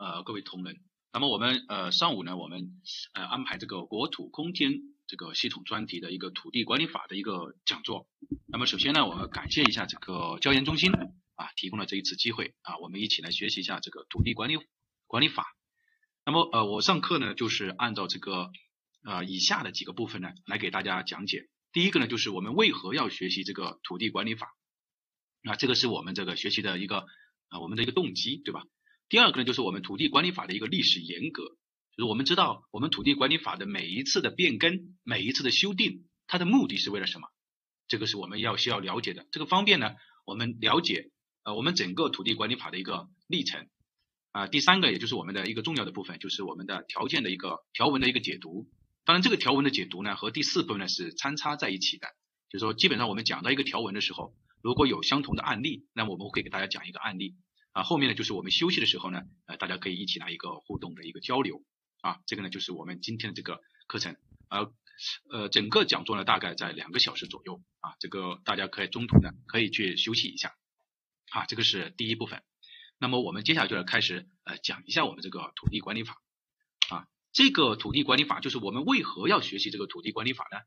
呃各位同仁。那么我们呃上午呢，我们呃安排这个国土空间这个系统专题的一个土地管理法的一个讲座。那么首先呢，我们感谢一下这个教研中心啊提供了这一次机会啊，我们一起来学习一下这个土地管理管理法。那么呃我上课呢就是按照这个呃以下的几个部分呢来给大家讲解。第一个呢就是我们为何要学习这个土地管理法，那这个是我们这个学习的一个啊我们的一个动机，对吧？第二个呢，就是我们土地管理法的一个历史沿革，就是我们知道我们土地管理法的每一次的变更，每一次的修订，它的目的是为了什么？这个是我们要需要了解的。这个方便呢，我们了解呃我们整个土地管理法的一个历程啊。第三个，也就是我们的一个重要的部分，就是我们的条件的一个条文的一个解读。当然，这个条文的解读呢，和第四部分呢是参差在一起的。就是说，基本上我们讲到一个条文的时候，如果有相同的案例，那我们会给大家讲一个案例。啊，后面呢就是我们休息的时候呢，呃，大家可以一起来一个互动的一个交流啊，这个呢就是我们今天的这个课程，呃呃，整个讲座呢大概在两个小时左右啊，这个大家可以中途呢可以去休息一下，啊，这个是第一部分。那么我们接下来就来开始呃讲一下我们这个土地管理法啊，这个土地管理法就是我们为何要学习这个土地管理法呢？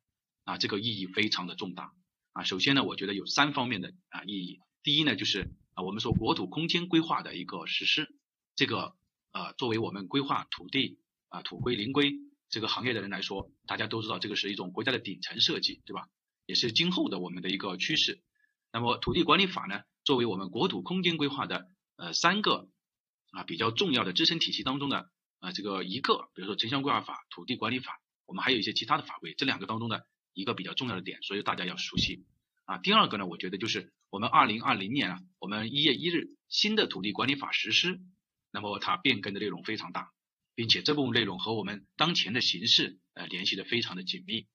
啊，这个意义非常的重大啊。首先呢，我觉得有三方面的啊意义，第一呢就是。啊，我们说国土空间规划的一个实施，这个呃，作为我们规划土地啊土规林规这个行业的人来说，大家都知道这个是一种国家的顶层设计，对吧？也是今后的我们的一个趋势。那么土地管理法呢，作为我们国土空间规划的呃三个啊比较重要的支撑体系当中的啊这个一个，比如说城乡规划法、土地管理法，我们还有一些其他的法规，这两个当中的一个比较重要的点，所以大家要熟悉。啊，第二个呢，我觉得就是我们二零二零年啊，我们一月一日新的土地管理法实施，那么它变更的内容非常大，并且这部分内容和我们当前的形势呃联系的非常的紧密。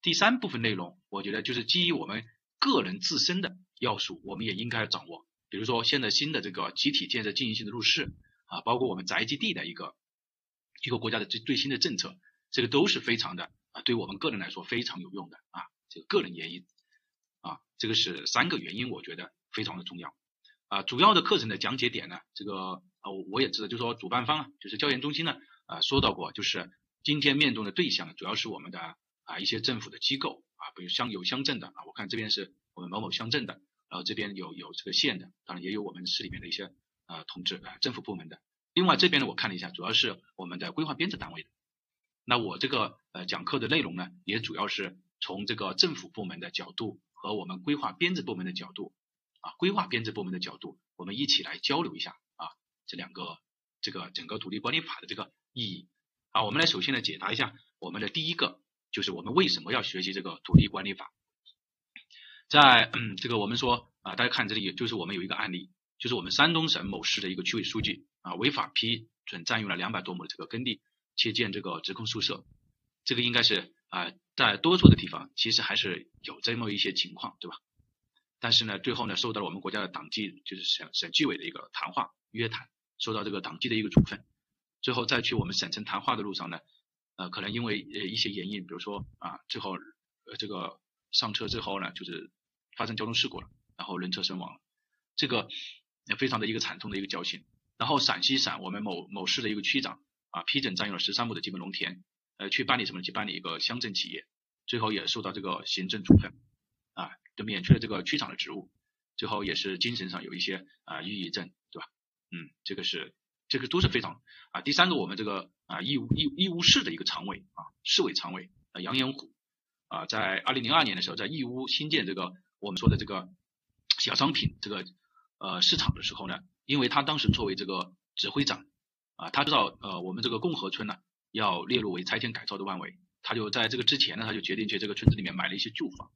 第三部分内容，我觉得就是基于我们个人自身的要素，我们也应该掌握。比如说现在新的这个集体建设经营性的入市啊，包括我们宅基地的一个一个国家的最最新的政策，这个都是非常的啊，对我们个人来说非常有用的啊，这个个人原因。这个是三个原因，我觉得非常的重要。啊，主要的课程的讲解点呢，这个啊我也知道，就是说主办方啊，就是教研中心呢，啊说到过，就是今天面中的对象主要是我们的啊一些政府的机构啊，比如乡有乡镇的啊，我看这边是我们某某乡镇的，然后这边有有这个县的，当然也有我们市里面的一些呃同志啊政府部门的。另外这边呢，我看了一下，主要是我们的规划编制单位的。那我这个呃讲课的内容呢，也主要是从这个政府部门的角度。和我们规划编制部门的角度啊，规划编制部门的角度，我们一起来交流一下啊，这两个这个整个土地管理法的这个意义啊，我们来首先来解答一下我们的第一个，就是我们为什么要学习这个土地管理法？在嗯这个我们说啊，大家看这里，就是我们有一个案例，就是我们山东省某市的一个区委书记啊，违法批准占用了两百多亩的这个耕地，去建这个职工宿舍，这个应该是。啊，在多数的地方其实还是有这么一些情况，对吧？但是呢，最后呢，受到了我们国家的党纪，就是省省纪委的一个谈话约谈，受到这个党纪的一个处分。最后再去我们省城谈话的路上呢，呃，可能因为呃一些原因，比如说啊，最后呃这个上车之后呢，就是发生交通事故了，然后人车身亡了，这个非常的一个惨痛的一个教训。然后陕西省我们某某市的一个区长啊，批准占用了十三亩的基本农田。呃，去办理什么？去办理一个乡镇企业，最后也受到这个行政处分，啊，就免去了这个区长的职务，最后也是精神上有一些啊抑郁症，对吧？嗯，这个是这个都是非常啊。第三个，我们这个啊义乌义义乌市的一个常委啊，市委常委啊杨延虎啊，在二零零二年的时候，在义乌新建这个我们说的这个小商品这个呃市场的时候呢，因为他当时作为这个指挥长啊，他知道呃我们这个共和村呢。要列入为拆迁改造的范围，他就在这个之前呢，他就决定去这个村子里面买了一些旧房，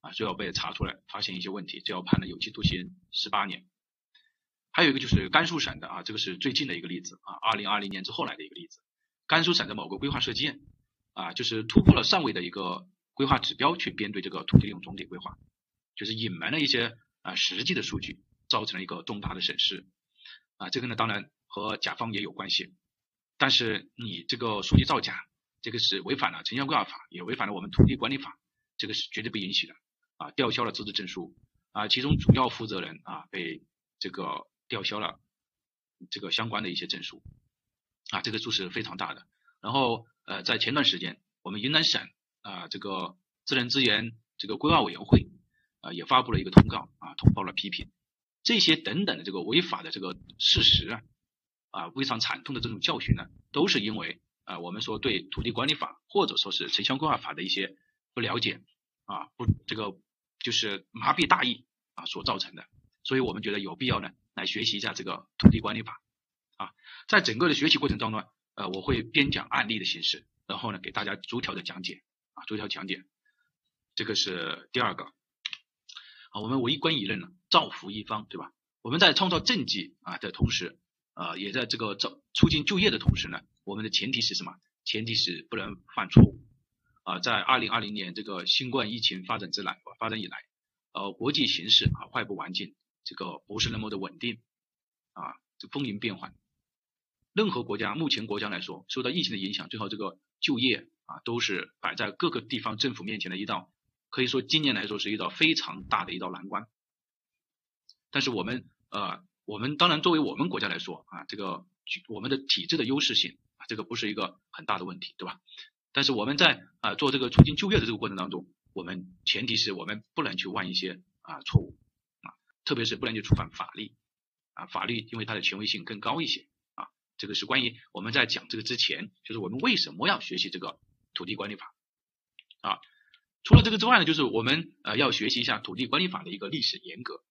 啊，最后被查出来，发现一些问题，最后判了有期徒刑十八年。还有一个就是甘肃省的啊，这个是最近的一个例子啊，二零二零年之后来的一个例子，甘肃省的某个规划设计院啊，就是突破了上位的一个规划指标去编队这个土地利用总体规划，就是隐瞒了一些啊实际的数据，造成了一个重大的损失啊，这个呢当然和甲方也有关系。但是你这个数据造假，这个是违反了城乡规划法，也违反了我们土地管理法，这个是绝对不允许的啊！吊销了资质证书啊，其中主要负责人啊被这个吊销了这个相关的一些证书啊，这个数是非常大的。然后呃，在前段时间，我们云南省啊这个自然资源这个规划委员会啊也发布了一个通告啊，通报了批评这些等等的这个违法的这个事实啊啊非常惨痛的这种教训呢，都是因为啊我们说对土地管理法或者说是城乡规划法的一些不了解啊不这个就是麻痹大意啊所造成的。所以我们觉得有必要呢来学习一下这个土地管理法啊，在整个的学习过程当中，呃，我会边讲案例的形式，然后呢给大家逐条的讲解啊，逐条讲解。这个是第二个啊，我们为官一任呢，造福一方，对吧？我们在创造政绩啊的同时，呃，也在这个促进就业的同时呢，我们的前提是什么？前提是不能犯错误啊。在二零二零年这个新冠疫情发展之来发展以来，呃，国际形势啊，外部环境。这个不是那么的稳定啊，这风云变幻。任何国家目前国家来说，受到疫情的影响，最后这个就业啊，都是摆在各个地方政府面前的一道，可以说今年来说是一道非常大的一道难关。但是我们呃，我们当然作为我们国家来说啊，这个我们的体制的优势性啊，这个不是一个很大的问题，对吧？但是我们在啊做这个促进就业的这个过程当中，我们前提是我们不能去犯一些啊错误啊。特别是不能去触犯法律啊，法律因为它的权威性更高一些啊。这个是关于我们在讲这个之前，就是我们为什么要学习这个土地管理法啊。除了这个之外呢，就是我们呃要学习一下土地管理法的一个历史沿革。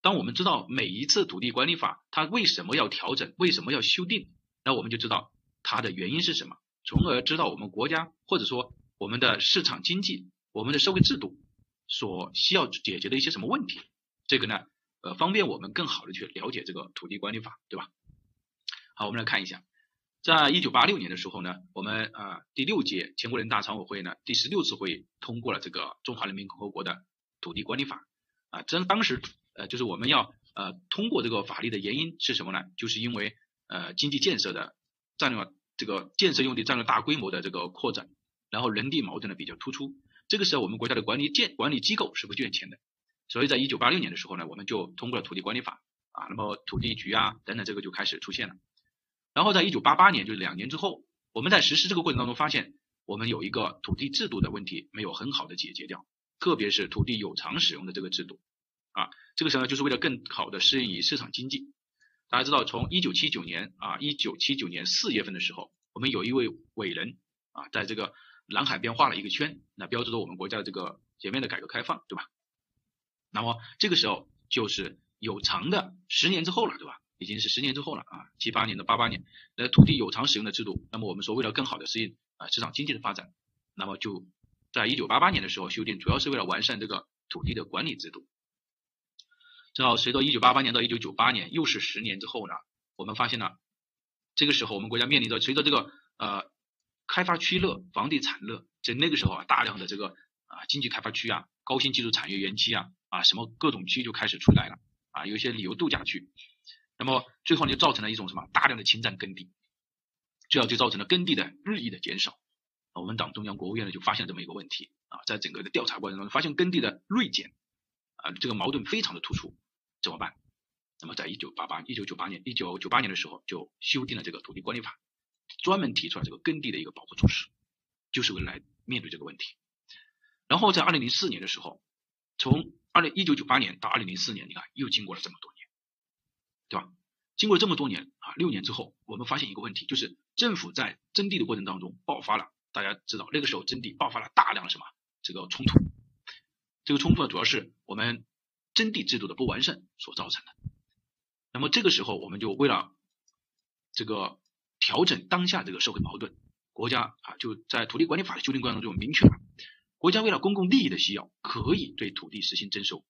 当我们知道每一次土地管理法它为什么要调整，为什么要修订，那我们就知道它的原因是什么，从而知道我们国家或者说我们的市场经济、我们的社会制度所需要解决的一些什么问题。这个呢，呃，方便我们更好的去了解这个土地管理法，对吧？好，我们来看一下，在一九八六年的时候呢，我们啊第六届全国人大常委会呢第十六次会议通过了这个中华人民共和国的土地管理法啊，真当时呃就是我们要呃通过这个法律的原因是什么呢？就是因为呃经济建设的战略这个建设用地占了大规模的这个扩展，然后人地矛盾呢比较突出，这个时候我们国家的管理建管理机构是不健全的。所以在一九八六年的时候呢，我们就通过了土地管理法啊，那么土地局啊等等这个就开始出现了。然后在一九八八年，就是两年之后，我们在实施这个过程当中发现，我们有一个土地制度的问题没有很好的解决掉，特别是土地有偿使用的这个制度啊，这个时候呢，就是为了更好的适应于市场经济。大家知道，从一九七九年啊，一九七九年四月份的时候，我们有一位伟人啊，在这个南海边画了一个圈，那标志着我们国家的这个全面的改革开放，对吧？那么这个时候就是有偿的十年之后了，对吧？已经是十年之后了啊，七八年的八八年，呃，土地有偿使用的制度。那么我们说，为了更好的适应啊市场经济的发展，那么就在一九八八年的时候修订，主要是为了完善这个土地的管理制度。正好随着一九八八年到一九九八年又是十年之后呢，我们发现呢，这个时候我们国家面临着随着这个呃开发区热、房地产热，在那个时候啊，大量的这个啊经济开发区啊、高新技术产业园区啊。啊，什么各种区就开始出来了啊，有一些旅游度假区，那么最后呢，就造成了一种什么大量的侵占耕地，这样就造成了耕地的日益的减少。我们党中央、国务院呢就发现了这么一个问题啊，在整个的调查过程中发现耕地的锐减啊，这个矛盾非常的突出，怎么办？那么在一九八八、一九九八年、一九九八年的时候就修订了这个土地管理法，专门提出了这个耕地的一个保护措施，就是为了来面对这个问题。然后在二零零四年的时候，从二零一九九八年到二零零四年，你看又经过了这么多年，对吧？经过这么多年啊，六年之后，我们发现一个问题，就是政府在征地的过程当中爆发了，大家知道那个时候征地爆发了大量的什么这个冲突，这个冲突主要是我们征地制度的不完善所造成的。那么这个时候，我们就为了这个调整当下这个社会矛盾，国家啊就在土地管理法的修订过程中就明确了。国家为了公共利益的需要，可以对土地实行征收。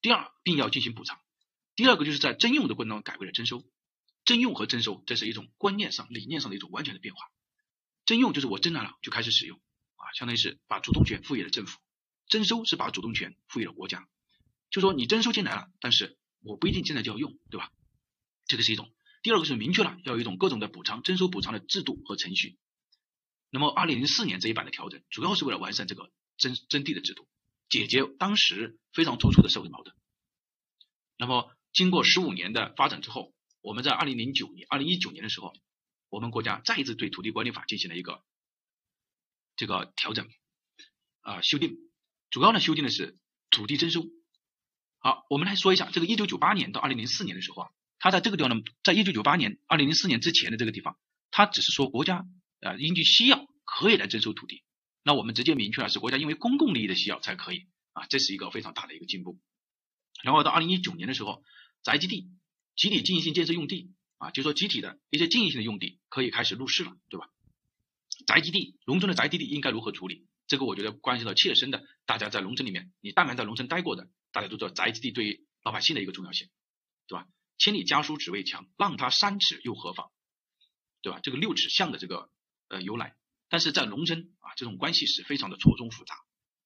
第二，并要进行补偿。第二个就是在征用的过程中改为了征收。征用和征收，这是一种观念上、理念上的一种完全的变化。征用就是我征来了就开始使用啊，相当于是把主动权赋予了政府；征收是把主动权赋予了国家。就说你征收进来了，但是我不一定现在就要用，对吧？这个是一种。第二个是明确了要有一种各种的补偿、征收补偿的制度和程序。那么，二零零四年这一版的调整，主要是为了完善这个征征地的制度，解决当时非常突出的社会矛盾。那么，经过十五年的发展之后，我们在二零零九年、二零一九年的时候，我们国家再一次对土地管理法进行了一个这个调整啊修订，主要呢修订的是土地征收。好，我们来说一下这个一九九八年到二零零四年的时候啊，它在这个地方呢，在一九九八年、二零零四年之前的这个地方，它只是说国家啊依据需要可以来征收土地，那我们直接明确了是国家因为公共利益的需要才可以啊，这是一个非常大的一个进步。然后到二零一九年的时候，宅基地。集体经营性建设用地啊，就说集体的一些经营性的用地可以开始入市了，对吧？宅基地，农村的宅基地应该如何处理？这个我觉得关系到切身的，大家在农村里面，你但凡在农村待过的，大家都知道宅基地对于老百姓的一个重要性，对吧？千里家书只为墙，让他三尺又何妨，对吧？这个六尺巷的这个呃由来，但是在农村啊，这种关系是非常的错综复杂，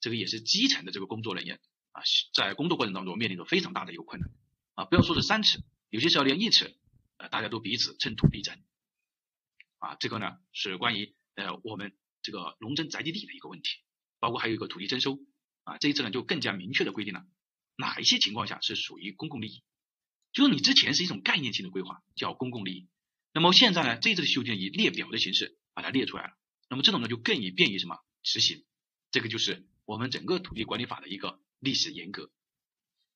这个也是基层的这个工作人员啊，在工作过程当中面临着非常大的一个困难啊，不要说是三尺。有些时候连一尺，呃，大家都彼此寸土必争，啊，这个呢是关于呃我们这个农村宅基地的一个问题，包括还有一个土地征收，啊，这一次呢就更加明确的规定了哪一些情况下是属于公共利益，就是你之前是一种概念性的规划叫公共利益，那么现在呢这一次的修订以列表的形式把它列出来了，那么这种呢就更以便于什么执行，这个就是我们整个土地管理法的一个历史严格，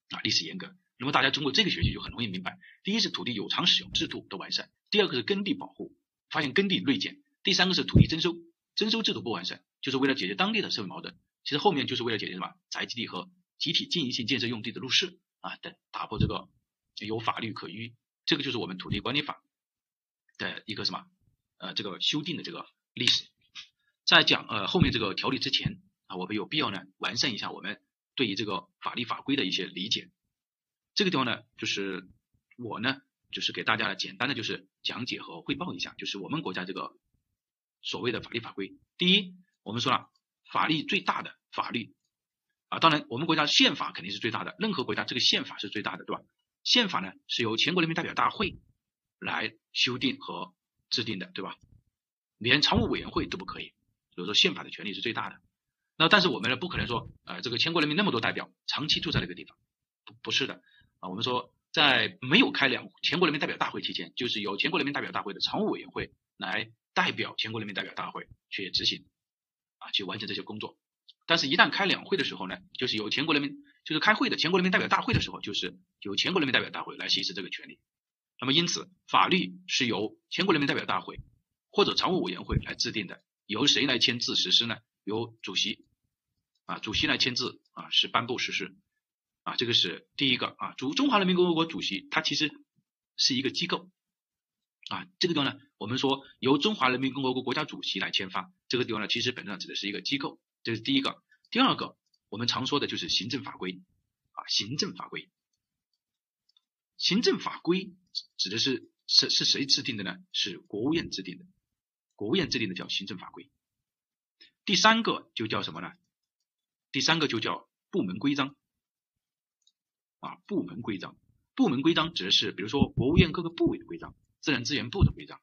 啊，历史严格。那么大家通过这个学习就很容易明白，第一是土地有偿使用制度的完善，第二个是耕地保护，发现耕地锐减，第三个是土地征收，征收制度不完善，就是为了解决当地的社会矛盾，其实后面就是为了解决什么宅基地和集体经营性建设用地的入市啊等，打破这个有法律可依，这个就是我们土地管理法的一个什么呃这个修订的这个历史。在讲呃后面这个条例之前啊，我们有必要呢完善一下我们对于这个法律法规的一些理解。这个地方呢，就是我呢，就是给大家简单的就是讲解和汇报一下，就是我们国家这个所谓的法律法规。第一，我们说了，法律最大的法律啊，当然我们国家宪法肯定是最大的，任何国家这个宪法是最大的，对吧？宪法呢是由全国人民代表大会来修订和制定的，对吧？连常务委员会都不可以，所以说宪法的权利是最大的。那但是我们呢不可能说，呃，这个全国人民那么多代表长期住在那个地方，不不是的。啊，我们说，在没有开两全国人民代表大会期间，就是由全国人民代表大会的常务委员会来代表全国人民代表大会去执行，啊，去完成这些工作。但是，一旦开两会的时候呢，就是由全国人民，就是开会的全国人民代表大会的时候，就是由全国人民代表大会来行使这个权利。那么，因此，法律是由全国人民代表大会或者常务委员会来制定的，由谁来签字实施呢？由主席，啊，主席来签字，啊，是颁布实施。啊，这个是第一个啊，主中华人民共和国主席，他其实是一个机构啊。这个地方呢，我们说由中华人民共和国国家主席来签发，这个地方呢，其实本质上指的是一个机构，这是第一个。第二个，我们常说的就是行政法规啊，行政法规，行政法规指的是是是谁制定的呢？是国务院制定的，国务院制定的叫行政法规。第三个就叫什么呢？第三个就叫部门规章。啊，部门规章，部门规章指的是，比如说国务院各个部委的规章，自然资源部的规章，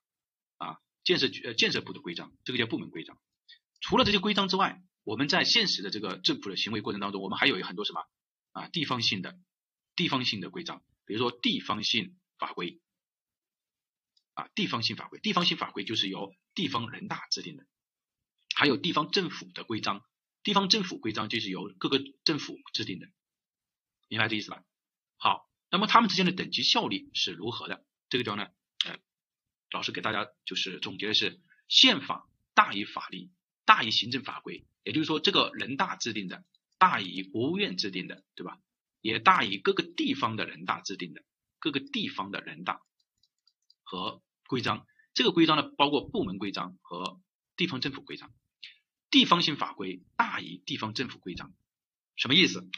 建设局呃建设部的规章，这个叫部门规章。除了这些规章之外，我们在现实的这个政府的行为过程当中，我们还有很多什么啊地方性的地方性的规章，比如说地方性法规，啊地方性法规，地方性法规就是由地方人大制定的，还有地方政府的规章，地方政府规章就是由各个政府制定的，明白这意思吧？好，那么他们之间的等级效力是如何的？这个地方呢，老师给大家就是总结的是，宪法大于法律，大于行政法规，也就是说，这个人大制定的大于国务院制定的，对吧？也大于各个地方的人大制定的，各个地方的人大和规章。这个规章呢，包括部门规章和地方政府规章。地方性法规大于地方政府规章，什么意思？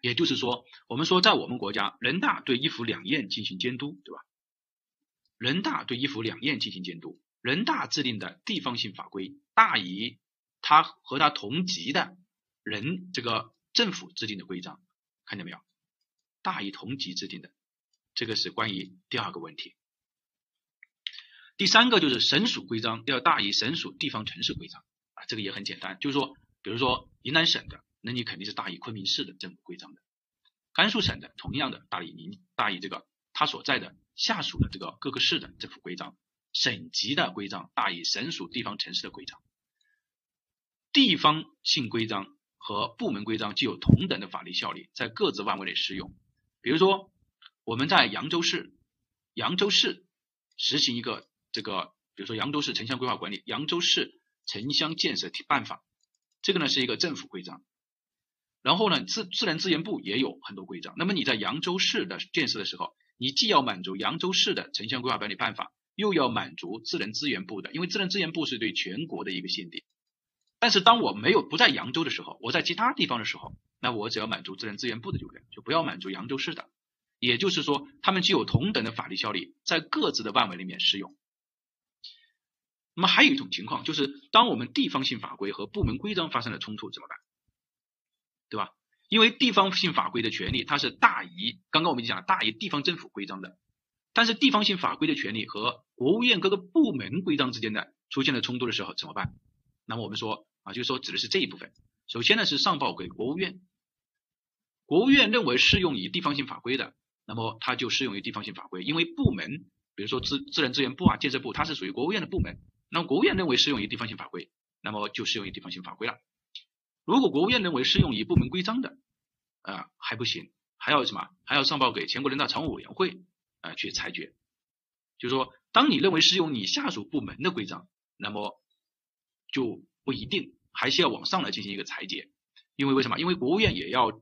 也就是说，我们说在我们国家，人大对一府两院进行监督，对吧？人大对一府两院进行监督，人大制定的地方性法规大于他和他同级的人这个政府制定的规章，看见没有？大于同级制定的，这个是关于第二个问题。第三个就是省属规章要大于省属地方城市规章啊，这个也很简单，就是说，比如说云南省的。那你肯定是大于昆明市的政府规章的，甘肃省的同样的大于宁大于这个他所在的下属的这个各个市的政府规章，省级的规章大于省属地方城市的规章，地方性规章和部门规章具有同等的法律效力，在各自范围内适用。比如说，我们在扬州市，扬州市实行一个这个，比如说扬州市城乡规划管理、扬州市城乡建设办法，这个呢是一个政府规章。然后呢，自自然资源部也有很多规章。那么你在扬州市的建设的时候，你既要满足扬州市的城乡规划管理办法，又要满足自然资源部的，因为自然资源部是对全国的一个限定。但是当我没有不在扬州的时候，我在其他地方的时候，那我只要满足自然资源部的就可以，就不要满足扬州市的。也就是说，他们具有同等的法律效力，在各自的范围里面适用。那么还有一种情况，就是当我们地方性法规和部门规章发生了冲突，怎么办？对吧？因为地方性法规的权利它是大于刚刚我们讲大于地方政府规章的，但是地方性法规的权利和国务院各个部门规章之间的出现了冲突的时候怎么办？那么我们说啊，就是说指的是这一部分。首先呢是上报给国务院，国务院认为适用于地方性法规的，那么它就适用于地方性法规。因为部门，比如说自自然资源部啊、建设部，它是属于国务院的部门，那么国务院认为适用于地方性法规，那么就适用于地方性法规了。如果国务院认为适用于部门规章的，啊还不行，还要什么？还要上报给全国人大常务委员会啊去裁决。就是说，当你认为适用你下属部门的规章，那么就不一定，还是要往上来进行一个裁决。因为为什么？因为国务院也要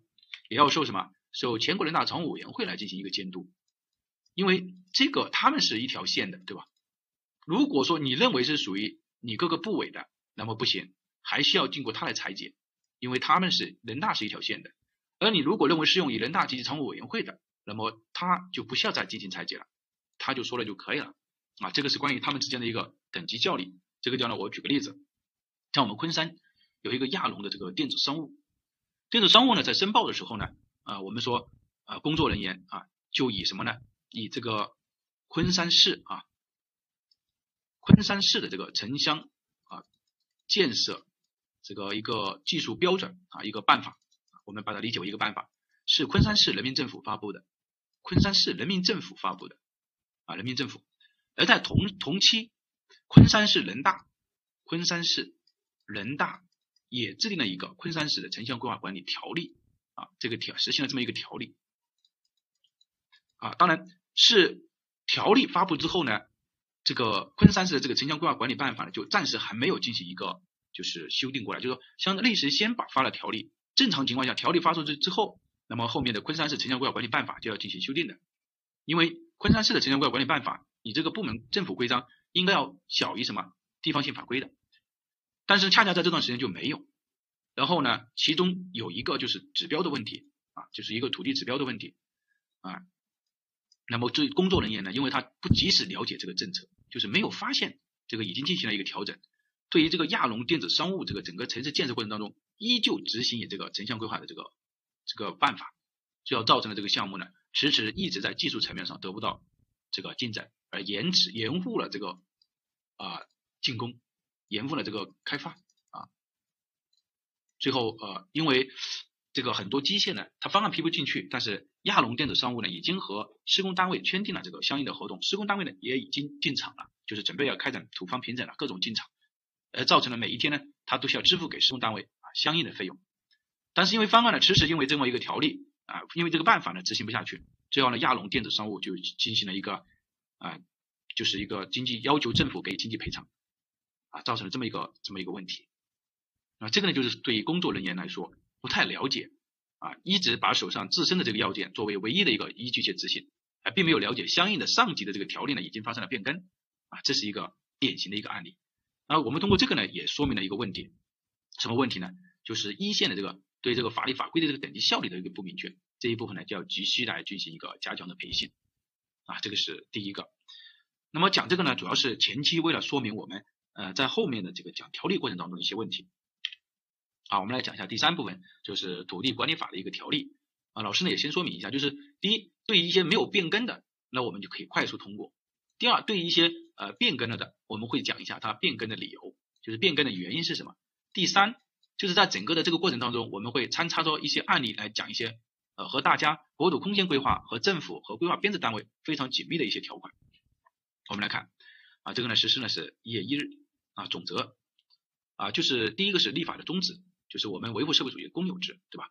也要受什么？受全国人大常务委员会来进行一个监督。因为这个他们是一条线的，对吧？如果说你认为是属于你各个部委的，那么不行，还需要经过他来裁决。因为他们是人大是一条线的，而你如果认为适用于人大及其常务委员会的，那么他就不需要再进行裁决了，他就说了就可以了啊。这个是关于他们之间的一个等级效力。这个地方呢，我举个例子，像我们昆山有一个亚龙的这个电子商务，电子商务呢在申报的时候呢，啊，我们说啊工作人员啊就以什么呢？以这个昆山市啊，昆山市的这个城乡啊建设。这个一个技术标准啊，一个办法，我们把它理解为一个办法，是昆山市人民政府发布的，昆山市人民政府发布的啊，人民政府。而在同同期，昆山市人大，昆山市人大也制定了一个昆山市的城乡规划管理条例啊，这个条实行了这么一个条例啊，当然是条例发布之后呢，这个昆山市的这个城乡规划管理办法呢，就暂时还没有进行一个。就是修订过来，就是说，相类似于先把发了条例，正常情况下，条例发出去之后，那么后面的昆山市城乡规划管理办法就要进行修订的，因为昆山市的城乡规划管理办法，你这个部门政府规章应该要小于什么地方性法规的，但是恰恰在这段时间就没有，然后呢，其中有一个就是指标的问题啊，就是一个土地指标的问题啊，那么这工作人员呢，因为他不及时了解这个政策，就是没有发现这个已经进行了一个调整。对于这个亚龙电子商务这个整个城市建设过程当中，依旧执行以这个城乡规划的这个这个办法，就要造成了这个项目呢，迟迟一直在技术层面上得不到这个进展，而延迟延误了这个啊进攻，延误了这个开发啊，最后呃因为这个很多机械呢，它方案批不进去，但是亚龙电子商务呢已经和施工单位签订了这个相应的合同，施工单位呢也已经进场了，就是准备要开展土方平整了，各种进场。而造成了每一天呢，他都需要支付给施工单位啊相应的费用，但是因为方案呢迟迟因为这么一个条例啊，因为这个办法呢执行不下去，最后呢亚龙电子商务就进行了一个啊，就是一个经济要求政府给经济赔偿啊，造成了这么一个这么一个问题啊，这个呢就是对于工作人员来说不太了解啊，一直把手上自身的这个要件作为唯一的一个依据去执行，啊，并没有了解相应的上级的这个条例呢已经发生了变更啊，这是一个典型的一个案例。那我们通过这个呢，也说明了一个问题，什么问题呢？就是一线的这个对这个法律法规的这个等级效力的一个不明确，这一部分呢就要急需来进行一个加强的培训啊，这个是第一个。那么讲这个呢，主要是前期为了说明我们呃在后面的这个讲条例过程当中的一些问题。好，我们来讲一下第三部分，就是土地管理法的一个条例啊。老师呢也先说明一下，就是第一，对于一些没有变更的，那我们就可以快速通过。第二，对于一些呃变更了的，我们会讲一下它变更的理由，就是变更的原因是什么。第三，就是在整个的这个过程当中，我们会参插着一些案例来讲一些呃和大家国土空间规划和政府和规划编制单位非常紧密的一些条款。我们来看啊，这个呢实施呢是一月一日啊，总则啊就是第一个是立法的宗旨，就是我们维护社会主义公有制，对吧？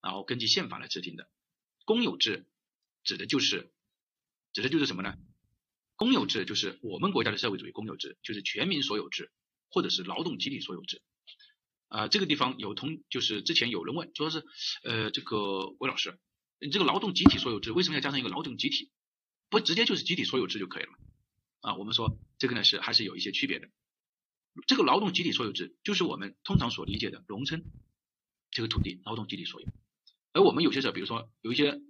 然后根据宪法来制定的公有制，指的就是指的就是什么呢？公有制就是我们国家的社会主义公有制，就是全民所有制或者是劳动集体所有制。啊，这个地方有同，就是之前有人问，说是呃这个韦老师，你这个劳动集体所有制为什么要加上一个劳动集体？不直接就是集体所有制就可以了？啊，我们说这个呢是还是有一些区别的。这个劳动集体所有制就是我们通常所理解的农村这个土地劳动集体所有，而我们有些时候，比如说有一些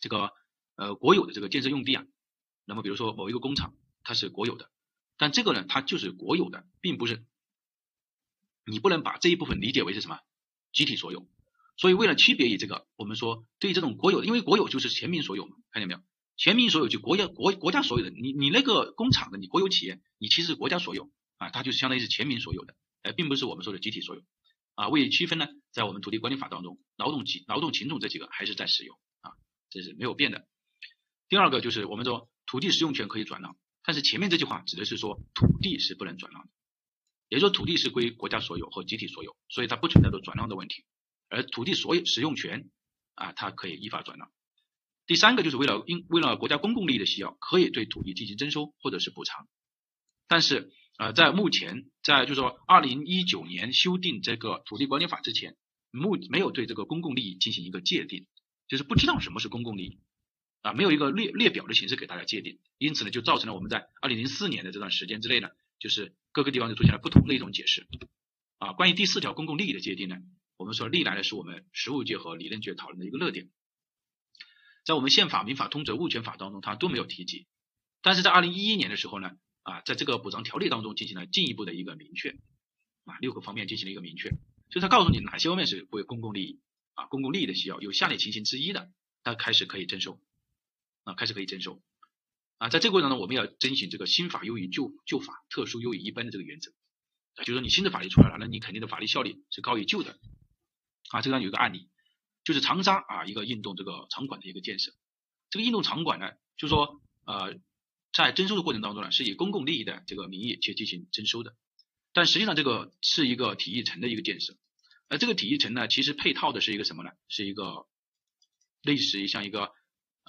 这个呃国有的这个建设用地啊，那么比如说某一个工厂它是国有的，但这个呢它就是国有的，并不是。你不能把这一部分理解为是什么集体所有，所以为了区别于这个，我们说对于这种国有，因为国有就是全民所有嘛，看见没有？全民所有就国家国国家所有的，你你那个工厂的，你国有企业，你其实是国家所有啊，它就是相当于是全民所有的，呃，并不是我们说的集体所有啊。为区分呢，在我们土地管理法当中，劳动集劳动群众这几个还是在使用啊，这是没有变的。第二个就是我们说土地使用权可以转让，但是前面这句话指的是说土地是不能转让的。也就是说，土地是归国家所有和集体所有，所以它不存在着转让的问题。而土地所有使用权啊，它可以依法转让。第三个就是为了因为了国家公共利益的需要，可以对土地进行征收或者是补偿。但是呃，在目前在就是说二零一九年修订这个土地管理法之前，目没有对这个公共利益进行一个界定，就是不知道什么是公共利益啊，没有一个列列表的形式给大家界定，因此呢，就造成了我们在二零零四年的这段时间之内呢，就是。各个地方就出现了不同的一种解释。啊。关于第四条公共利益的界定呢，我们说历来呢是我们实务界和理论界讨论的一个热点，在我们宪法、民法、通则、物权法当中它都没有提及，但是在二零一一年的时候呢啊，在这个补偿条例当中进行了进一步的一个明确。啊，六个方面进行了一个明确，就是它告诉你哪些方面是为公共利益啊，公共利益的需要有下列情形之一的，它开始可以征收。啊，开始可以征收。啊，在这个过程当中，我们要遵循这个新法优于旧旧法，特殊优于一般的这个原则啊，就是说你新的法律出来了，那你肯定的法律效力是高于旧的啊。这个有一个案例，就是长沙啊一个运动这个场馆的一个建设，这个运动场馆呢，就是说呃在征收的过程当中呢，是以公共利益的这个名义去进行征收的，但实际上这个是一个体育城的一个建设，而这个体育城呢，其实配套的是一个什么呢？是一个类似于像一个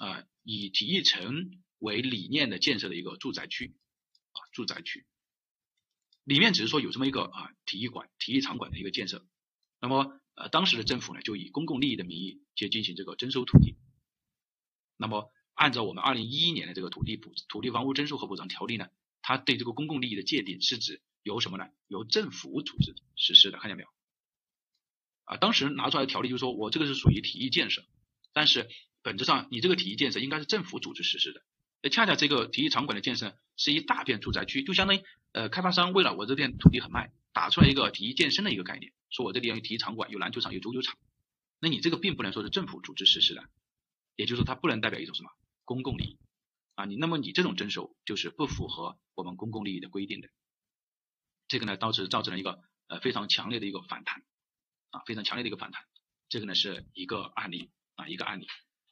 呃以体育城。为理念的建设的一个住宅区啊，住宅区里面只是说有这么一个啊体育馆、体育场馆的一个建设，那么呃当时的政府呢就以公共利益的名义去进行这个征收土地，那么按照我们二零一一年的这个土地补土地房屋征收和补偿条例呢，它对这个公共利益的界定是指由什么呢？由政府组织实施的，看见没有？啊，当时拿出来的条例就是说我这个是属于体育建设，但是本质上你这个体育建设应该是政府组织实施的。那恰恰这个体育场馆的建设是一大片住宅区，就相当于呃开发商为了我这片土地很卖，打出来一个体育健身的一个概念，说我这里有体育场馆，有篮球场，有足球场。那你这个并不能说是政府组织实施的，也就是说它不能代表一种什么公共利益啊，你那么你这种征收就是不符合我们公共利益的规定的。这个呢，导致造成了一个呃非常强烈的一个反弹啊，非常强烈的一个反弹。这个呢是一个案例啊，一个案例。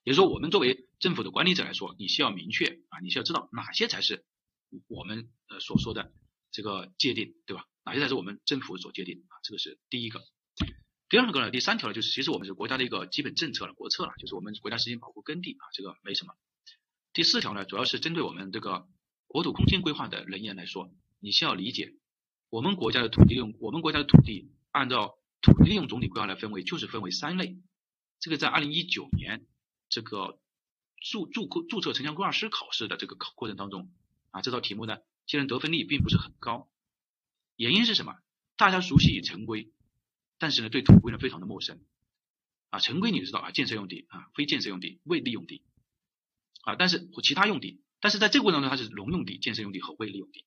也就说，我们作为政府的管理者来说，你需要明确啊，你需要知道哪些才是我们呃所说的这个界定，对吧？哪些才是我们政府所界定啊？这个是第一个。第二个呢，第三条呢，就是其实我们是国家的一个基本政策了，国策了，就是我们国家实行保护耕地啊，这个没什么。第四条呢，主要是针对我们这个国土空间规划的人员来说，你需要理解我们国家的土地用，我们国家的土地按照土地利用总体规划来分为，就是分为三类。这个在二零一九年。这个注注注册城乡规划师考试的这个考过程当中啊，这道题目呢，其实得分率并不是很高。原因是什么？大家熟悉城规，但是呢，对土规呢非常的陌生啊。城规你知道啊，建设用地啊，非建设用地、未利用地啊，但是其他用地，但是在这个过程当中它是农用地、建设用地和未利用地，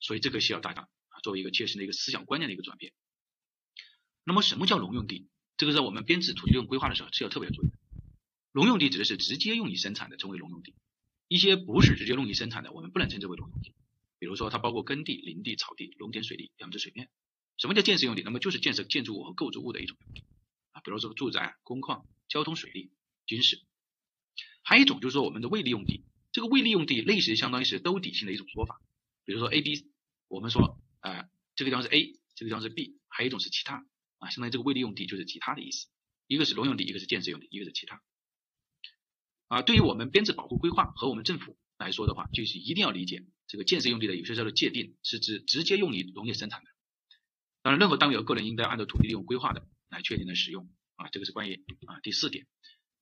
所以这个需要大家啊作为一个切身的一个思想观念的一个转变。那么什么叫农用地？这个在我们编制土地利用规划的时候是要特别注意的。农用地指的是直接用于生产的，称为农用地；一些不是直接用于生产的，我们不能称之为农用地。比如说，它包括耕地、林地、草地、农田、水利、养殖水面。什么叫建设用地？那么就是建设建筑物和构筑物的一种用地啊，比如说住宅、工矿、交通、水利、军事。还有一种就是说我们的未利用地，这个未利用地类似于相当于是兜底性的一种说法。比如说 A、B，我们说呃这个地方是 A，这个地方是 B，还有一种是其他啊，相当于这个未利用地就是其他的意思。一个是农用地，一个是建设用地，一个是其他。啊，对于我们编制保护规划和我们政府来说的话，就是一定要理解这个建设用地的有些时候的界定是指直接用于农业生产的。当然，任何单位和个人应该按照土地利用规划的来确定的使用。啊，这个是关于啊第四点。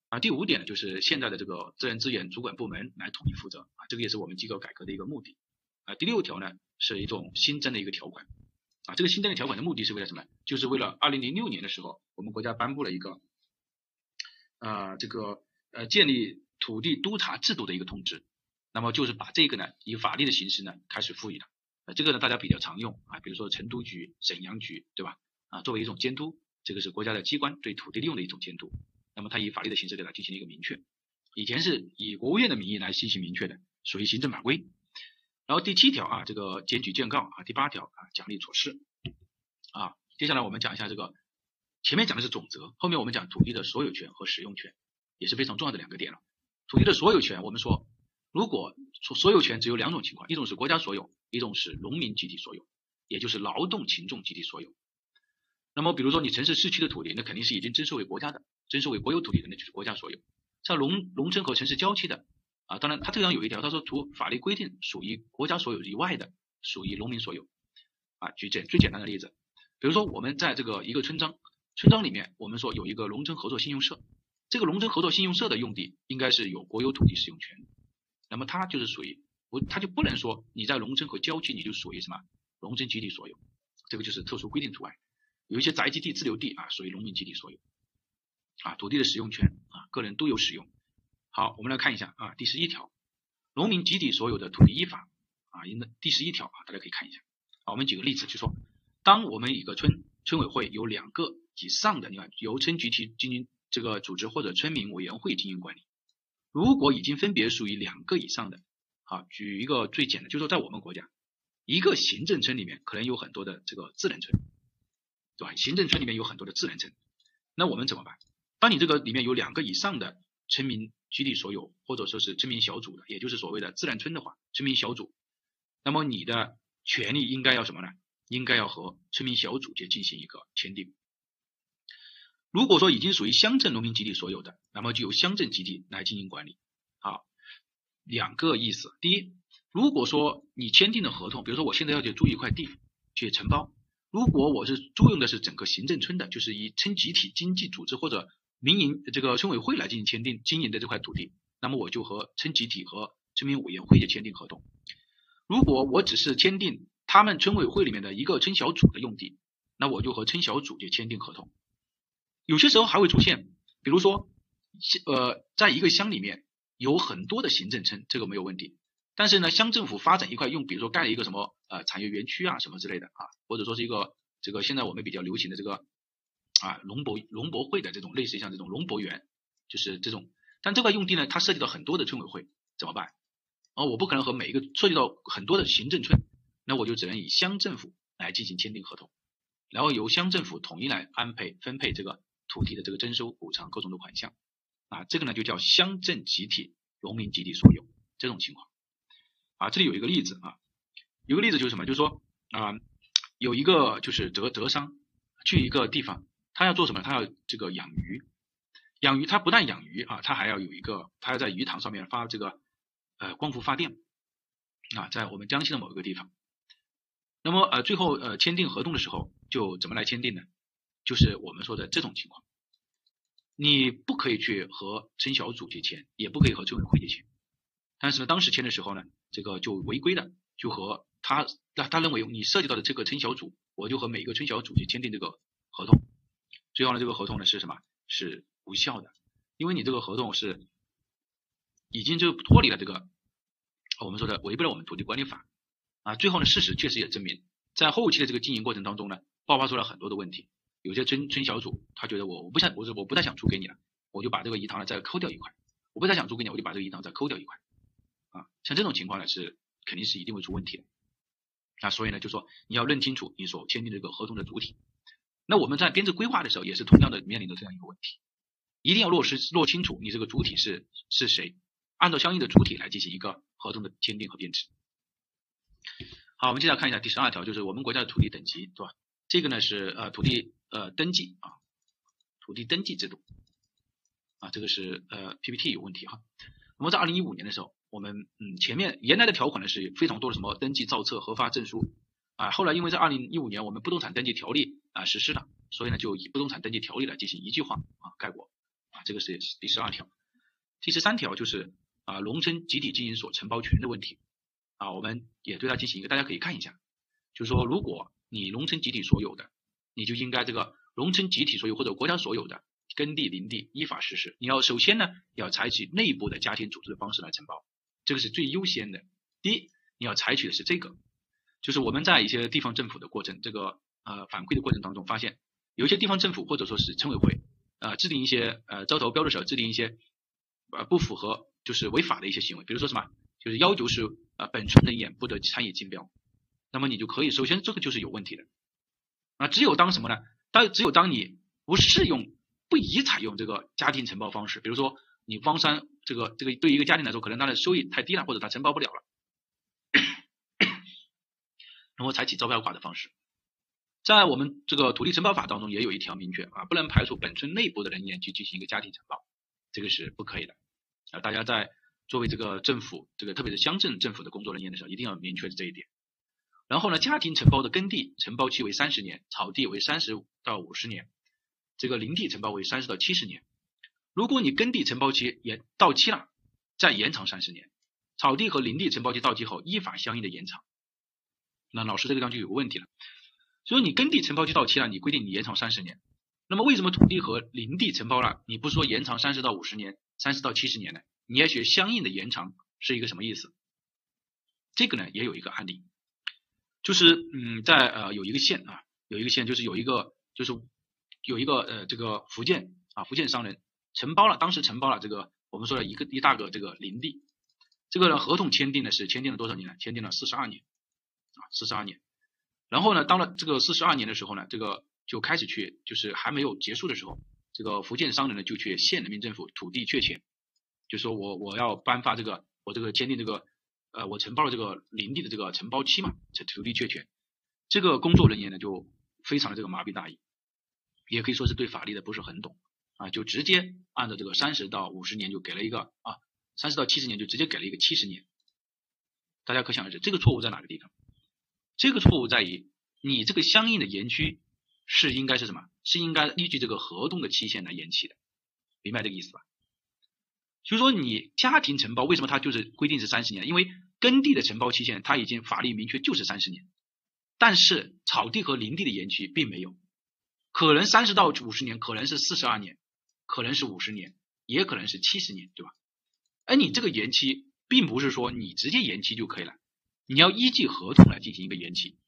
啊，第五点呢，就是现在的这个自然资源主管部门来统一负责。啊，这个也是我们机构改革的一个目的。啊，第六条呢是一种新增的一个条款。啊，这个新增的条款的目的是为了什么？就是为了二零零六年的时候，我们国家颁布了一个啊这个呃建立土地督查制度的一个通知。那么就是把这个呢以法律的形式呢开始赋予的。啊，这个呢大家比较常用啊，比如说成都局、沈阳局，对吧？啊，作为一种监督，这个是国家的机关对土地利用的一种监督。那么它以法律的形式给它进行了一个明确。以前是以国务院的名义来进行明确的，属于行政法规。然后第七条啊，这个检举建告啊，第八条啊，奖励措施啊。接下来我们讲一下这个，前面讲的是总则，后面我们讲土地的所有权和使用权，也是非常重要的两个点了。土地的所有权，我们说，如果所所有权只有两种情况，一种是国家所有，一种是农民集体所有，也就是劳动群众集体所有。那么比如说你城市市区的土地，那肯定是已经征收为国家的，征收为国有土地的，那就是国家所有。像农农村和城市郊区的。啊，当然，它这样有一条，他说除法律规定属于国家所有以外的，属于农民所有。啊，举简最简单的例子，比如说我们在这个一个村庄，村庄里面我们说有一个农村合作信用社，这个农村合作信用社的用地应该是有国有土地使用权，那么它就是属于不，它就不能说你在农村和郊区你就属于什么农村集体所有，这个就是特殊规定除外。有一些宅基地、自留地啊，属于农民集体所有。啊，土地的使用权啊，个人都有使用。好，我们来看一下啊，第十一条，农民集体所有的土地依法啊，应该第十一条啊，大家可以看一下。啊，我们举个例子，就说，当我们一个村村委会有两个以上的，你看由村集体进行这个组织或者村民委员会进行管理，如果已经分别属于两个以上的，好，举一个最简单，就说在我们国家，一个行政村里面可能有很多的这个智能村，对吧？行政村里面有很多的智能村，那我们怎么办？当你这个里面有两个以上的村民。集体所有或者说是村民小组的，也就是所谓的自然村的话，村民小组，那么你的权利应该要什么呢？应该要和村民小组去进行一个签订。如果说已经属于乡镇农民集体所有的，那么就由乡镇集体来进行管理。好，两个意思。第一，如果说你签订的合同，比如说我现在要去租一块地去承包，如果我是租用的是整个行政村的，就是以村集体经济组织或者民营这个村委会来进行签订经营的这块土地，那么我就和村集体和村民委员会去签订合同。如果我只是签订他们村委会里面的一个村小组的用地，那我就和村小组去签订合同。有些时候还会出现，比如说，呃，在一个乡里面有很多的行政村，这个没有问题。但是呢，乡政府发展一块用，比如说盖了一个什么呃产业园区啊什么之类的啊，或者说是一个这个现在我们比较流行的这个。啊，农博农博会的这种类似像这种农博园，就是这种，但这块用地呢，它涉及到很多的村委会，怎么办？啊，我不可能和每一个涉及到很多的行政村，那我就只能以乡政府来进行签订合同，然后由乡政府统一来安排分配这个土地的这个征收补偿各种的款项，啊，这个呢就叫乡镇集体农民集体所有这种情况。啊，这里有一个例子啊，有个例子就是什么？就是说啊，有一个就是德德商去一个地方。他要做什么？他要这个养鱼，养鱼他不但养鱼啊，他还要有一个，他要在鱼塘上面发这个呃光伏发电啊，在我们江西的某一个地方。那么呃最后呃签订合同的时候就怎么来签订呢？就是我们说的这种情况，你不可以去和村小组去签，也不可以和村委会去签。但是呢，当时签的时候呢，这个就违规的，就和他他他认为你涉及到的这个村小组，我就和每一个村小组去签订这个合同。最后呢，这个合同呢是什么？是无效的，因为你这个合同是已经就脱离了这个我们说的违背了我们土地管理法啊。最后呢，事实确实也证明，在后期的这个经营过程当中呢，爆发出了很多的问题。有些村村小组他觉得我我不想我是我不太想租给你了，我就把这个鱼塘呢再抠掉一块；我不太想租给你，我就把这个鱼塘再抠掉一块啊。像这种情况呢，是肯定是一定会出问题的那。所以呢，就说你要认清楚你所签订这个合同的主体。那我们在编制规划的时候，也是同样的面临着这样一个问题一定要落实落清楚你这个主体是是谁，按照相应的主体来进行一个合同的签订和编制。好，我们接下来看一下第十二条，就是我们国家的土地等级，是吧？这个呢是呃土地呃登记啊，土地登记制度啊，这个是呃 PPT 有问题哈。那么在二零一五年的时候，我们嗯前面原来的条款呢是非常多的什么登记造册核发证书啊，后来因为在二零一五年我们不动产登记条例啊实施了，所以呢就以不动产登记条例来进行一句话啊概括啊，这个是第十二条。第十三条就是啊农村集体经营所承包权的问题。啊，我们也对它进行一个，大家可以看一下，就是说，如果你农村集体所有的，你就应该这个农村集体所有或者国家所有的耕地、林地依法实施。你要首先呢，要采取内部的家庭组织的方式来承包，这个是最优先的。第一，你要采取的是这个，就是我们在一些地方政府的过程，这个呃反馈的过程当中，发现有一些地方政府或者说是村委会啊，制定一些呃招投标的时候制定一些呃不符合就是违法的一些行为，比如说什么？就是要求是啊，本村人员不得参与竞标，那么你就可以，首先这个就是有问题的，啊，只有当什么呢？当只有当你不适用、不宜采用这个家庭承包方式，比如说你方山这个这个对一个家庭来说，可能他的收益太低了，或者他承包不了了，然后采取招标法的方式，在我们这个土地承包法当中也有一条明确啊，不能排除本村内部的人员去进行一个家庭承包，这个是不可以的啊，大家在。作为这个政府，这个特别是乡镇政府的工作人员的时候，一定要明确这一点。然后呢，家庭承包的耕地承包期为三十年，草地为三十到五十年，这个林地承包为三十到七十年。如果你耕地承包期也到期了，再延长三十年；草地和林地承包期到期后，依法相应的延长。那老师这个地方就有个问题了，所以你耕地承包期到期了，你规定你延长三十年，那么为什么土地和林地承包了，你不说延长三十到五十年、三十到七十年呢？你要学相应的延长是一个什么意思？这个呢也有一个案例，就是嗯，在呃有一个县啊，有一个县就是有一个就是有一个呃这个福建啊福建商人承包了，当时承包了这个我们说的一个一大个这个林地，这个呢合同签订的是签订了多少年呢？签订了四十二年啊四十二年，然后呢，到了这个四十二年的时候呢，这个就开始去就是还没有结束的时候，这个福建商人呢就去县人民政府土地确权。就说我我要颁发这个我这个签订这个呃我承包了这个林地的这个承包期嘛，这土地确权，这个工作人员呢就非常的这个麻痹大意，也可以说是对法律的不是很懂啊，就直接按照这个三十到五十年就给了一个啊三十到七十年就直接给了一个七十年，大家可想而知这个错误在哪个地方？这个错误在于你这个相应的延期是应该是什么？是应该依据这个合同的期限来延期的，明白这个意思吧？就是说，你家庭承包为什么它就是规定是三十年？因为耕地的承包期限它已经法律明确就是三十年，但是草地和林地的延期并没有，可能三十到五十年，可能是四十二年，可能是五十年，也可能是七十年，对吧？而你这个延期并不是说你直接延期就可以了，你要依据合同来进行一个延期，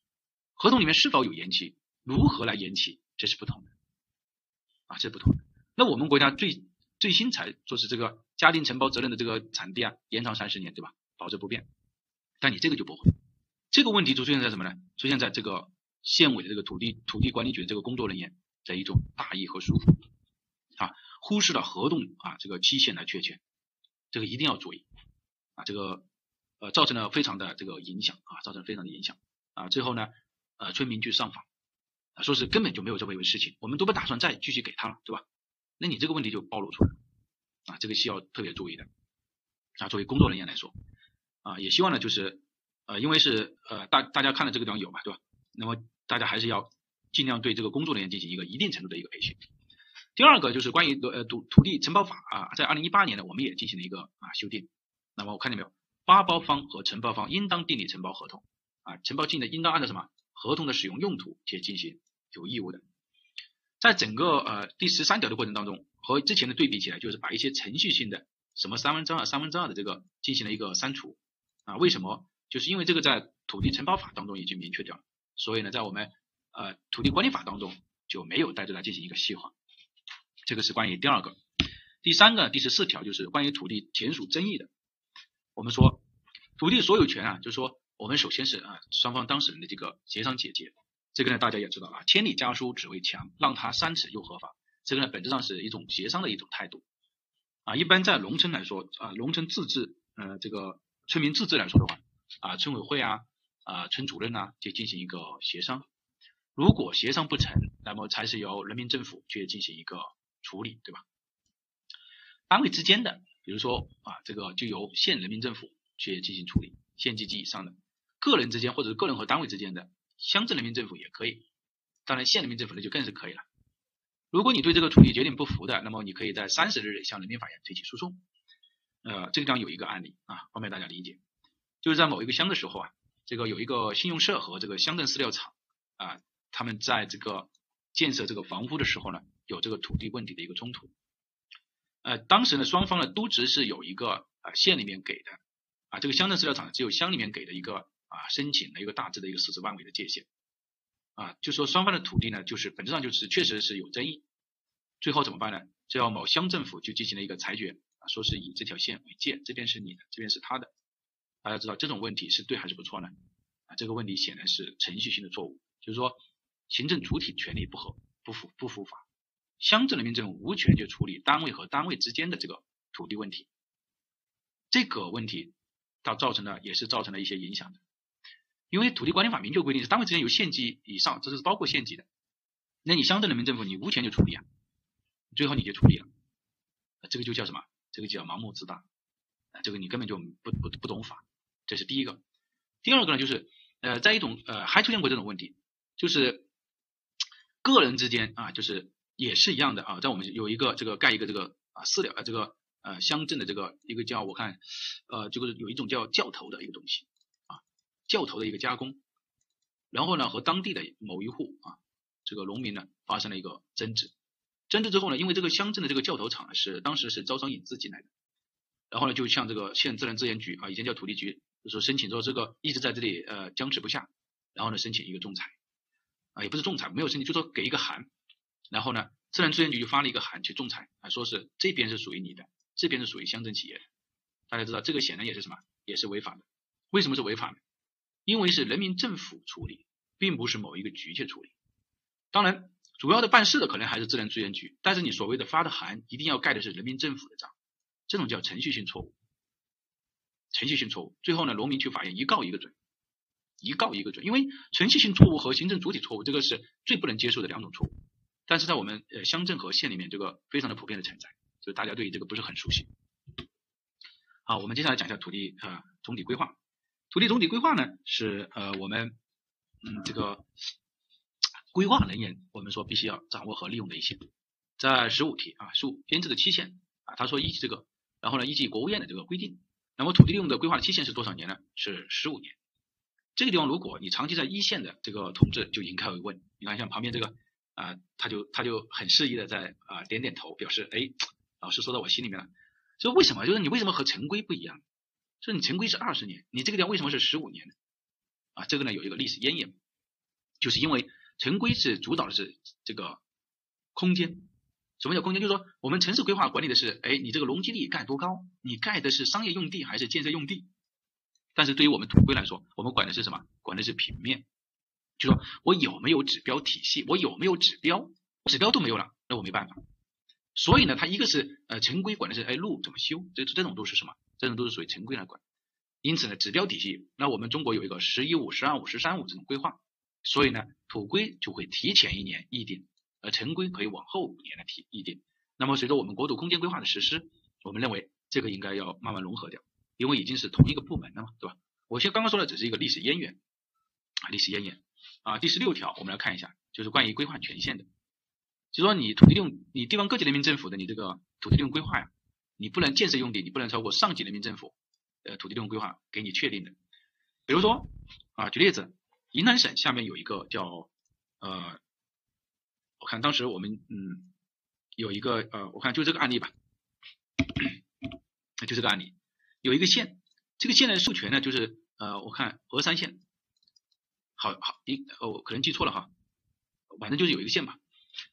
合同里面是否有延期，如何来延期，这是不同的，啊，这是不同的。那我们国家最。最新才说是这个家庭承包责任的这个产地啊，延长三十年，对吧？保持不变。但你这个就不会，这个问题就出现在什么呢？出现在这个县委的这个土地土地管理局的这个工作人员的一种大意和疏忽啊，忽视了合同啊这个期限的确权，这个一定要注意啊，这个呃造成了非常的这个影响啊，造成非常的影响啊。最后呢，呃村民去上访啊，说是根本就没有这么一回事情，我们都不打算再继续给他了，对吧？那你这个问题就暴露出来了啊，这个需要特别注意的啊。作为工作人员来说啊，也希望呢，就是呃，因为是呃大大家看的这个地方有嘛，对吧？那么大家还是要尽量对这个工作人员进行一个一定程度的一个培训。第二个就是关于呃土土地承包法啊，在二零一八年呢，我们也进行了一个啊修订。那么我看见没有？发包方和承包方应当订立承包合同啊，承包金呢应当按照什么合同的使用用途去进行有义务的。在整个呃第十三条的过程当中，和之前的对比起来，就是把一些程序性的什么三分之二、三分之二的这个进行了一个删除啊。为什么？就是因为这个在土地承包法当中已经明确掉了，所以呢，在我们呃土地管理法当中就没有带着来进行一个细化。这个是关于第二个、第三个、第十四条，就是关于土地权属争议的。我们说土地所有权啊，就是说我们首先是啊双方当事人的这个协商解决。这个呢，大家也知道啊，千里家书只为墙，让他三尺又何妨？这个呢本质上是一种协商的一种态度啊。一般在农村来说啊，农村自治，呃，这个村民自治来说的话啊，村委会啊啊村主任啊就进行一个协商。如果协商不成，那么才是由人民政府去进行一个处理，对吧？单位之间的，比如说啊，这个就由县人民政府去进行处理，县级及以上的个人之间或者是个人和单位之间的，乡镇人民政府也可以，当然县人民政府那就更是可以了。如果你对这个处理决定不服的，那么你可以在三十日内向人民法院提起诉讼。呃，这个地方有一个案例啊，方便大家理解，就是在某一个乡的时候啊，这个有一个信用社和这个乡镇饲料厂啊。他们在这个建设这个房屋的时候呢，有这个土地问题的一个冲突。呃，当时呢，双方呢都只是有一个啊县里面给的啊这个乡镇饲料厂只有乡里面给的一个啊申请的一个大致的一个四十万亩的界限啊，就说双方的土地呢就是本质上就是确实是有争议。最后怎么办呢？只要某乡政府就进行了一个裁决啊，说是以这条线为界，这边是你的，这边是他的。大家知道这种问题是对还是不错呢？啊，这个问题显然是程序性的错误，就是说。行政主体权力不合不符不符法，乡镇人民政府无权去处理单位和单位之间的这个土地问题，这个问题它造成了也是造成了一些影响的，因为土地管理法明确规定是单位之间有县级以上，这是包括县级的，那你乡镇人民政府你无权去处理啊，最后你就处理了，这个就叫什么？这个叫盲目自大，啊，这个你根本就不不不懂法，这是第一个。第二个呢，就是呃，在一种呃还出现过这种问题，就是。个人之间啊，就是也是一样的啊，在我们有一个这个盖一个这个啊私了啊这个呃乡镇的这个一个叫我看呃就是有一种叫教头的一个东西教头的一个加工，然后呢和当地的某一户啊这个农民呢发生了一个争执，争执之后呢，因为这个乡镇的这个教头厂呢是当时是招商引资进来的，然后呢就向这个县自然资源局啊以前叫土地局就说申请说这个一直在这里呃僵持不下，然后呢申请一个仲裁。啊，也不是仲裁，没有申请，就说给一个函，然后呢，自然资源局就发了一个函去仲裁，啊，说是这边是属于你的，这边是属于乡镇企业的。大家知道这个显然也是什么，也是违法的。为什么是违法呢？因为是人民政府处理，并不是某一个局去处理。当然，主要的办事的可能还是自然资源局，但是你所谓的发的函一定要盖的是人民政府的章，这种叫程序性错误。程序性错误，最后呢，农民去法院一告一个准。一告一个准，因为程序性错误和行政主体错误，这个是最不能接受的两种错误。但是在我们呃乡镇和县里面，这个非常的普遍的存在，就大家对于这个不是很熟悉。好，我们接下来讲一下土地啊总体规划。土地总体规划呢，是呃我们嗯这个规划人员我们说必须要掌握和利用的一些。在十五题啊，十五编制的期限啊，他说依据这个，然后呢依据国务院的这个规定，那么土地利用的规划的期限是多少年呢？是十五年。这个地方，如果你长期在一线的这个同志就应该会问，你看像旁边这个啊，他就他就很适宜的在啊点点头，表示哎，老师说到我心里面了。就为什么？就是你为什么和城规不一样？说你城规是二十年，你这个地方为什么是十五年呢？啊，这个呢有一个历史渊源，就是因为城规是主导的是这个空间。什么叫空间？就是说我们城市规划管理的是，哎，你这个容积率盖多高？你盖的是商业用地还是建设用地？但是对于我们土规来说，我们管的是什么？管的是平面，就说我有没有指标体系，我有没有指标，指标都没有了，那我没办法。所以呢，它一个是呃城规管的是哎路怎么修，这这种都是什么？这种都是属于城规来管。因此呢，指标体系，那我们中国有一个十一五、十二五、十三五这种规划，所以呢，土规就会提前一年议定，而城规可以往后五年来提议定。那么随着我们国土空间规划的实施，我们认为这个应该要慢慢融合掉。因为已经是同一个部门了嘛，对吧？我先刚刚说的只是一个历史渊源啊，历史渊源啊。第十六条，我们来看一下，就是关于规划权限的，就说你土地用，你地方各级人民政府的你这个土地用规划呀，你不能建设用地，你不能超过上级人民政府呃土地利用规划给你确定的。比如说啊，举例子，云南省下面有一个叫呃，我看当时我们嗯有一个呃，我看就这个案例吧，就这个案例。有一个县，这个县的授权呢，就是呃，我看峨山县，好好一哦，可能记错了哈，反正就是有一个县吧。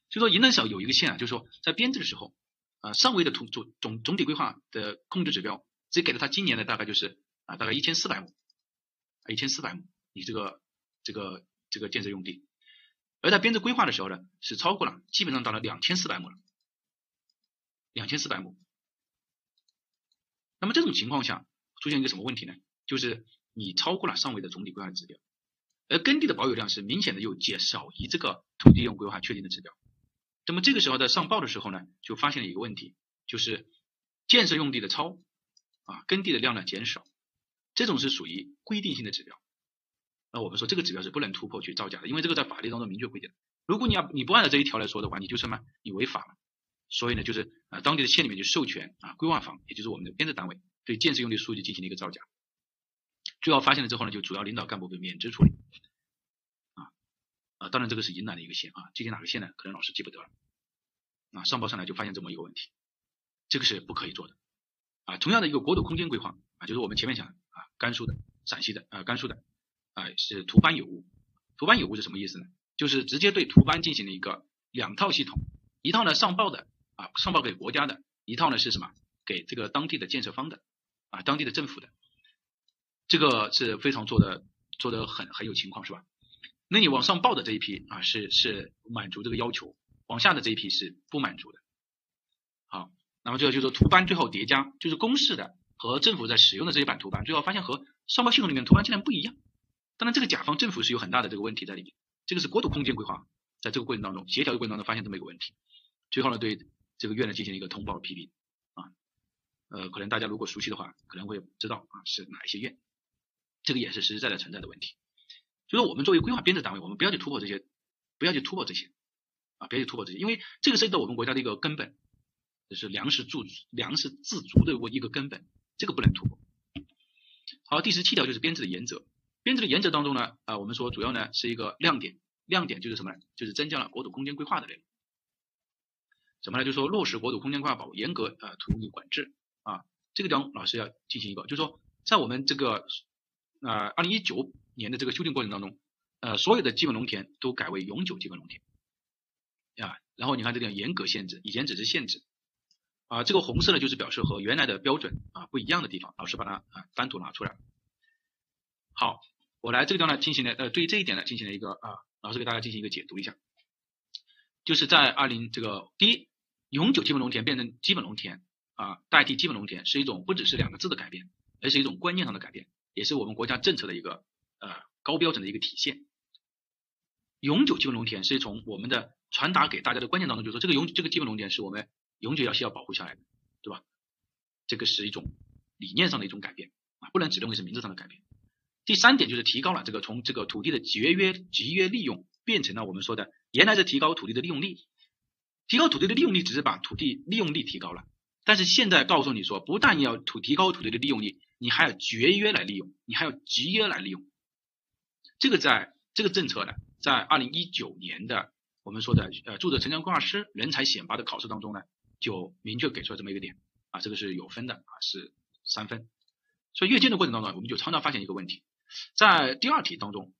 就说云南省有一个县啊，就是说在编制的时候，呃，上位的土总总总体规划的控制指标只给了他今年的大概就是啊，大概一千四百亩，一千四百亩，你这个这个这个建设用地，而在编制规划的时候呢，是超过了，基本上到了两千四百亩了，两千四百亩。那么这种情况下出现一个什么问题呢？就是你超过了上位的总体规划指标，而耕地的保有量是明显的又减少于这个土地用规划确定的指标。那么这个时候在上报的时候呢，就发现了一个问题，就是建设用地的超啊，耕地的量呢减少，这种是属于规定性的指标。那我们说这个指标是不能突破去造假的，因为这个在法律当中明确规定。如果你要你不按照这一条来说的话，你就什么？你违法了。所以呢，就是啊，当地的县里面就授权啊，规划房，也就是我们的编制单位，对建设用地数据进行了一个造假。最后发现了之后呢，就主要领导干部被免职处理。啊，当然这个是云南的一个县啊，具体哪个县呢？可能老师记不得了。啊，上报上来就发现这么一个问题，这个是不可以做的。啊，同样的一个国土空间规划啊，就是我们前面讲的啊，甘肃的、陕西的啊，甘肃的啊，是图班有误。图班有误是什么意思呢？就是直接对图班进行了一个两套系统，一套呢上报的。啊，上报给国家的一套呢是什么？给这个当地的建设方的啊，当地的政府的，这个是非常做的做的很很有情况是吧？那你往上报的这一批啊是是满足这个要求，往下的这一批是不满足的。好，那么最后就是图班最后叠加，就是公示的和政府在使用的这些版图班，最后发现和上报系统里面图班竟然不一样。当然这个甲方政府是有很大的这个问题在里面，这个是国土空间规划在这个过程当中协调的过程当中发现这么一个问题，最后呢对。这个院呢进行一个通报批评啊，呃，可能大家如果熟悉的话，可能会知道啊是哪一些院，这个也是实实在在存在的问题。就是我们作为规划编制单位，我们不要去突破这些，不要去突破这些啊，不要去突破这些，因为这个涉及到我们国家的一个根本，就是粮食自粮食自足的一个根本，这个不能突破。好，第十七条就是编制的原则，编制的原则当中呢，啊，我们说主要呢是一个亮点，亮点就是什么呢？就是增加了国土空间规划的内容。什么呢？就是说落实国土空间规划保护，严格呃土地管制啊。这个地方老师要进行一个，就是说在我们这个呃二零一九年的这个修订过程当中，呃所有的基本农田都改为永久基本农田啊。然后你看这点严格限制，以前只是限制啊。这个红色呢就是表示和原来的标准啊不一样的地方，老师把它啊单独拿出来。好，我来这个地方呢进行了呃对这一点呢进行了一个啊，老师给大家进行一个解读一下，就是在二零这个第一。永久基本农田变成基本农田啊，代替基本农田是一种不只是两个字的改变，而是一种观念上的改变，也是我们国家政策的一个呃高标准的一个体现。永久基本农田是从我们的传达给大家的观念当中，就是说这个永这个基本农田是我们永久要需要保护下来的，对吧？这个是一种理念上的一种改变啊，不能只认为是名字上的改变。第三点就是提高了这个从这个土地的节约集约利用变成了我们说的原来是提高土地的利用率。提高土地的利用率只是把土地利用率提高了，但是现在告诉你说，不但要土提高土地的利用率，你还要节约来利用，你还要集约来利用。这个在这个政策呢，在二零一九年的我们说的呃住宅城乡规划师人才选拔的考试当中呢，就明确给出了这么一个点啊，这个是有分的啊，是三分。所以阅卷的过程当中，我们就常常发现一个问题，在第二题当中，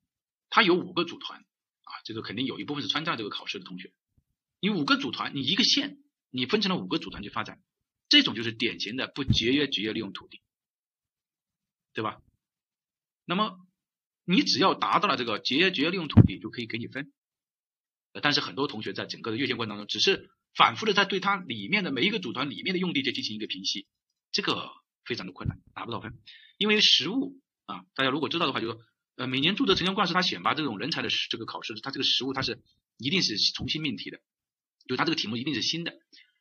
它有五个组团啊，这个肯定有一部分是参加这个考试的同学。你五个组团，你一个县，你分成了五个组团去发展，这种就是典型的不节约节约利用土地，对吧？那么你只要达到了这个节约节利用土地，就可以给你分。但是很多同学在整个的阅卷过程当中，只是反复的在对它里面的每一个组团里面的用地就进行一个评析，这个非常的困难，拿不到分。因为实物啊，大家如果知道的话，就说呃每年住的城乡规划师他选拔这种人才的这个考试，他这个实物他是一定是重新命题的。就它这个题目一定是新的，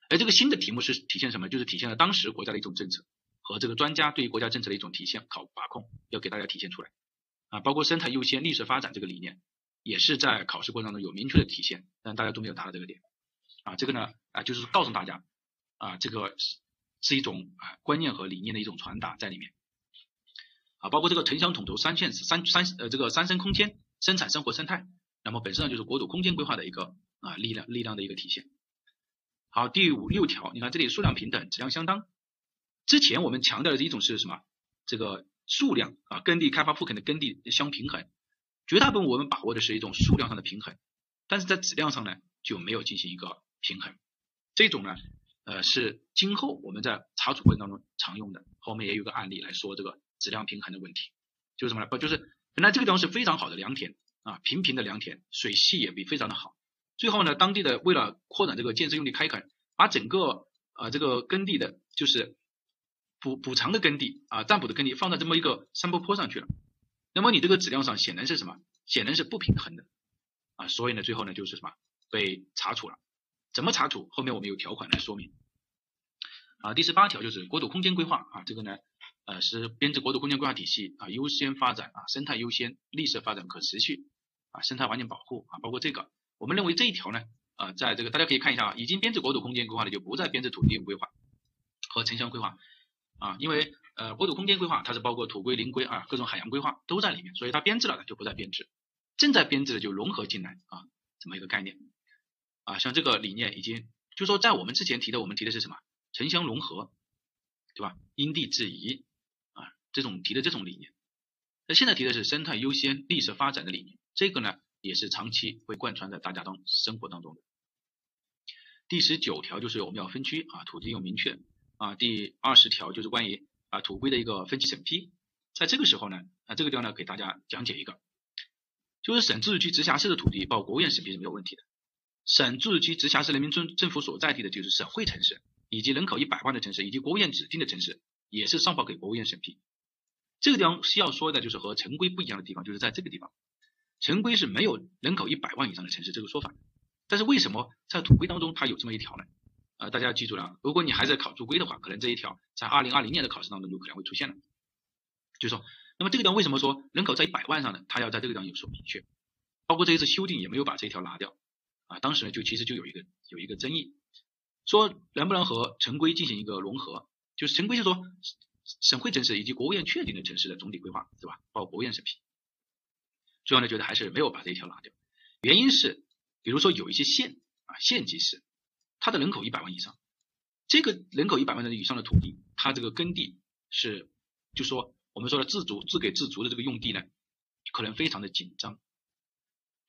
而这个新的题目是体现什么？就是体现了当时国家的一种政策和这个专家对于国家政策的一种体现、考把控，要给大家体现出来啊。包括生态优先、绿色发展这个理念，也是在考试过程当中有明确的体现，但大家都没有达到这个点啊。这个呢啊，就是告诉大家啊，这个是是一种啊观念和理念的一种传达在里面啊。包括这个城乡统筹三线三三呃这个三生空间生产生活生态，那么本身上就是国土空间规划的一个。啊，力量力量的一个体现。好，第五六条，你看这里数量平等，质量相当。之前我们强调的一种是什么？这个数量啊，耕地开发复垦的耕地相平衡。绝大部分我们把握的是一种数量上的平衡，但是在质量上呢就没有进行一个平衡。这种呢，呃，是今后我们在查处过程当中常用的。后面也有个案例来说这个质量平衡的问题，就是什么呢？不就是本来这个地方是非常好的良田啊，平平的良田，水系也比非常的好。最后呢，当地的为了扩展这个建设用地开垦，把整个啊这个耕地的，就是补补偿的耕地啊占卜的耕地放在这么一个山坡坡上去了，那么你这个质量上显然是什么？显然是不平衡的啊，所以呢最后呢就是什么被查处了？怎么查处？后面我们有条款来说明。啊，第十八条就是国土空间规划啊，这个呢，呃，是编制国土空间规划体系啊，优先发展啊，生态优先，绿色发展可持续啊，生态环境保护啊，包括这个，我们认为这一条呢，啊，在这个大家可以看一下啊，已经编制国土空间规划的就不再编制土地规划和城乡规划啊，因为呃，国土空间规划它是包括土规、林规啊，各种海洋规划都在里面，所以它编制了的就不再编制，正在编制的就融合进来啊，这么一个概念啊，像这个理念已经就说在我们之前提的，我们提的是什么？城乡融合，对吧？因地制宜啊，这种提的这种理念。那现在提的是生态优先、绿色发展的理念，这个呢也是长期会贯穿在大家当生活当中的。第十九条就是我们要分区啊，土地要明确啊。第二十条就是关于啊土规的一个分级审批。在这个时候呢，啊这个地方呢给大家讲解一个，就是省自治区直辖市的土地报国务院审批是没有问题的。省自治区直辖市人民政政府所在地的就是省会城市。以及人口一百万的城市，以及国务院指定的城市，也是上报给国务院审批。这个地方需要说的，就是和城规不一样的地方，就是在这个地方，城规是没有人口一百万以上的城市这个说法。但是为什么在土规当中它有这么一条呢？呃，大家要记住了，如果你还在考注规的话，可能这一条在二零二零年的考试当中就可能会出现了。就是说，那么这个地方为什么说人口在一百万上呢，它要在这个地方有所明确？包括这一次修订也没有把这一条拿掉啊。当时呢，就其实就有一个有一个争议。说能不能和城规进行一个融合？就是城规是说省会城市以及国务院确定的城市的总体规划，是吧？报国务院审批。最后呢，觉得还是没有把这一条拿掉。原因是，比如说有一些县啊，县级市，它的人口一百万以上，这个人口一百万人以上的土地，它这个耕地是，就说我们说的自足、自给自足的这个用地呢，可能非常的紧张。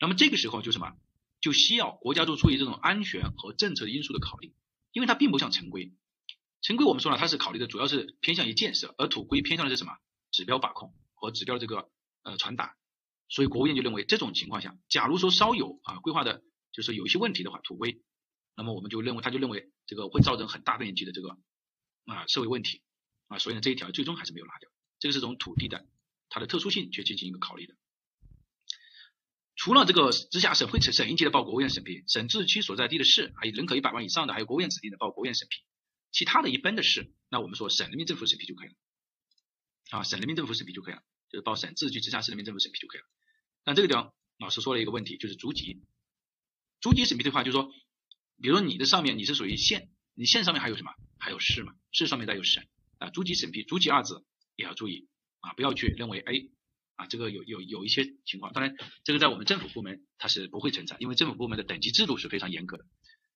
那么这个时候就什么？就需要国家做出于这种安全和政策因素的考虑。因为它并不像城规，城规我们说了，它是考虑的主要是偏向于建设，而土规偏向的是什么？指标把控和指标的这个呃传达。所以国务院就认为这种情况下，假如说稍有啊规划的，就是有一些问题的话，土规，那么我们就认为他就认为这个会造成很大面积的这个啊社会问题啊，所以呢这一条最终还是没有拿掉。这个是从土地的它的特殊性去进行一个考虑的。除了这个直辖省会省省一级的报国务院审批，省自治区所在地的市，还有人口一百万以上的，还有国务院指定的报国务院审批，其他的一般的市，那我们说省人民政府审批就可以了，啊，省人民政府审批就可以了，就是报省自治区直辖市人民政府审批就可以了。但这个地方老师说了一个问题，就是逐级，逐级审批的话，就是说，比如说你的上面你是属于县，你县上面还有什么？还有市嘛？市上面再有省啊，逐级审批，逐级二字也要注意啊，不要去认为哎。啊，这个有有有一些情况，当然这个在我们政府部门它是不会存在，因为政府部门的等级制度是非常严格的。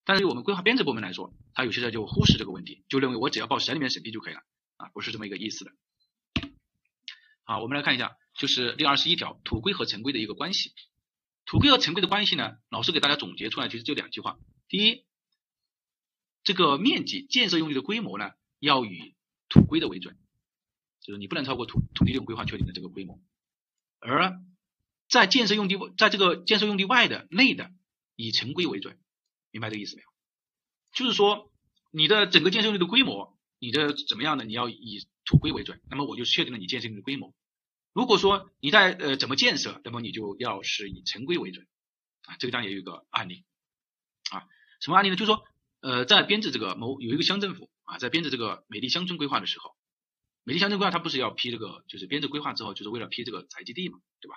但是我们规划编制部门来说，它有些时候就忽视这个问题，就认为我只要报省里面审批就可以了，啊，不是这么一个意思的。好，我们来看一下，就是第二十一条，土规和城规的一个关系。土规和城规的关系呢，老师给大家总结出来，其实就两句话：第一，这个面积、建设用地的规模呢，要以土规的为准，就是你不能超过土土地利用规划确定的这个规模。而在建设用地，在这个建设用地外的内的，以城规为准，明白这个意思没有？就是说，你的整个建设用地的规模，你的怎么样呢？你要以土规为准，那么我就确定了你建设用地的规模。如果说你在呃怎么建设，那么你就要是以城规为准啊。这个当然也有一个案例啊，什么案例呢？就是说，呃，在编制这个某有一个乡政府啊，在编制这个美丽乡村规划的时候。美丽乡村规划它不是要批这个，就是编制规划之后，就是为了批这个宅基地嘛，对吧？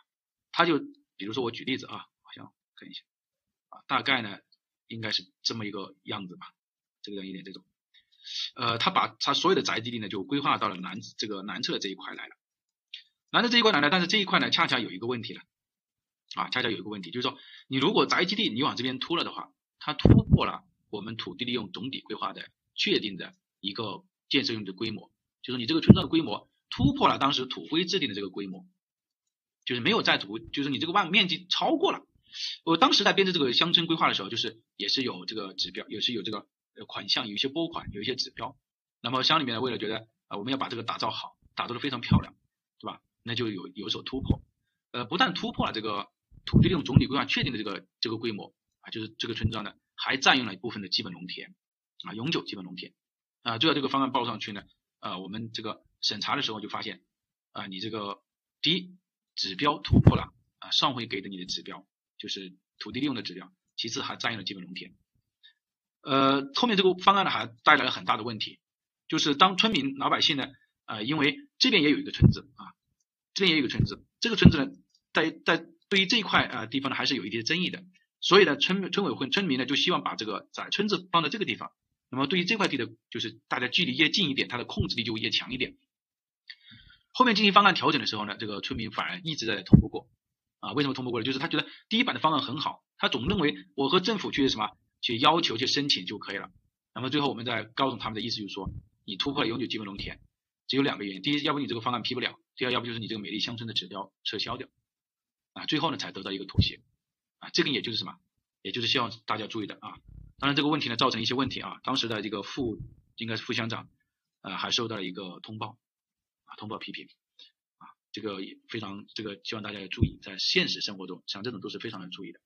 他就比如说我举例子啊，好像看一下啊，大概呢应该是这么一个样子吧，这个样一点这种，呃，他把他所有的宅基地呢就规划到了南这个南侧这一块来了，南侧这一块来了，但是这一块呢恰恰有一个问题了啊，恰恰有一个问题，就是说你如果宅基地你往这边突了的话，它突破了我们土地利用总体规划的确定的一个建设用地规模。就是你这个村庄的规模突破了当时土规制定的这个规模，就是没有在土，就是你这个万面积超过了。我当时在编制这个乡村规划的时候，就是也是有这个指标，也是有这个呃款项，有一些拨款，有一些指标。那么乡里面为了觉得啊，我们要把这个打造好，打造的非常漂亮，对吧？那就有有所突破。呃，不但突破了这个土地利用总体规划确定的这个这个规模就是这个村庄呢还占用了一部分的基本农田啊，永久基本农田。啊，最后这个方案报上去呢，啊，我们这个审查的时候就发现，啊，你这个第一指标突破了啊上回给的你的指标，就是土地利用的指标，其次还占用了基本农田。呃，后面这个方案呢还带来了很大的问题，就是当村民老百姓呢，呃，因为这边也有一个村子啊，这边也有一个村子，这个村子呢，在在对于这一块啊地方呢还是有一定争议的，所以呢村村委会村民呢就希望把这个在村子放在这个地方，那么对于这块地的，就是大家距离越近一点，它的控制力就越强一点。后面进行方案调整的时候呢，这个村民反而一直在通不过啊，为什么通不过呢？就是他觉得第一版的方案很好，他总认为我和政府去什么？去要求去申请就可以了。那么最后我们再告诉他们的意思就是说，你突破了永久基本农田，只有两个原因：第一，要不你这个方案批不了；第二，要不就是你这个美丽乡村的指标撤销掉。啊，最后呢才得到一个妥协。啊，这个也就是什么？也就是希望大家注意的啊。当然这个问题呢造成一些问题啊。当时的这个副应该是副乡长，呃，还收到了一个通报，啊，通报批评。啊，这个也非常这个希望大家要注意，在现实生活中，像这种都是非常的注意的。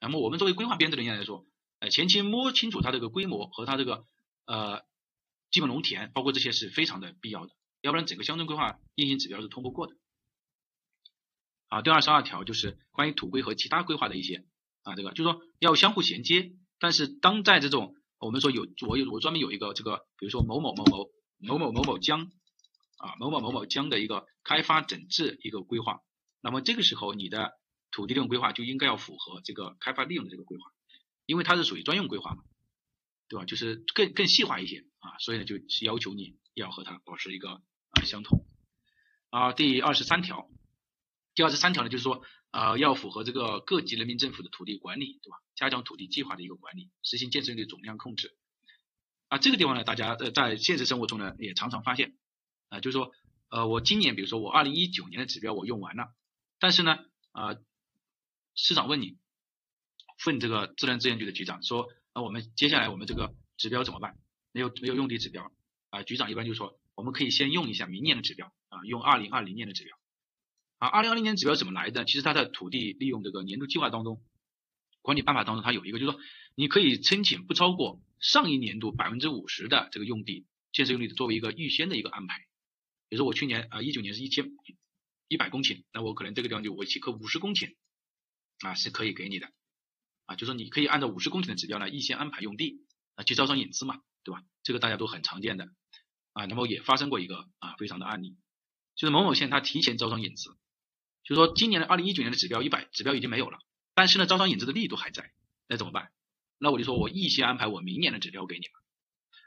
那么我们作为规划编制人员来说，呃，前期摸清楚它这个规模和它这个呃基本农田，包括这些是非常的必要的，要不然整个乡村规划运行指标是通不过的。啊，第二十二条就是关于土规和其他规划的一些啊，这个就是说要相互衔接，但是当在这种我们说有我有我专门有一个这个，比如说某某某某某某某某江啊某某某某江的一个开发整治一个规划，那么这个时候你的土地利用规划就应该要符合这个开发利用的这个规划。因为它是属于专用规划嘛，对吧？就是更更细化一些啊，所以呢，就是要求你要和它保持一个啊相同啊。第二十三条，第二十三条呢，就是说啊，要符合这个各级人民政府的土地管理，对吧？加强土地计划的一个管理，实行建设用地总量控制啊。这个地方呢，大家呃在现实生活中呢也常常发现啊，就是说呃，我今年比如说我二零一九年的指标我用完了，但是呢啊，市长问你。问这个自然资源局的局长说，那我们接下来我们这个指标怎么办？没有没有用地指标啊，局长一般就说，我们可以先用一下明年的指标啊，用二零二零年的指标啊。二零二零年指标怎么来的？其实它在土地利用这个年度计划当中，管理办法当中它有一个，就是说你可以申请不超过上一年度百分之五十的这个用地建设用地作为一个预先的一个安排。比如说我去年啊一九年是一千一百公顷，那我可能这个地方就我契克五十公顷啊是可以给你的。啊，就说你可以按照五十公顷的指标呢，预先安排用地啊，去招商引资嘛，对吧？这个大家都很常见的啊。那么也发生过一个啊非常的案例，就是某某县它提前招商引资，就说今年的二零一九年的指标一百指标已经没有了，但是呢招商引资的力度还在，那怎么办？那我就说我预先安排我明年的指标给你们。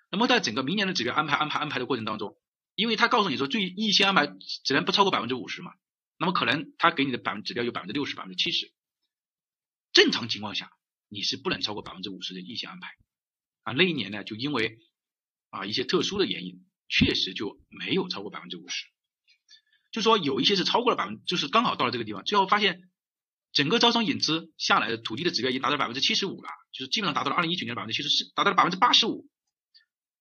那么在整个明年的指标安排安排安排的过程当中，因为他告诉你说最预先安排只能不超过百分之五十嘛，那么可能他给你的百分指标有百分之六十百分之七十。正常情况下，你是不能超过百分之五十的预先安排啊。那一年呢，就因为啊一些特殊的原因，确实就没有超过百分之五十。就说有一些是超过了百分，就是刚好到了这个地方，最后发现整个招商引资下来的土地的指标已经达到百分之七十五了，就是基本上达到了二零一九年的百分之七十四，达到了百分之八十五。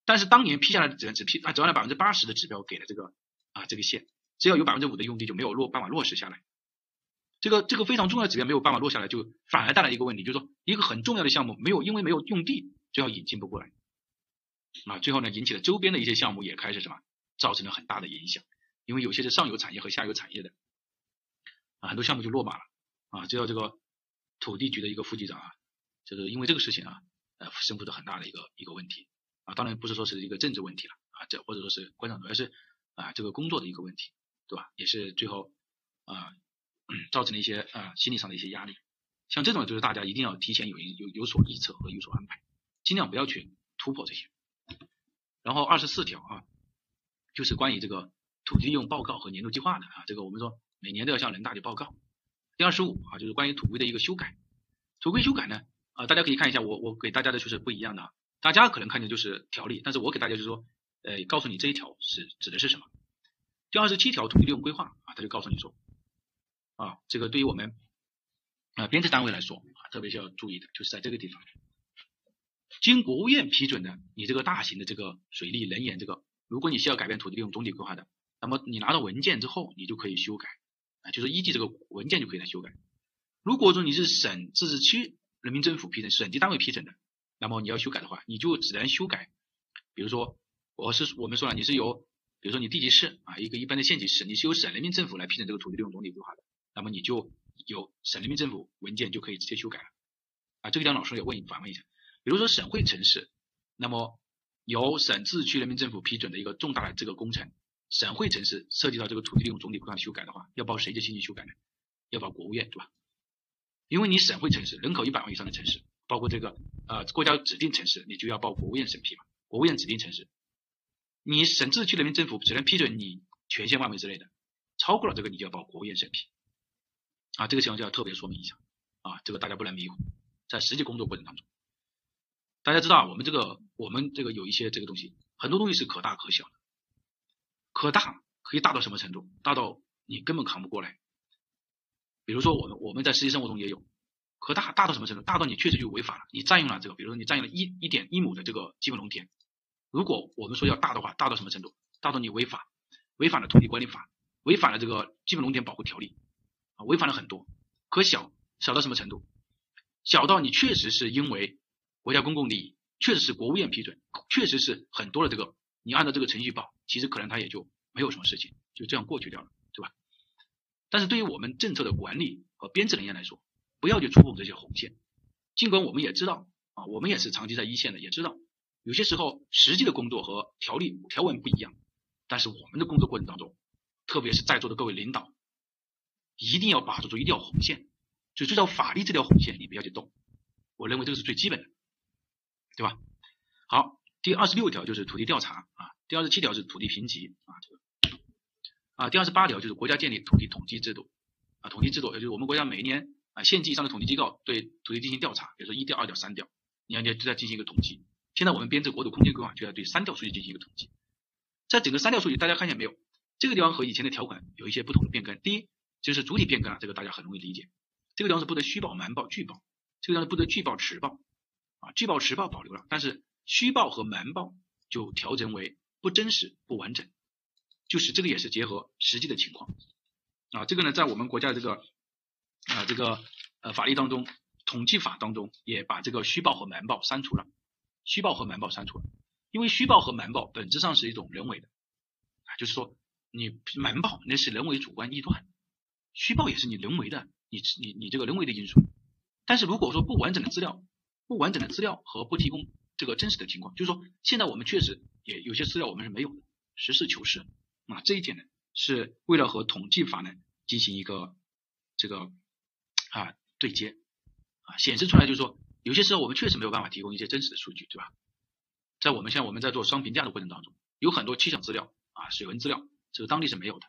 但是当年批下来的只只批啊只按了百分之八十的指标给了这个啊这个县，只要有百分之五的用地就没有落办法落实下来。这个这个非常重要的指标没有办法落下来，就反而带来一个问题，就是说一个很重要的项目没有因为没有用地，最后引进不过来，啊，最后呢引起了周边的一些项目也开始什么，造成了很大的影响，因为有些是上游产业和下游产业的，啊，很多项目就落马了，啊，这要这个土地局的一个副局长啊，就是因为这个事情啊，呃，身负着很大的一个一个问题，啊，当然不是说是一个政治问题了，啊，这或者说是官场，而是啊这个工作的一个问题，对吧？也是最后啊。造成了一些啊心理上的一些压力，像这种就是大家一定要提前有有有所预测和有所安排，尽量不要去突破这些。然后二十四条啊，就是关于这个土地利用报告和年度计划的啊，这个我们说每年都要向人大去报告。第二十五啊，就是关于土规的一个修改，土规修改呢啊，大家可以看一下我我给大家的就是不一样的啊，大家可能看见就是条例，但是我给大家就是说呃告诉你这一条是指的是什么。第二十七条土地利用规划啊，他就告诉你说。啊，这个对于我们啊编制单位来说啊，特别需要注意的，就是在这个地方，经国务院批准的，你这个大型的这个水利能源这个，如果你需要改变土地利用总体规划的，那么你拿到文件之后，你就可以修改啊，就是依据这个文件就可以来修改。如果说你是省、自治区人民政府批准、省级单位批准的，那么你要修改的话，你就只能修改，比如说我是我们说了，你是由比如说你地级市啊，一个一般的县级市，你是由省人民政府来批准这个土地利用总体规划的，那么你就有省人民政府文件就可以直接修改了啊。这个地方老师也问反问一下，比如说省会城市，那么由省自治区人民政府批准的一个重大的这个工程，省会城市涉及到这个土地利用总体规划修改的话，要报谁的信息修改呢？要报国务院对吧？因为你省会城市人口一百万以上的城市，包括这个呃国家指定城市，你就要报国务院审批嘛。国务院指定城市，你省自治区人民政府只能批准你全县范围之内的，超过了这个你就要报国务院审批。啊，这个情况就要特别说明一下啊，这个大家不能迷糊。在实际工作过程当中，大家知道，我们这个我们这个有一些这个东西，很多东西是可大可小的，可大可以大到什么程度？大到你根本扛不过来。比如说我们我们在实际生活中也有，可大大到什么程度？大到你确实就违法了，你占用了这个，比如说你占用了一一点一亩的这个基本农田。如果我们说要大的话，大到什么程度？大到你违法，违反了土地管理法，违反了这个基本农田保护条例，啊，违反了很多。可小小到什么程度？小到你确实是因为国家公共利益，确实是国务院批准，确实是很多的这个，你按照这个程序报，其实可能它也就没有什么事情，就这样过去掉了。对吧但是对于我们政策的管理和编制人员来说，不要去触碰这些红线。尽管我们也知道啊，我们也是长期在一线的，也知道有些时候实际的工作和条例条文不一样。但是我们的工作过程当中，特别是在座的各位领导，一定要把住住一条红线，就这条法律这条红线，你不要去动。我认为这个是最基本的，对吧？好，第二十六条就是土地调查啊，第二十七条是土地评级啊，这个。啊，第二十八条就是国家建立土地统计制度，啊，统计制度也就是我们国家每一年啊县级以上的统计机构对土地进行调查，比如说一调、二调、三调，你要就在进行一个统计。现在我们编制国土空间规划就要对三调数据进行一个统计。在整个三调数据，大家看见没有？这个地方和以前的条款有一些不同的变更。第一就是主体变更了，这个大家很容易理解。这个地方是不得虚报、瞒报、拒报，这个地方是不得拒报、迟报，啊，拒报、迟报保留了，但是虚报和瞒报就调整为不真实、不完整。就是这个也是结合实际的情况啊，这个呢，在我们国家这个啊这个呃法律当中，统计法当中也把这个虚报和瞒报删除了，虚报和瞒报删除了，因为虚报和瞒报本质上是一种人为的啊，就是说你瞒报那是人为主观臆断，虚报也是你人为的，你你你这个人为的因素，但是如果说不完整的资料，不完整的资料和不提供这个真实的情况，就是说现在我们确实也有些资料我们是没有的，实事求是。啊，这一点呢，是为了和统计法呢进行一个这个啊对接啊，显示出来就是说，有些时候我们确实没有办法提供一些真实的数据，对吧？在我们现我们在做商评价的过程当中，有很多气象资料啊、水文资料，这个当地是没有的，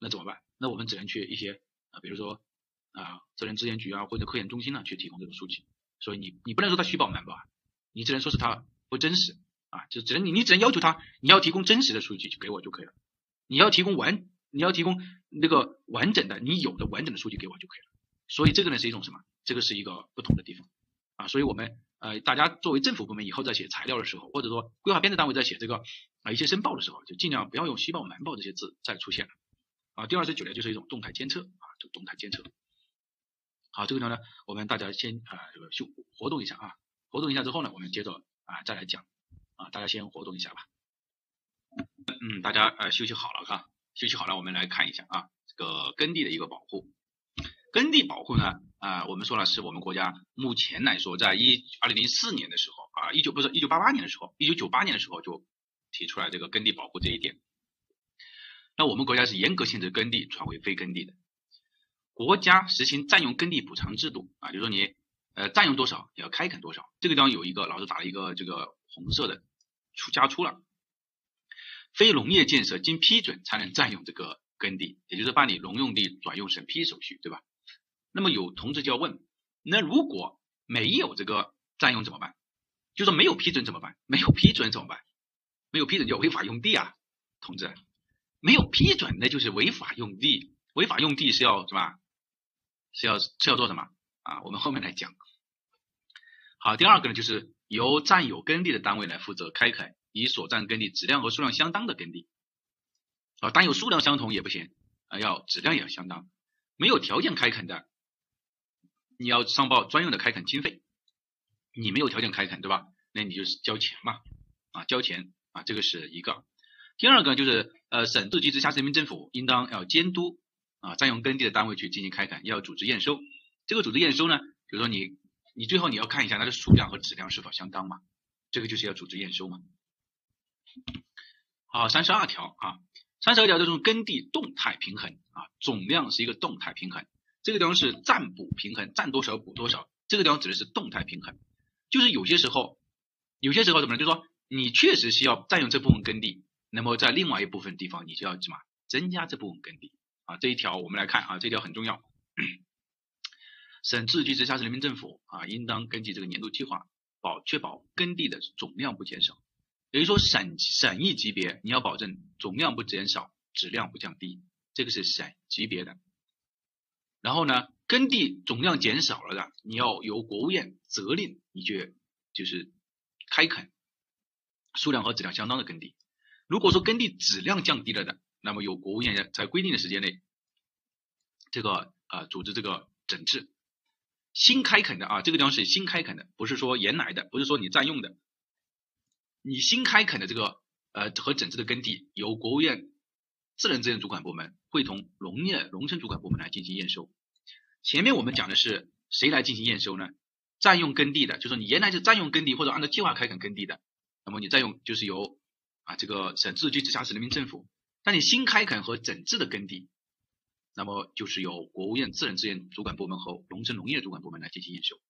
那怎么办？那我们只能去一些啊，比如说啊，责任资源局啊或者科研中心呢去提供这个数据。所以你你不能说它虚报瞒报啊，你只能说是它不真实啊，就只能你你只能要求他你要提供真实的数据给我就可以了。你要提供完，你要提供那个完整的，你有的完整的数据给我就可以了。所以这个呢是一种什么？这个是一个不同的地方啊。所以我们呃，大家作为政府部门以后在写材料的时候，或者说规划编制单位在写这个啊一些申报的时候，就尽量不要用虚报、瞒报这些字再出现了啊。第二十九条就是一种动态监测啊，就动态监测。好，这个地方呢，我们大家先啊这个休活动一下啊，活动一下之后呢，我们接着啊再来讲啊，大家先活动一下吧。嗯，大家呃休息好了哈，休息好了，我们来看一下啊，这个耕地的一个保护。耕地保护呢啊，我们说了是我们国家目前来说，在一二零零四年的时候啊，一九不是一九八八年的时候，一九九八年的时候就提出来这个耕地保护这一点。那我们国家是严格限制耕地转为非耕地的，国家实行占用耕地补偿制度啊，就说你呃占用多少也要开垦多少。这个地方有一个老师打了一个这个红色的出加粗了。非农业建设经批准才能占用这个耕地，也就是办理农用地转用审批手续，对吧？那么有同志就要问，那如果没有这个占用怎么办？就说没有批准怎么办？没有批准怎么办？没有批准就违法用地啊，同志，没有批准那就是违法用地，违法用地是要什么？是要是要做什么啊？我们后面来讲。好，第二个呢，就是由占有耕地的单位来负责开垦。以所占耕地质量和数量相当的耕地，啊，单有数量相同也不行，啊，要质量也要相当。没有条件开垦的，你要上报专用的开垦经费。你没有条件开垦，对吧？那你就是交钱嘛，啊，交钱啊，这个是一个。第二个就是呃，省自治区直辖市人民政府应当要监督啊占用耕地的单位去进行开垦，要组织验收。这个组织验收呢，比如说你你最后你要看一下它的数量和质量是否相当嘛，这个就是要组织验收嘛。好，三十二条啊，三十二条这种耕地动态平衡啊，总量是一个动态平衡，这个地方是占补平衡，占多少补多少，这个地方指的是动态平衡，就是有些时候，有些时候怎么呢？就是说你确实需要占用这部分耕地。那么在另外一部分地方，你就要什么增加这部分耕地啊？这一条我们来看啊，这条很重要。省、自治区直辖市人民政府啊，应当根据这个年度计划，保确保耕地的总量不减少。也就是说，省省一级别你要保证总量不减少，质量不降低，这个是省级别的。然后呢，耕地总量减少了的，你要由国务院责令你去就是开垦数量和质量相当的耕地。如果说耕地质量降低了的，那么由国务院在规定的时间内，这个呃组织这个整治。新开垦的啊，这个地方是新开垦的，不是说原来的，不是说你占用的。你新开垦的这个呃和整治的耕地，由国务院自然资源主管部门会同农业农村主管部门来进行验收。前面我们讲的是谁来进行验收呢？占用耕地的，就是你原来是占用耕地或者按照计划开垦耕地的，那么你占用就是由啊，这个省自治区直辖市人民政府，那你新开垦和整治的耕地，那么就是由国务院自然资源主管部门和农村农业主管部门来进行验收，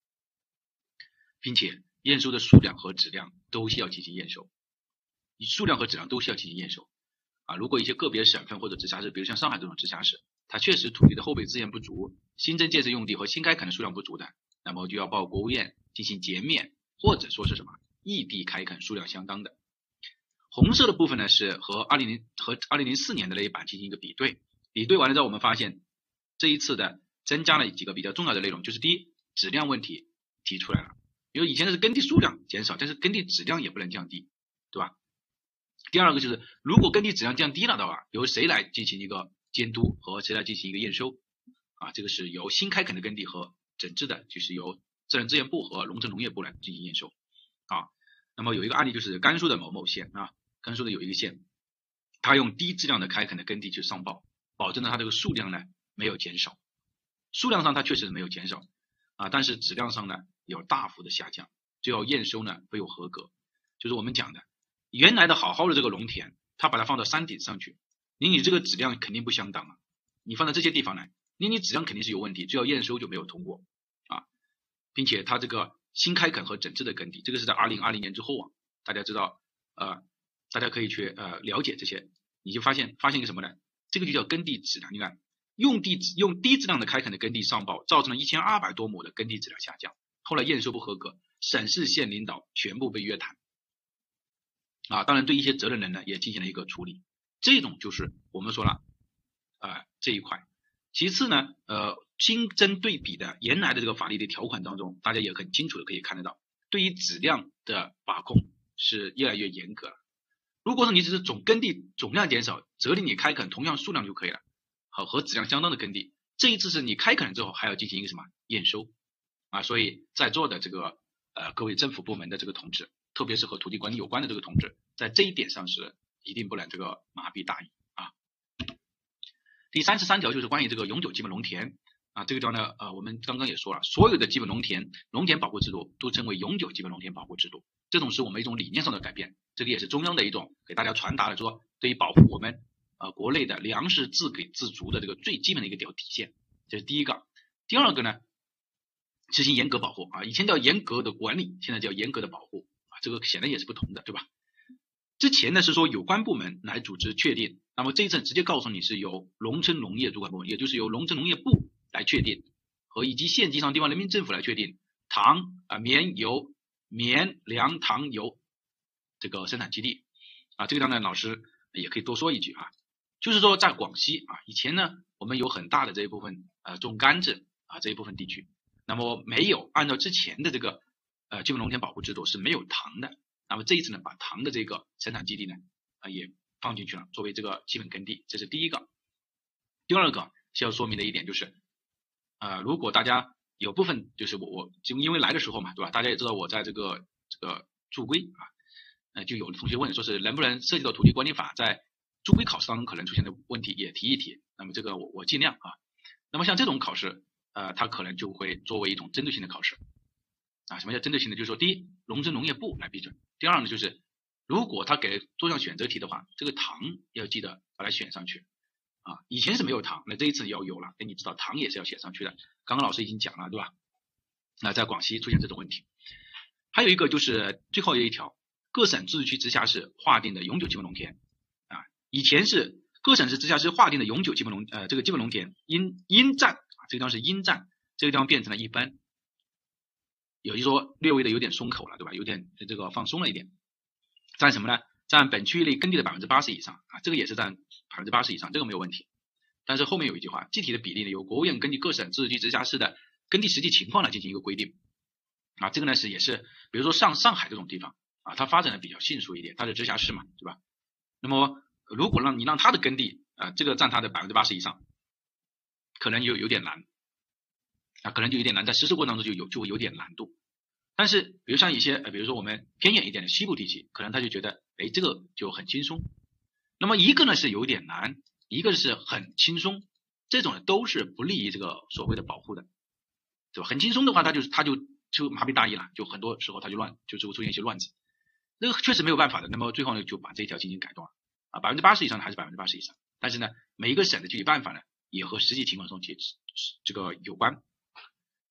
并且验收的数量和质量都需要进行验收，数量和质量都需要进行验收。啊，如果一些个别省份或者直辖市，比如像上海这种直辖市，它确实土地的后备资源不足，新增建设用地和新开垦的数量不足的，那么就要报国务院进行减免，或者说是什么异地开垦数量相当的。红色的部分呢是和二零零和二零零四年的那一版进行一个比对，比对完了之后，我们发现这一次的增加了几个比较重要的内容，就是第一，质量问题提出来了，因为以前的是耕地数量减少，但是耕地质量也不能降低，对吧？第二个就是如果耕地质量降低了的话，由谁来进行一个监督和谁来进行一个验收？啊，这个是由新开垦的耕地和整治的，就是由自然资源部和农村农业部来进行验收。啊，那么有一个案例就是甘肃的某某县啊。甘肃的有一个县，他用低质量的开垦的耕地去上报，保证了它这个数量呢没有减少，数量上它确实没有减少啊，但是质量上呢有大幅的下降，最后验收呢没有合格，就是我们讲的原来的好好的这个农田，它把它放到山顶上去，你你这个质量肯定不相当啊，你放在这些地方来，你你质量肯定是有问题，最后验收就没有通过啊，并且它这个新开垦和整治的耕地，这个是在二零二零年之后啊，大家知道呃。大家可以去呃了解这些，你就发现发现一个什么呢？这个就叫耕地质量。你看，用地用低质量的开垦的耕地上报，造成了一千二百多亩的耕地质量下降。后来验收不合格，省市县领导全部被约谈。啊，当然对一些责任人呢也进行了一个处理。这种就是我们说了啊这一块。其次呢，呃，新增对比的原来的这个法律的条款当中，大家也很清楚的可以看得到，对于质量的把控是越来越严格了。如果说你只是总耕地总量减少，责令你开垦同样数量就可以了，好和质量相当的耕地。这一次是你开垦了之后还要进行一个什么验收啊？所以在座的这个呃各位政府部门的这个同志，特别是和土地管理有关的这个同志，在这一点上是一定不能这个麻痹大意啊。第三十三条就是关于这个永久基本农田啊，这个地方呢呃我们刚刚也说了，所有的基本农田农田保护制度都称为永久基本农田保护制度，这种是我们一种理念上的改变。这个也是中央的一种给大家传达的，说对于保护我们呃国内的粮食自给自足的这个最基本的一个条底线，这是第一个。第二个呢，实行严格保护啊，以前叫严格的管理，现在叫严格的保护啊，这个显然也是不同的，对吧？之前呢是说有关部门来组织确定，那么这一次直接告诉你是由农村农业主管部门，也就是由农村农业部来确定，和以及县级上地方人民政府来确定糖啊棉油棉粮糖油。这个生产基地啊，这个当然老师也可以多说一句啊，就是说在广西啊，以前呢我们有很大的这一部分呃种甘蔗啊这一部分地区，那么没有按照之前的这个呃基本农田保护制度是没有糖的，那么这一次呢把糖的这个生产基地呢啊也放进去了，作为这个基本耕地，这是第一个。第二个需要说明的一点就是啊，如果大家有部分就是我我就因为来的时候嘛，对吧？大家也知道我在这个这个驻归啊。呃，就有同学问说是能不能涉及到土地管理法在注规考试当中可能出现的问题也提一提。那么这个我我尽量啊。那么像这种考试，呃，它可能就会作为一种针对性的考试。啊，什么叫针对性的？就是说，第一，农村农业部来批准；第二呢，就是如果他给做上选择题的话，这个糖要记得把它选上去。啊，以前是没有糖，那这一次要有了，那你知道糖也是要写上去的。刚刚老师已经讲了，对吧？那在广西出现这种问题，还有一个就是最后一条，各省自治区直辖市划定的永久基本农田啊，以前是各省市直辖市划定的永久基本农呃这个基本农田应应占啊，这个地方是应占，这个地方变成了一般，也就说略微的有点松口了，对吧？有点这个放松了一点，占什么呢？占本区域内耕地的百分之八十以上啊，这个也是占百分之八十以上，这个没有问题。但是后面有一句话，具体的比例呢，由国务院根据各省自治区直辖市的耕地实际情况来进行一个规定，啊，这个呢是也是，比如说上上海这种地方啊，它发展的比较迅速一点，它是直辖市嘛，对吧？那么如果让你让它的耕地啊，这个占它的百分之八十以上，可能就有点难，啊，可能就有点难，在实施过程当中就有就会有点难度。但是比如像一些呃，比如说我们偏远一点的西部地区，可能他就觉得，哎，这个就很轻松。那么一个呢是有点难，一个是很轻松，这种呢都是不利于这个所谓的保护的。对吧？很轻松的话，他就他就就麻痹大意了，就很多时候他就乱，就就会出现一些乱子。那个确实没有办法的。那么最后呢，就把这一条进行改动了啊，百分之八十以上的还是百分之八十以上。但是呢，每一个省的具体办法呢，也和实际情况中这这个有关。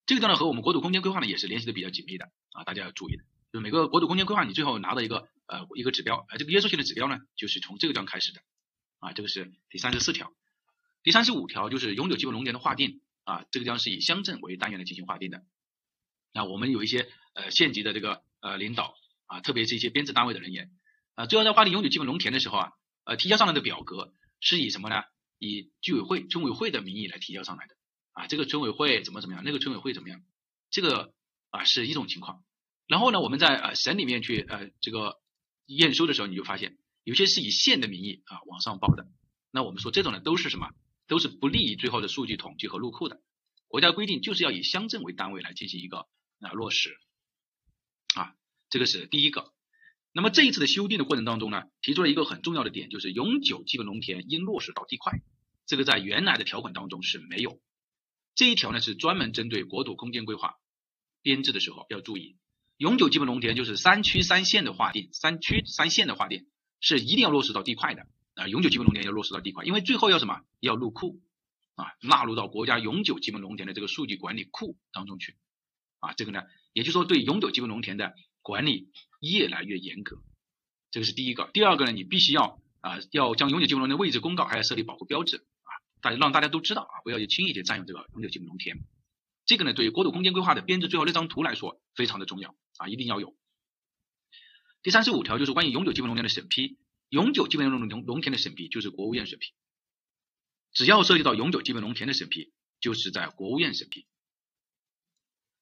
这个呢和我们国土空间规划呢也是联系的比较紧密的啊，大家要注意的。就每个国土空间规划，你最后拿到一个呃一个指标，呃这个约束性的指标呢，就是从这个地方开始的啊。这个是第三十四条，第三十五条就是永久基本农田的划定。啊，这个地方是以乡镇为单元来进行划定的。那我们有一些呃县级的这个呃领导啊，特别是一些编制单位的人员啊，最后在划定永久基本农田的时候啊，呃提交上来的表格是以什么呢？以居委会、村委会的名义来提交上来的啊。这个村委会怎么怎么样，那个村委会怎么样，这个啊是一种情况。然后呢，我们在呃省里面去呃这个验收的时候，你就发现有些是以县的名义啊往上报的。那我们说这种呢都是什么？都是不利于最后的数据统计和入库的。国家规定就是要以乡镇为单位来进行一个啊落实啊，这个是第一个。那么这一次的修订的过程当中呢，提出了一个很重要的点，就是永久基本农田应落实到地块，这个在原来的条款当中是没有。这一条呢是专门针对国土空间规划编制的时候要注意，永久基本农田就是三区三县的划定，三区三县的划定是一定要落实到地块的。啊，永久基本农田要落实到地块，因为最后要什么？要入库啊，纳入到国家永久基本农田的这个数据管理库当中去啊。这个呢，也就是说对永久基本农田的管理越来越严格。这个是第一个。第二个呢，你必须要啊，要将永久基本农田位置公告，还要设立保护标志啊，大让大家都知道啊，不要去轻易去占用这个永久基本农田。这个呢，对于国土空间规划的编制最后那张图来说非常的重要啊，一定要有。第三十五条就是关于永久基本农田的审批。永久基本农农农田的审批就是国务院审批，只要涉及到永久基本农田的审批，就是在国务院审批，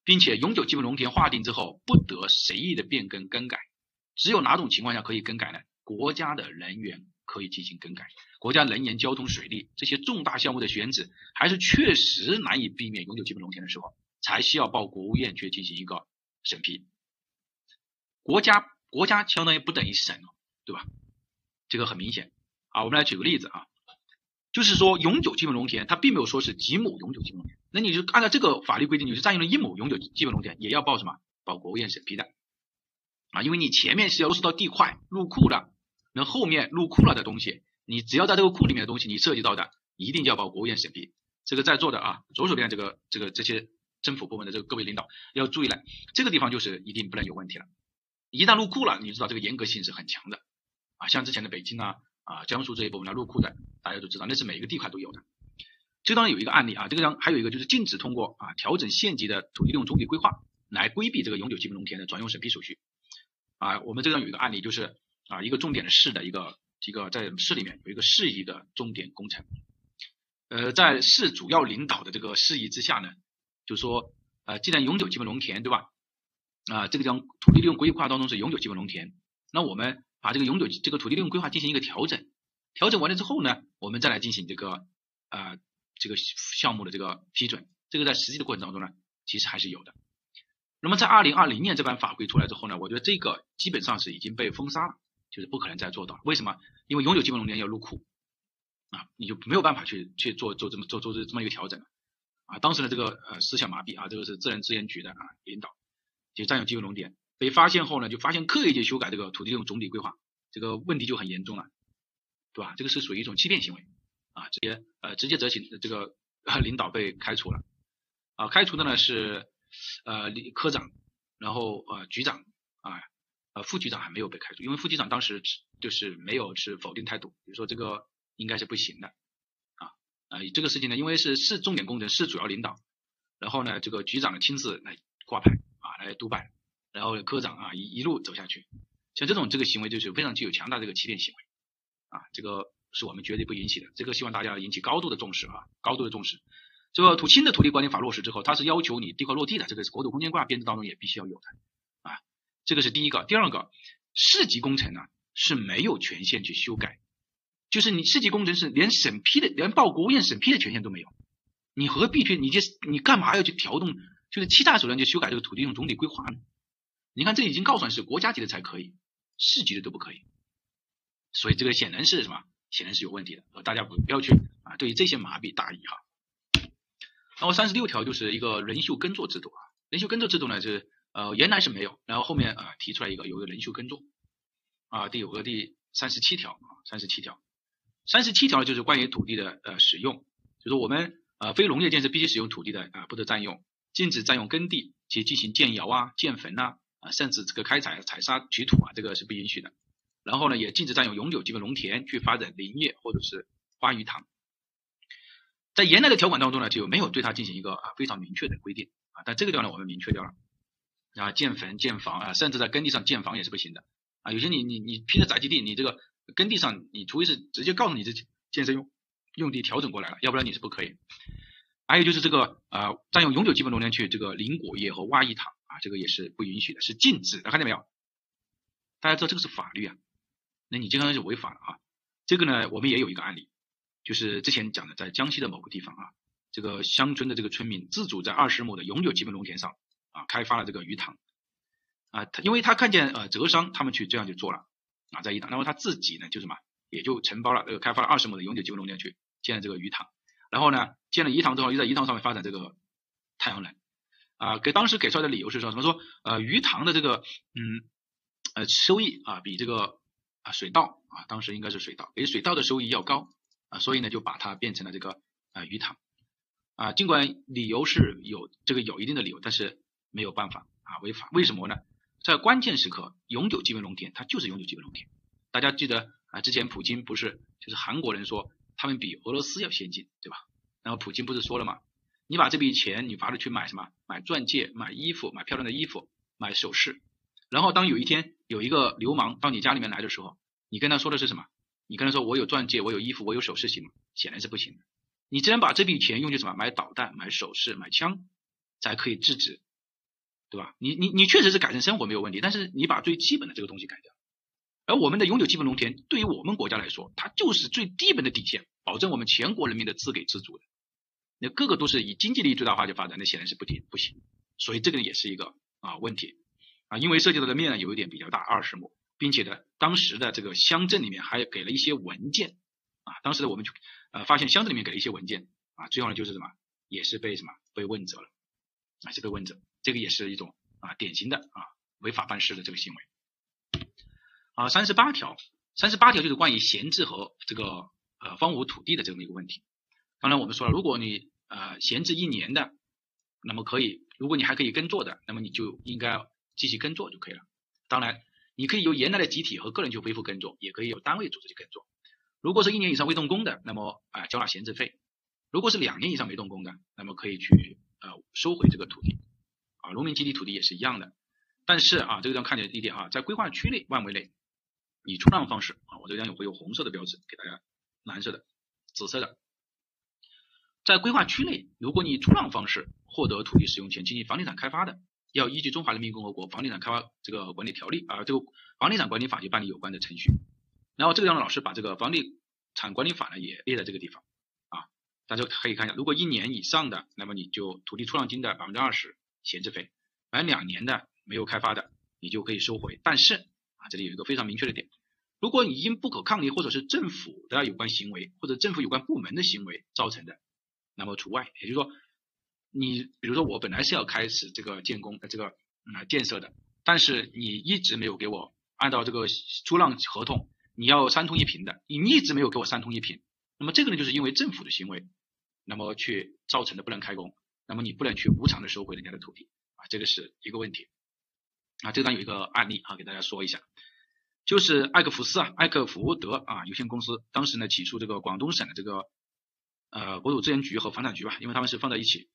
并且永久基本农田划定之后不得随意的变更更改，只有哪种情况下可以更改呢？国家的能源可以进行更改，国家能源、交通、水利这些重大项目的选址，还是确实难以避免永久基本农田的时候，才需要报国务院去进行一个审批。国家国家相当于不等于省，对吧？这个很明显啊，我们来举个例子啊，就是说永久基本农田它并没有说是几亩永久基本农田，那你就按照这个法律规定，你是占用了一亩永久基本农田，也要报什么？报国务院审批的啊，因为你前面是要落实到地块入库的，那后面入库了的东西，你只要在这个库里面的东西，你涉及到的一定就要报国务院审批。这个在座的啊，左手边这个这个这些政府部门的这个各位领导要注意了，这个地方就是一定不能有问题了，一旦入库了，你知道这个严格性是很强的。啊，像之前的北京啊啊江苏这一部分来入库的，大家都知道，那是每一个地块都有的。这当然有一个案例啊，这个上还有一个就是禁止通过啊调整县级的土地利用总体规划来规避这个永久基本农田的转用审批手续。啊，我们这张有一个案例，就是啊一个重点的市的一个一个在市里面有一个市级的重点工程，呃，在市主要领导的这个示意之下呢，就说呃既然永久基本农田对吧？啊这个叫土地利用规划当中是永久基本农田，那我们。把这个永久这个土地利用规划进行一个调整，调整完了之后呢，我们再来进行这个呃这个项目的这个批准，这个在实际的过程当中呢，其实还是有的。那么在二零二零年这版法规出来之后呢，我觉得这个基本上是已经被封杀了，就是不可能再做到。为什么？因为永久基本农田要入库啊，你就没有办法去去做做这么做做这么一个调整了啊。当时的这个呃思想麻痹啊，这个是自然资源局的啊领导，就占有基本农田被发现后呢，就发现刻意去修改这个土地利用总体规划，这个问题就很严重了，对吧？这个是属于一种欺骗行为啊，直接呃直接责请这个领导被开除了啊，开除的呢是。呃，科长，然后呃，局长啊，呃，副局长还没有被开除，因为副局长当时就是没有持否定态度，比如说这个应该是不行的啊啊，这个事情呢，因为是市重点工程，市主要领导，然后呢，这个局长亲自来挂牌啊，来督办，然后科长啊一一路走下去，像这种这个行为就是非常具有强大这个欺骗行为啊，这个是我们绝对不允许的，这个希望大家引起高度的重视啊，高度的重视。这个土新的土地管理法落实之后，它是要求你地块落地的，这个是国土空间规划编制当中也必须要有的。这个是第一个，第二个，市级工程呢是没有权限去修改，就是你市级工程是连审批的，连报国务院审批的权限都没有，你何必去？你这你干嘛要去调动？就是欺诈手段去修改这个土地用总体规划呢？你看这已经告诉你是国家级的才可以，市级的都不可以，所以这个显然是什么？显然是有问题的，大家不不要去啊，对于这些麻痹大意哈。然后三十六条就是一个人秀耕作制度啊，人秀耕作制度呢是呃原来是没有，然后后面啊提出来一个有个人秀耕作啊，第五个第三十七条啊，三十七条，三十七条就是关于土地的呃使用，就是我们呃非农业建设必须使用土地的啊不得占用，禁止占用耕地去进行建窑啊、建坟呐啊，甚至这个开采采砂取土啊，这个是不允许的。然后呢，也禁止占用永久基本农田去发展林业或者是花鱼塘。在原来的条款当中呢，就没有对它进行一个啊非常明确的规定啊，但这个地方呢，我们明确掉了啊，建坟建房啊，甚至在耕地上建房也是不行的啊。有些你你你批的宅基地，你这个耕地上，你除非是直接告诉你这建设用用地调整过来了，要不然你是不可以。还有就是这个啊，占用永久基本农田去这个林果业和挖一塘啊，这个也是不允许的，是禁止的，看见没有？大家知道这个是法律啊，那你这个是违法了啊。这个呢，我们也有一个案例。就是之前讲的，在江西的某个地方啊，这个乡村的这个村民自主在二十亩的永久基本农田上啊，开发了这个鱼塘。啊，他因为他看见呃浙商他们去这样去做了啊，在一塘，然后他自己呢就什么，也就承包了这个开发了二十亩的永久基本农田去建了这个鱼塘，然后呢建了鱼塘之后，又在鱼塘上面发展这个太阳能。啊，给当时给出来的理由是说什么说呃鱼塘的这个嗯呃收益啊比这个啊水稻啊当时应该是水稻比水稻的收益要高。啊，所以呢，就把它变成了这个啊鱼塘。啊，尽管理由是有这个有一定的理由，但是没有办法啊违法。为什么呢？在关键时刻，永久基本农田它就是永久基本农田。大家记得啊，之前普京不是就是韩国人说他们比俄罗斯要先进，对吧？然后普京不是说了吗？你把这笔钱你拿着去买什么？买钻戒、买衣服、买漂亮的衣服、买首饰。然后当有一天有一个流氓到你家里面来的时候，你跟他说的是什么？你跟他说我有钻戒，我有衣服，我有首饰，行吗？显然是不行的。你既然把这笔钱用去什么买导弹、买首饰、买枪，才可以制止，对吧？你你你确实是改善生活没有问题，但是你把最基本的这个东西改掉。而我们的永久基本农田对于我们国家来说，它就是最基本的底线，保证我们全国人民的自给自足的。那个个都是以经济利益最大化去发展，那显然是不行不行。所以这个也是一个啊问题啊，因为涉及到的面呢有一点比较大，二十亩。并且呢，当时的这个乡镇里面还给了一些文件啊，当时的我们就呃发现乡镇里面给了一些文件啊，最后呢就是什么，也是被什么被问责了，啊是被问责，这个也是一种啊典型的啊违法办事的这个行为。啊，三十八条，三十八条就是关于闲置和这个呃荒芜土地的这么一个问题。当然我们说了，如果你呃闲置一年的，那么可以，如果你还可以耕作的，那么你就应该继续耕作就可以了。当然。你可以由原来的集体和个人去恢复耕作，也可以由单位组织去耕作。如果是一年以上未动工的，那么啊交纳闲置费；如果是两年以上没动工的，那么可以去呃收回这个土地。啊，农民集体土地也是一样的。但是啊，这个地方看见一点啊，在规划区内范围内，以出让方式啊，我这个地方有会有红色的标志给大家，蓝色的、紫色的，在规划区内，如果你出让方式获得土地使用权进行房地产开发的。要依据《中华人民共和国房地产开发这个管理条例》啊，这个房地产管理法去办理有关的程序。然后这个地方老师把这个房地产管理法呢也列在这个地方啊，大家可以看一下，如果一年以上的，那么你就土地出让金的百分之二十闲置费；满两年的没有开发的，你就可以收回。但是啊，这里有一个非常明确的点，如果你因不可抗力或者是政府的有关行为或者政府有关部门的行为造成的，那么除外。也就是说，你比如说我本来是要开始这个建工的这个啊建设的，但是你一直没有给我按照这个出让合同，你要三通一平的，你一直没有给我三通一平，那么这个呢，就是因为政府的行为，那么去造成的不能开工。那么你不能去无偿的收回人家的土地啊，这个是一个问题啊。这张有一个案例啊，给大家说一下，就是艾克福斯啊，艾克福德啊有限公司当时呢起诉这个广东省的这个呃国土资源局和房产局吧，因为他们是放在一起，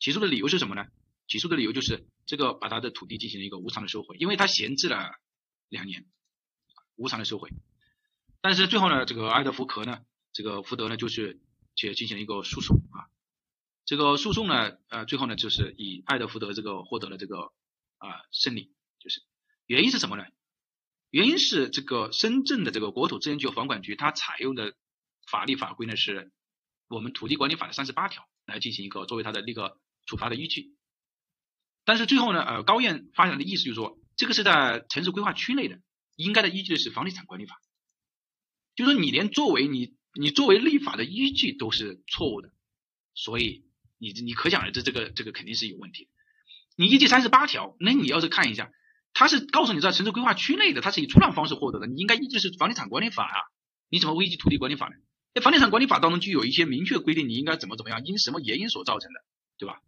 起诉的理由是什么呢？起诉的理由就是这个把他的土地进行了一个无偿的收回，因为他闲置了两年，无偿的收回。但是最后呢，这个艾德福壳呢，这个福德呢就是去进行了一个诉讼啊。这个诉讼呢，呃，最后呢，就是以爱德福德这个获得了这个啊胜利，就是原因是什么呢？原因是这个深圳的这个国土资源局房管局，它采用的法律法规呢是我们土地管理法的三十八条来进行一个作为它的那个处罚的依据。但是最后呢，呃，高院发展的意思就是说，这个是在城市规划区内的，应该的依据是房地产管理法，就是说你连作为你你作为立法的依据都是错误的，所以。你你可想而知，这个这个肯定是有问题。你依据三十八条，那你要是看一下，他是告诉你在城市规划区内的，它是以出让方式获得的，你应该依据是房地产管理法啊，你怎么会依据土地管理法呢？那房地产管理法当中就有一些明确规定，你应该怎么怎么样，因什么原因所造成的，对吧？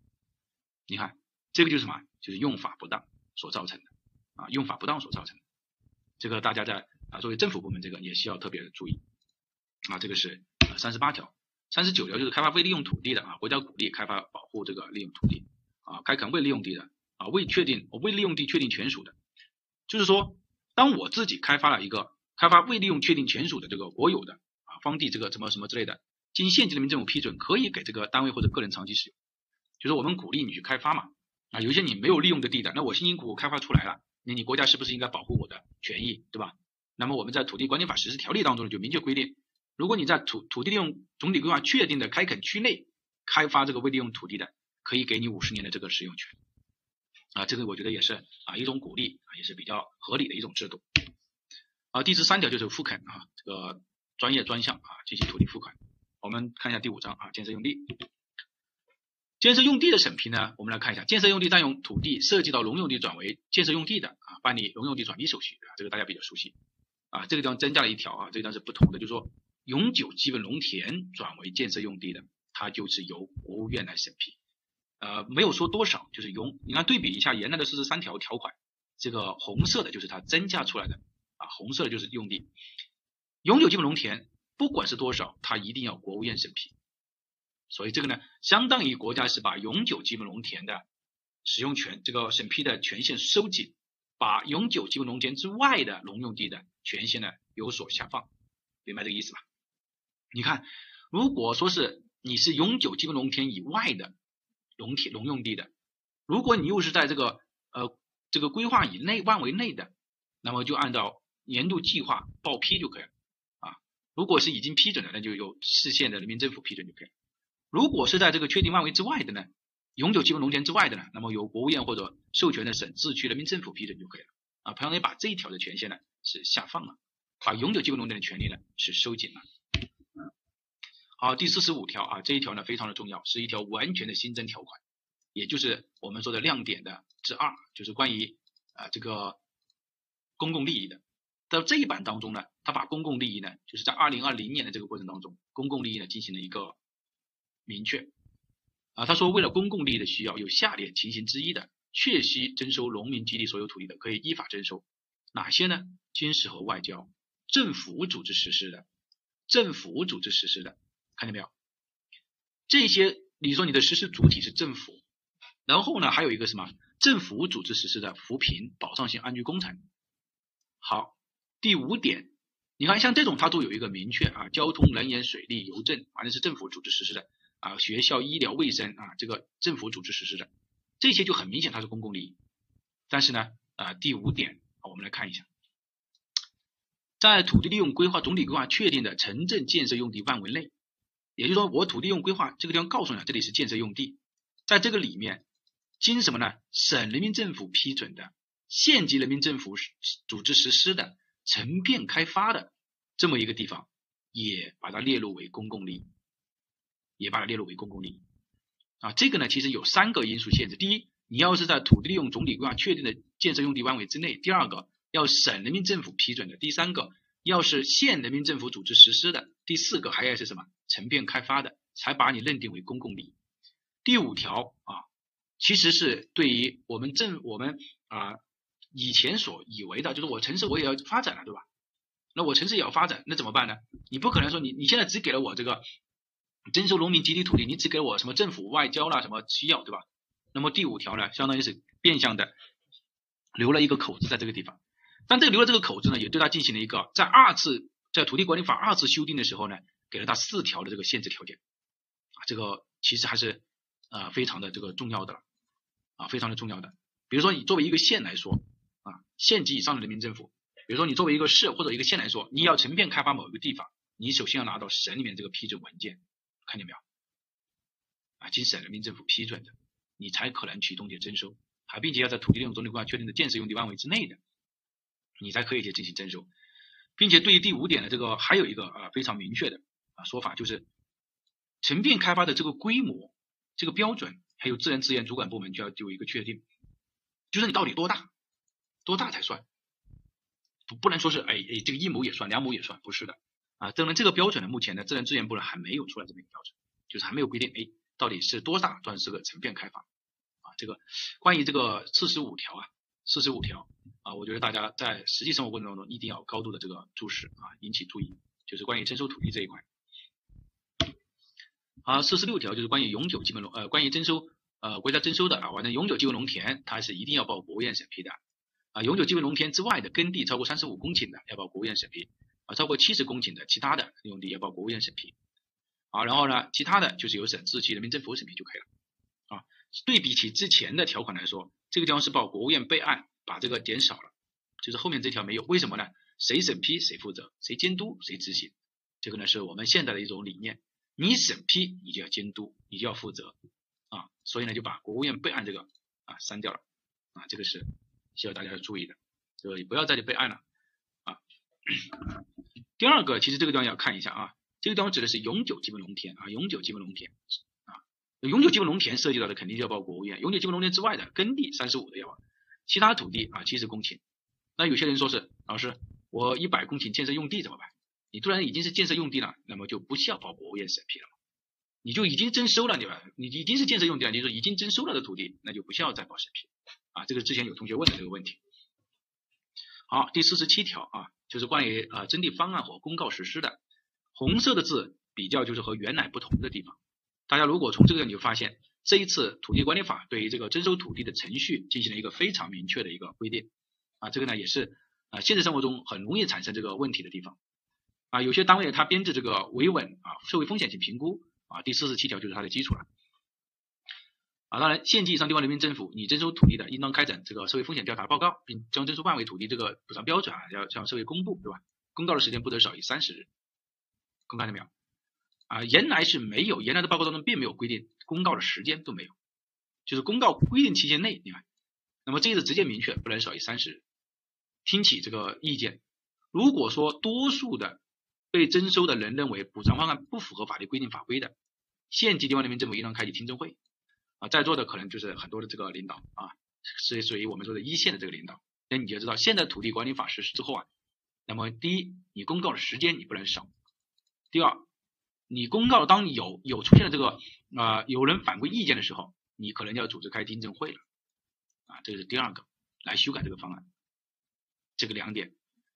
你看这个就是什么？就是用法不当所造成的啊，用法不当所造成的。这个大家在啊作为政府部门，这个也需要特别注意啊，这个是三十八条。三十九条就是开发未利用土地的啊，国家鼓励开发保护这个利用土地啊，开垦未利用地的啊，未确定未利用地确定权属的，就是说，当我自己开发了一个开发未利用确定权属的这个国有的啊荒地，这个什么什么之类的，经县级人民政府批准，可以给这个单位或者个人长期使用，就是我们鼓励你去开发嘛啊，有一些你没有利用的地的，那我辛辛苦苦开发出来了，那你国家是不是应该保护我的权益，对吧？那么我们在土地管理法实施条例当中就明确规定。如果你在土土地利用总体规划确定的开垦区内开发这个未利用土地的，可以给你五十年的这个使用权，啊，这个我觉得也是啊一种鼓励啊，也是比较合理的一种制度。啊，第十三条就是复垦啊，这个专业专项啊进行土地复垦。我们看一下第五章啊，建设用地。建设用地的审批呢，我们来看一下，建设用地占用土地涉及到农用地转为建设用地的啊，办理农用地转移手续啊，这个大家比较熟悉啊。这个地方增加了一条啊，这个地方是不同的，就是说。永久基本农田转为建设用地的，它就是由国务院来审批，呃，没有说多少，就是永，你看对比一下原来的四十三条条款，这个红色的就是它增加出来的，啊，红色的就是用地，永久基本农田不管是多少，它一定要国务院审批，所以这个呢，相当于国家是把永久基本农田的使用权，这个审批的权限收紧，把永久基本农田之外的农用地的权限呢有所下放，明白这个意思吧？你看，如果说是你是永久基本农田以外的农田农用地的，如果你又是在这个呃这个规划以内范围内的，那么就按照年度计划报批就可以了啊。如果是已经批准的，那就由市县的人民政府批准就可以了。如果是在这个确定范围之外的呢，永久基本农田之外的呢，那么由国务院或者授权的省自治区人民政府批准就可以了啊。同样也把这一条的权限呢是下放了，把永久基本农田的权利呢是收紧了。好，第四十五条啊，这一条呢非常的重要，是一条完全的新增条款，也就是我们说的亮点的之二，就是关于啊这个公共利益的。在这一版当中呢，他把公共利益呢，就是在二零二零年的这个过程当中，公共利益呢进行了一个明确啊，他说为了公共利益的需要，有下列情形之一的，确需征收农民集体所有土地的，可以依法征收。哪些呢？军事和外交，政府组织实施的，政府组织实施的。看见没有？这些你说你的实施主体是政府，然后呢还有一个什么政府组织实施的扶贫保障性安居工程。好，第五点，你看像这种它都有一个明确啊，交通、能源、水利、邮政，反正是政府组织实施的啊，学校、医疗卫生啊，这个政府组织实施的，这些就很明显它是公共利益。但是呢啊，第五点，我们来看一下，在土地利用规划总体规划确定的城镇建设用地范围内。也就是说，我土地用规划这个地方告诉你，这里是建设用地，在这个里面，经什么呢？省人民政府批准的、县级人民政府组织实施的、成片开发的这么一个地方，也把它列入为公共利益，也把它列入为公共利益。啊，这个呢，其实有三个因素限制：第一，你要是在土地利用总体规划确定的建设用地范围之内；第二个，要省人民政府批准的；第三个，要是县人民政府组织实施的；第四个，还要是什么？成片开发的，才把你认定为公共利益。第五条啊，其实是对于我们政我们啊以前所以为的，就是我城市我也要发展了，对吧？那我城市也要发展，那怎么办呢？你不可能说你你现在只给了我这个。征收农民集体土地，你只给我什么政府外交啦，什么需要，对吧？那么第五条呢，相当于是变相的留了一个口子在这个地方。但这个留了这个口子呢，也对他进行了一个在二次在土地管理法二次修订的时候呢，给了他四条的这个限制条件啊，这个其实还是啊非常的这个重要的啊，非常的重要的。比如说你作为一个县来说啊，县级以上的人民政府，比如说你作为一个市或者一个县来说，你要成片开发某一个地方，你首先要拿到省里面这个批准文件。看见没有？啊，经省人民政府批准的，你才可能启动去征收，还并且要在土地利用总体规划确定的建设用地范围之内的，你才可以去进行征收，并且对于第五点的这个还有一个啊非常明确的啊说法，就是成片开发的这个规模、这个标准，还有自然资源主管部门就要有一个确定，就是你到底多大，多大才算，不不能说是哎哎这个一亩也算，两亩也算，不是的。啊，当然这个标准呢，目前呢，自然资源部呢还没有出来这么一个标准，就是还没有规定，哎，到底是多大算是个成片开发？啊，这个关于这个四十五条啊，四十五条啊，我觉得大家在实际生活过程当中一定要高度的这个注视啊，引起注意，就是关于征收土地这一块。啊，四十六条就是关于永久基本农呃，关于征收呃国家征收的啊，完成永久基本农田，它是一定要报国务院审批的啊，永久基本农田之外的耕地超过三十五公顷的要报国务院审批。啊，超过七十公顷的其他的用地要报国务院审批，啊，然后呢，其他的就是由省自治区人民政府审批就可以了，对比起之前的条款来说，这个地方是报国务院备案，把这个减少了，就是后面这条没有，为什么呢？谁审批谁负责，谁监督谁执行，这个呢是我们现在的一种理念，你审批你就要监督，你就要负责，啊，所以呢就把国务院备案这个啊删掉了，啊，这个是需要大家要注意的，所以不要再去备案了啊。第二个，其实这个地方要看一下啊，这个地方指的是永久基本农田啊，永久基本农田，永久基本农田涉及到的肯定就要报国务院，永久基本农田之外的耕地三十五的要，其他土地啊七十公顷，那有些人说是老师，我一百公顷建设用地怎么办？你突然已经是建设用地了，那么就不需要报国务院审批了，你就已经征收了对吧？你已经是建设用地了，就是已经征收了的土地，那就不需要再报审批啊，这个之前有同学问的这个问题。好，第四十七条啊。就是关于啊征地方案和公告实施的，红色的字比较就是和原来不同的地方。大家如果从这个你就发现，这一次土地管理法对于这个征收土地的程序进行了一个非常明确的一个规定啊，这个呢也是啊现实生活中很容易产生这个问题的地方啊。有些单位它编制这个维稳啊社会风险性评估啊，第四十七条就是它的基础了。啊，当然，县级以上地方人民政府，你征收土地的，应当开展这个社会风险调查报告，并将征收范围土地这个补偿标准啊，要向社会公布，对吧？公告的时间不得少于三十日。公看到没有？啊，原来是没有，原来的报告当中并没有规定公告的时间都没有，就是公告规定期限内，你看，那么这次直接明确不能少于三十日。听取这个意见，如果说多数的被征收的人认为补偿方案不符合法律规定法规的，县级地方人民政府应当开启听证会。啊在座的可能就是很多的这个领导啊，是属于我们说的一线的这个领导。那你就知道，现在土地管理法实施之后啊，那么第一，你公告的时间你不能少；第二，你公告当有有出现了这个啊有人反馈意见的时候，你可能要组织开听证会了啊，这是第二个来修改这个方案，这个两点。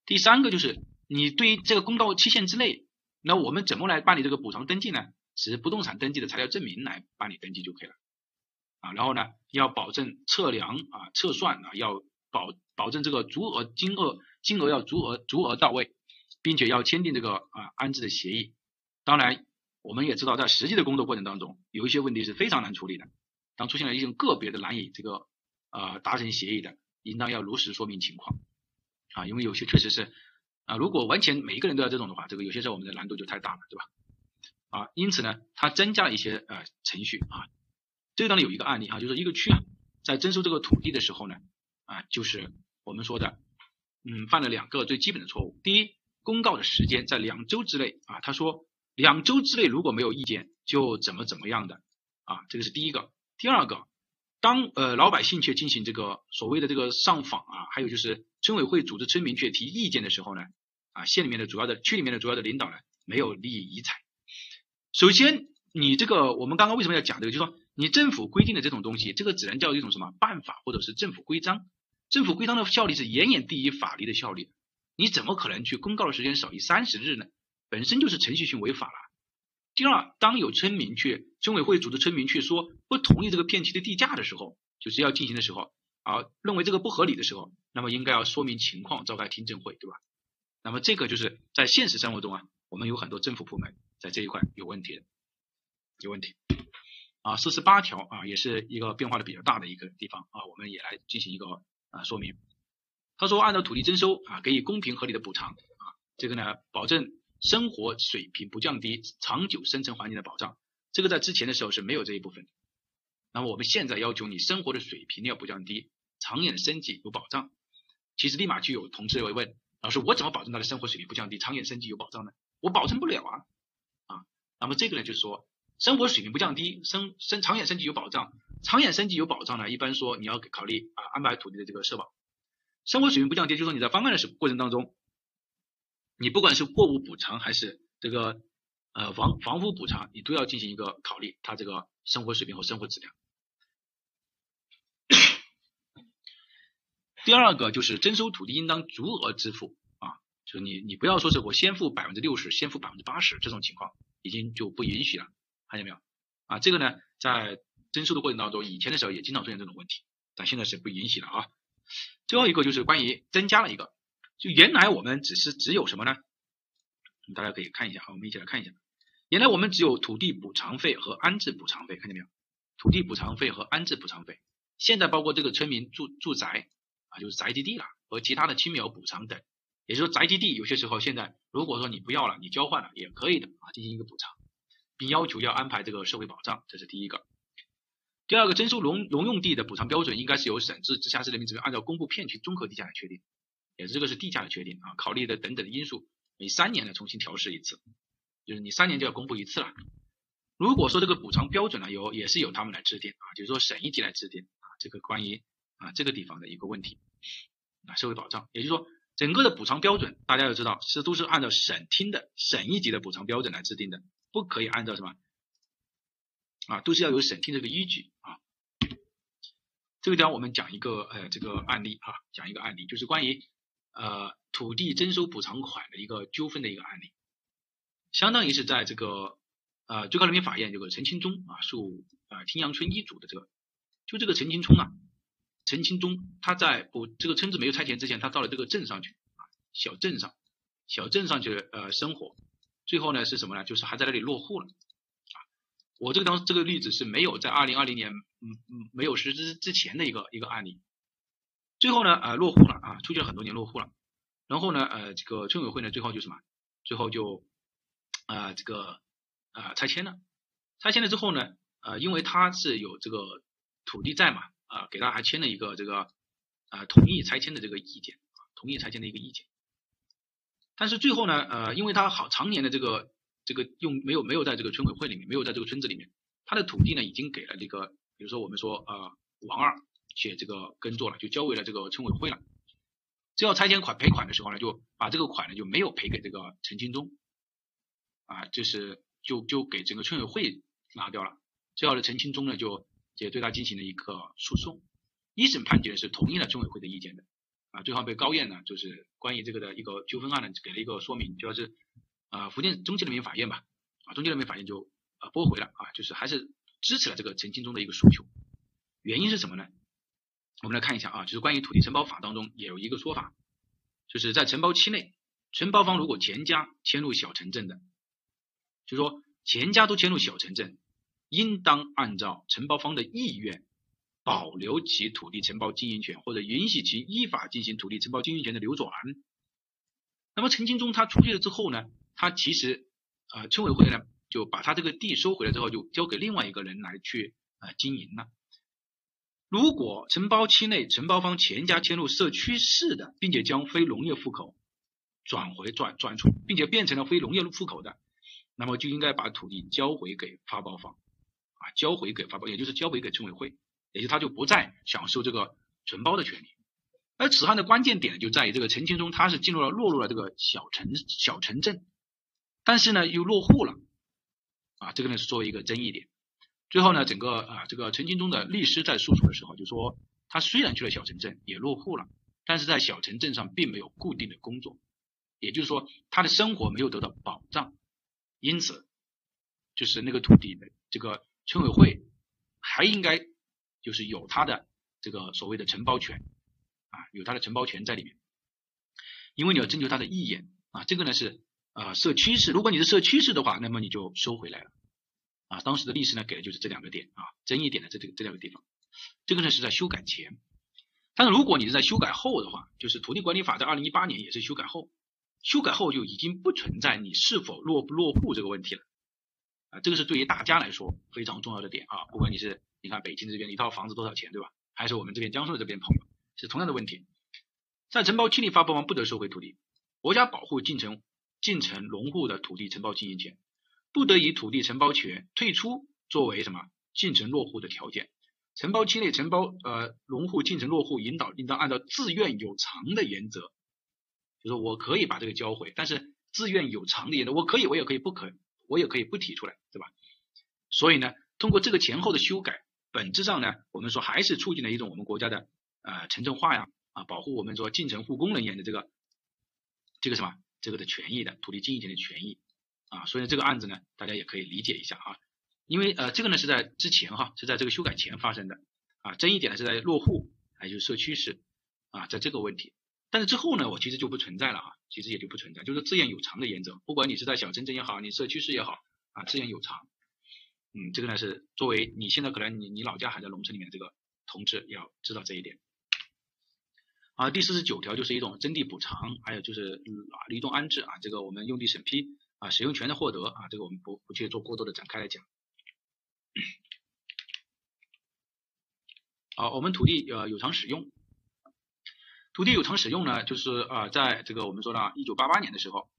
第三个就是你对于这个公告期限之内，那我们怎么来办理这个补偿登记呢？是不动产登记的材料证明来办理登记就可以了。啊，然后呢，要保证测量啊、测算啊，要保保证这个足额金额金额要足额足额到位，并且要签订这个啊安置的协议。当然，我们也知道，在实际的工作过程当中，有一些问题是非常难处理的。当出现了一种个别的难以这个呃达成协议的，应当要如实说明情况啊，因为有些确实是啊，如果完全每一个人都要这种的话，这个有些时候我们的难度就太大了，对吧？啊，因此呢，它增加了一些呃程序啊。这个当中有一个案例啊，就是一个区啊，在征收这个土地的时候呢，啊，就是我们说的，嗯，犯了两个最基本的错误。第一，公告的时间在两周之内啊，他说两周之内如果没有意见就怎么怎么样的啊，这个是第一个。第二个，当呃老百姓去进行这个所谓的这个上访啊，还有就是村委会组织村民去提意见的时候呢，啊，县里面的主要的区里面的主要的领导呢，没有利益移采。首先，你这个我们刚刚为什么要讲这个，就是说。你政府规定的这种东西，这个只能叫一种什么办法，或者是政府规章。政府规章的效力是远远低于法律的效力。你怎么可能去公告的时间少于三十日呢？本身就是程序性违法了。第二，当有村民去村委会组织村民去说不同意这个片区的地价的时候，就是要进行的时候啊，认为这个不合理的时候，那么应该要说明情况，召开听证会，对吧？那么这个就是在现实生活中啊，我们有很多政府部门在这一块有问题的，有问题。啊，四十八条啊，也是一个变化的比较大的一个地方啊，我们也来进行一个啊说明。他说，按照土地征收啊，给予公平合理的补偿啊，这个呢，保证生活水平不降低，长久生存环境的保障，这个在之前的时候是没有这一部分。那么我们现在要求你生活的水平要不降低，长远的生计有保障。其实立马就有同志会问老师，我怎么保证他的生活水平不降低，长远生计有保障呢？我保证不了啊啊。那么这个呢，就是说。生活水平不降低，生生长远生计有保障。长远生计有保障呢，一般说你要考虑啊安排土地的这个社保。生活水平不降低，就是说你在方案的时过程当中，你不管是货物补偿还是这个呃房房屋补偿，你都要进行一个考虑，它这个生活水平和生活质量。第二个就是征收土地应当足额支付啊，就是你你不要说是我先付百分之六十，先付百分之八十这种情况，已经就不允许了。看见没有啊？这个呢，在征收的过程当中，以前的时候也经常出现这种问题，但现在是不允许了啊。最后一个就是关于增加了一个，就原来我们只是只有什么呢？大家可以看一下啊，我们一起来看一下。原来我们只有土地补偿费和安置补偿费，看见没有？土地补偿费和安置补偿费，现在包括这个村民住住宅啊，就是宅基地了和其他的青苗补偿等，也就是说宅基地有些时候现在如果说你不要了，你交换了也可以的啊，进行一个补偿。并要求要安排这个社会保障，这是第一个。第二个，征收农农用地的补偿标准应该是由省市直辖市人民政府按照公布片区综合地价来确定，也是这个是地价的确定啊，考虑的等等的因素，每三年呢重新调试一次，就是你三年就要公布一次了。如果说这个补偿标准呢由也是由他们来制定啊，就是说省一级来制定啊，这个关于啊这个地方的一个问题啊，社会保障，也就是说整个的补偿标准大家要知道是都是按照省厅的省一级的补偿标准来制定的。不可以按照什么啊，都是要有审听这个依据啊。这个地方我们讲一个呃这个案例啊，讲一个案例，就是关于呃土地征收补偿款的一个纠纷的一个案例，相当于是在这个呃最高人民法院这个陈清忠啊诉呃青阳村一组的这个，就这个陈清忠啊，陈清忠他在补这个村子没有拆迁之前，他到了这个镇上去啊，小镇上小镇上去呃生活。最后呢是什么呢？就是还在那里落户了啊！我这个当这个例子是没有在二零二零年嗯嗯没有实施之前的一个一个案例。最后呢呃落户了啊，出去了很多年落户了。然后呢呃这个村委会呢最后就什么？最后就啊这个啊拆迁了。拆迁了之后呢呃因为他是有这个土地在嘛啊给他还签了一个这个啊同意拆迁的这个意见同意拆迁的一个意见。但是最后呢，呃，因为他好常年的这个这个用没有没有在这个村委会里面，没有在这个村子里面，他的土地呢已经给了这个，比如说我们说呃王二去这个耕作了，就交给了这个村委会了。只要拆迁款赔款的时候呢，就把这个款呢就没有赔给这个陈金忠，啊，就是就就给整个村委会拿掉了。最后呢，陈清忠呢就也对他进行了一个诉讼，一审判决是同意了村委会的意见的。啊，最后被高院呢，就是关于这个的一个纠纷案呢，给了一个说明，主要是啊，福建中级人民法院吧，啊，中级人民法院就啊驳回了啊，就是还是支持了这个陈清忠的一个诉求。原因是什么呢？我们来看一下啊，就是关于土地承包法当中也有一个说法，就是在承包期内，承包方如果全家迁入小城镇的，就说全家都迁入小城镇，应当按照承包方的意愿。保留其土地承包经营权，或者允许其依法进行土地承包经营权的流转。那么陈金忠他出去了之后呢，他其实呃村委会呢就把他这个地收回来之后，就交给另外一个人来去呃经营了。如果承包期内承包方前家迁入社区式的，并且将非农业户口转回转转出，并且变成了非农业户口的，那么就应该把土地交回给发包方，啊，交回给发包，也就是交回给村委会，也就他就不再享受这个承包的权利。而此案的关键点就在于这个陈清忠，他是进入了落入了这个小城小城镇，但是呢又落户了，啊，这个呢是作为一个争议点。最后呢，整个啊，这个陈金忠的律师在诉讼的时候就说，他虽然去了小城镇，也落户了，但是在小城镇上并没有固定的工作，也就是说他的生活没有得到保障，因此就是那个土地的这个村委会还应该就是有他的这个所谓的承包权啊，有他的承包权在里面，因为你要征求他的意见啊，这个呢是呃社区式，如果你是设区式的话，那么你就收回来了。啊，当时的律师呢给的就是这两个点啊，争议点的这这这两个地方，这个呢是在修改前，但是如果你是在修改后的话，就是土地管理法在二零一八年也是修改后，修改后就已经不存在你是否落不落户这个问题了，啊，这个是对于大家来说非常重要的点啊，不管你是你看北京这边一套房子多少钱对吧，还是我们这边江苏这边朋友是同样的问题，在承包期内发包方不得收回土地，国家保护进城进城农户的土地承包经营权。不得以土地承包权退出作为什么进城落户的条件。承包期内承包呃农户进城落户引导应当按照自愿有偿的原则，就是我可以把这个交回，但是自愿有偿的原则，我可以我也可以不可我也可以不提出来，对吧？所以呢，通过这个前后的修改，本质上呢，我们说还是促进了一种我们国家的呃城镇化呀啊，保护我们说进城护工人员的这个这个什么这个的权益的土地经营权的权益。啊，所以这个案子呢，大家也可以理解一下啊，因为呃，这个呢是在之前哈，是在这个修改前发生的啊，争议点呢是在落户，还有社区式啊，在这个问题，但是之后呢，我其实就不存在了啊，其实也就不存在，就是自愿有偿的原则，不管你是在小城镇也好，你社区式也好啊，自愿有偿，嗯，这个呢是作为你现在可能你你老家还在农村里面这个同志要知道这一点。啊，第四十九条就是一种征地补偿，还有就是离动安置啊，这个我们用地审批。啊，使用权的获得啊，这个我们不不去做过多的展开来讲。好，我们土地呃有偿使用，土地有偿使用呢，就是啊，在这个我们说了，一九八八年的时候，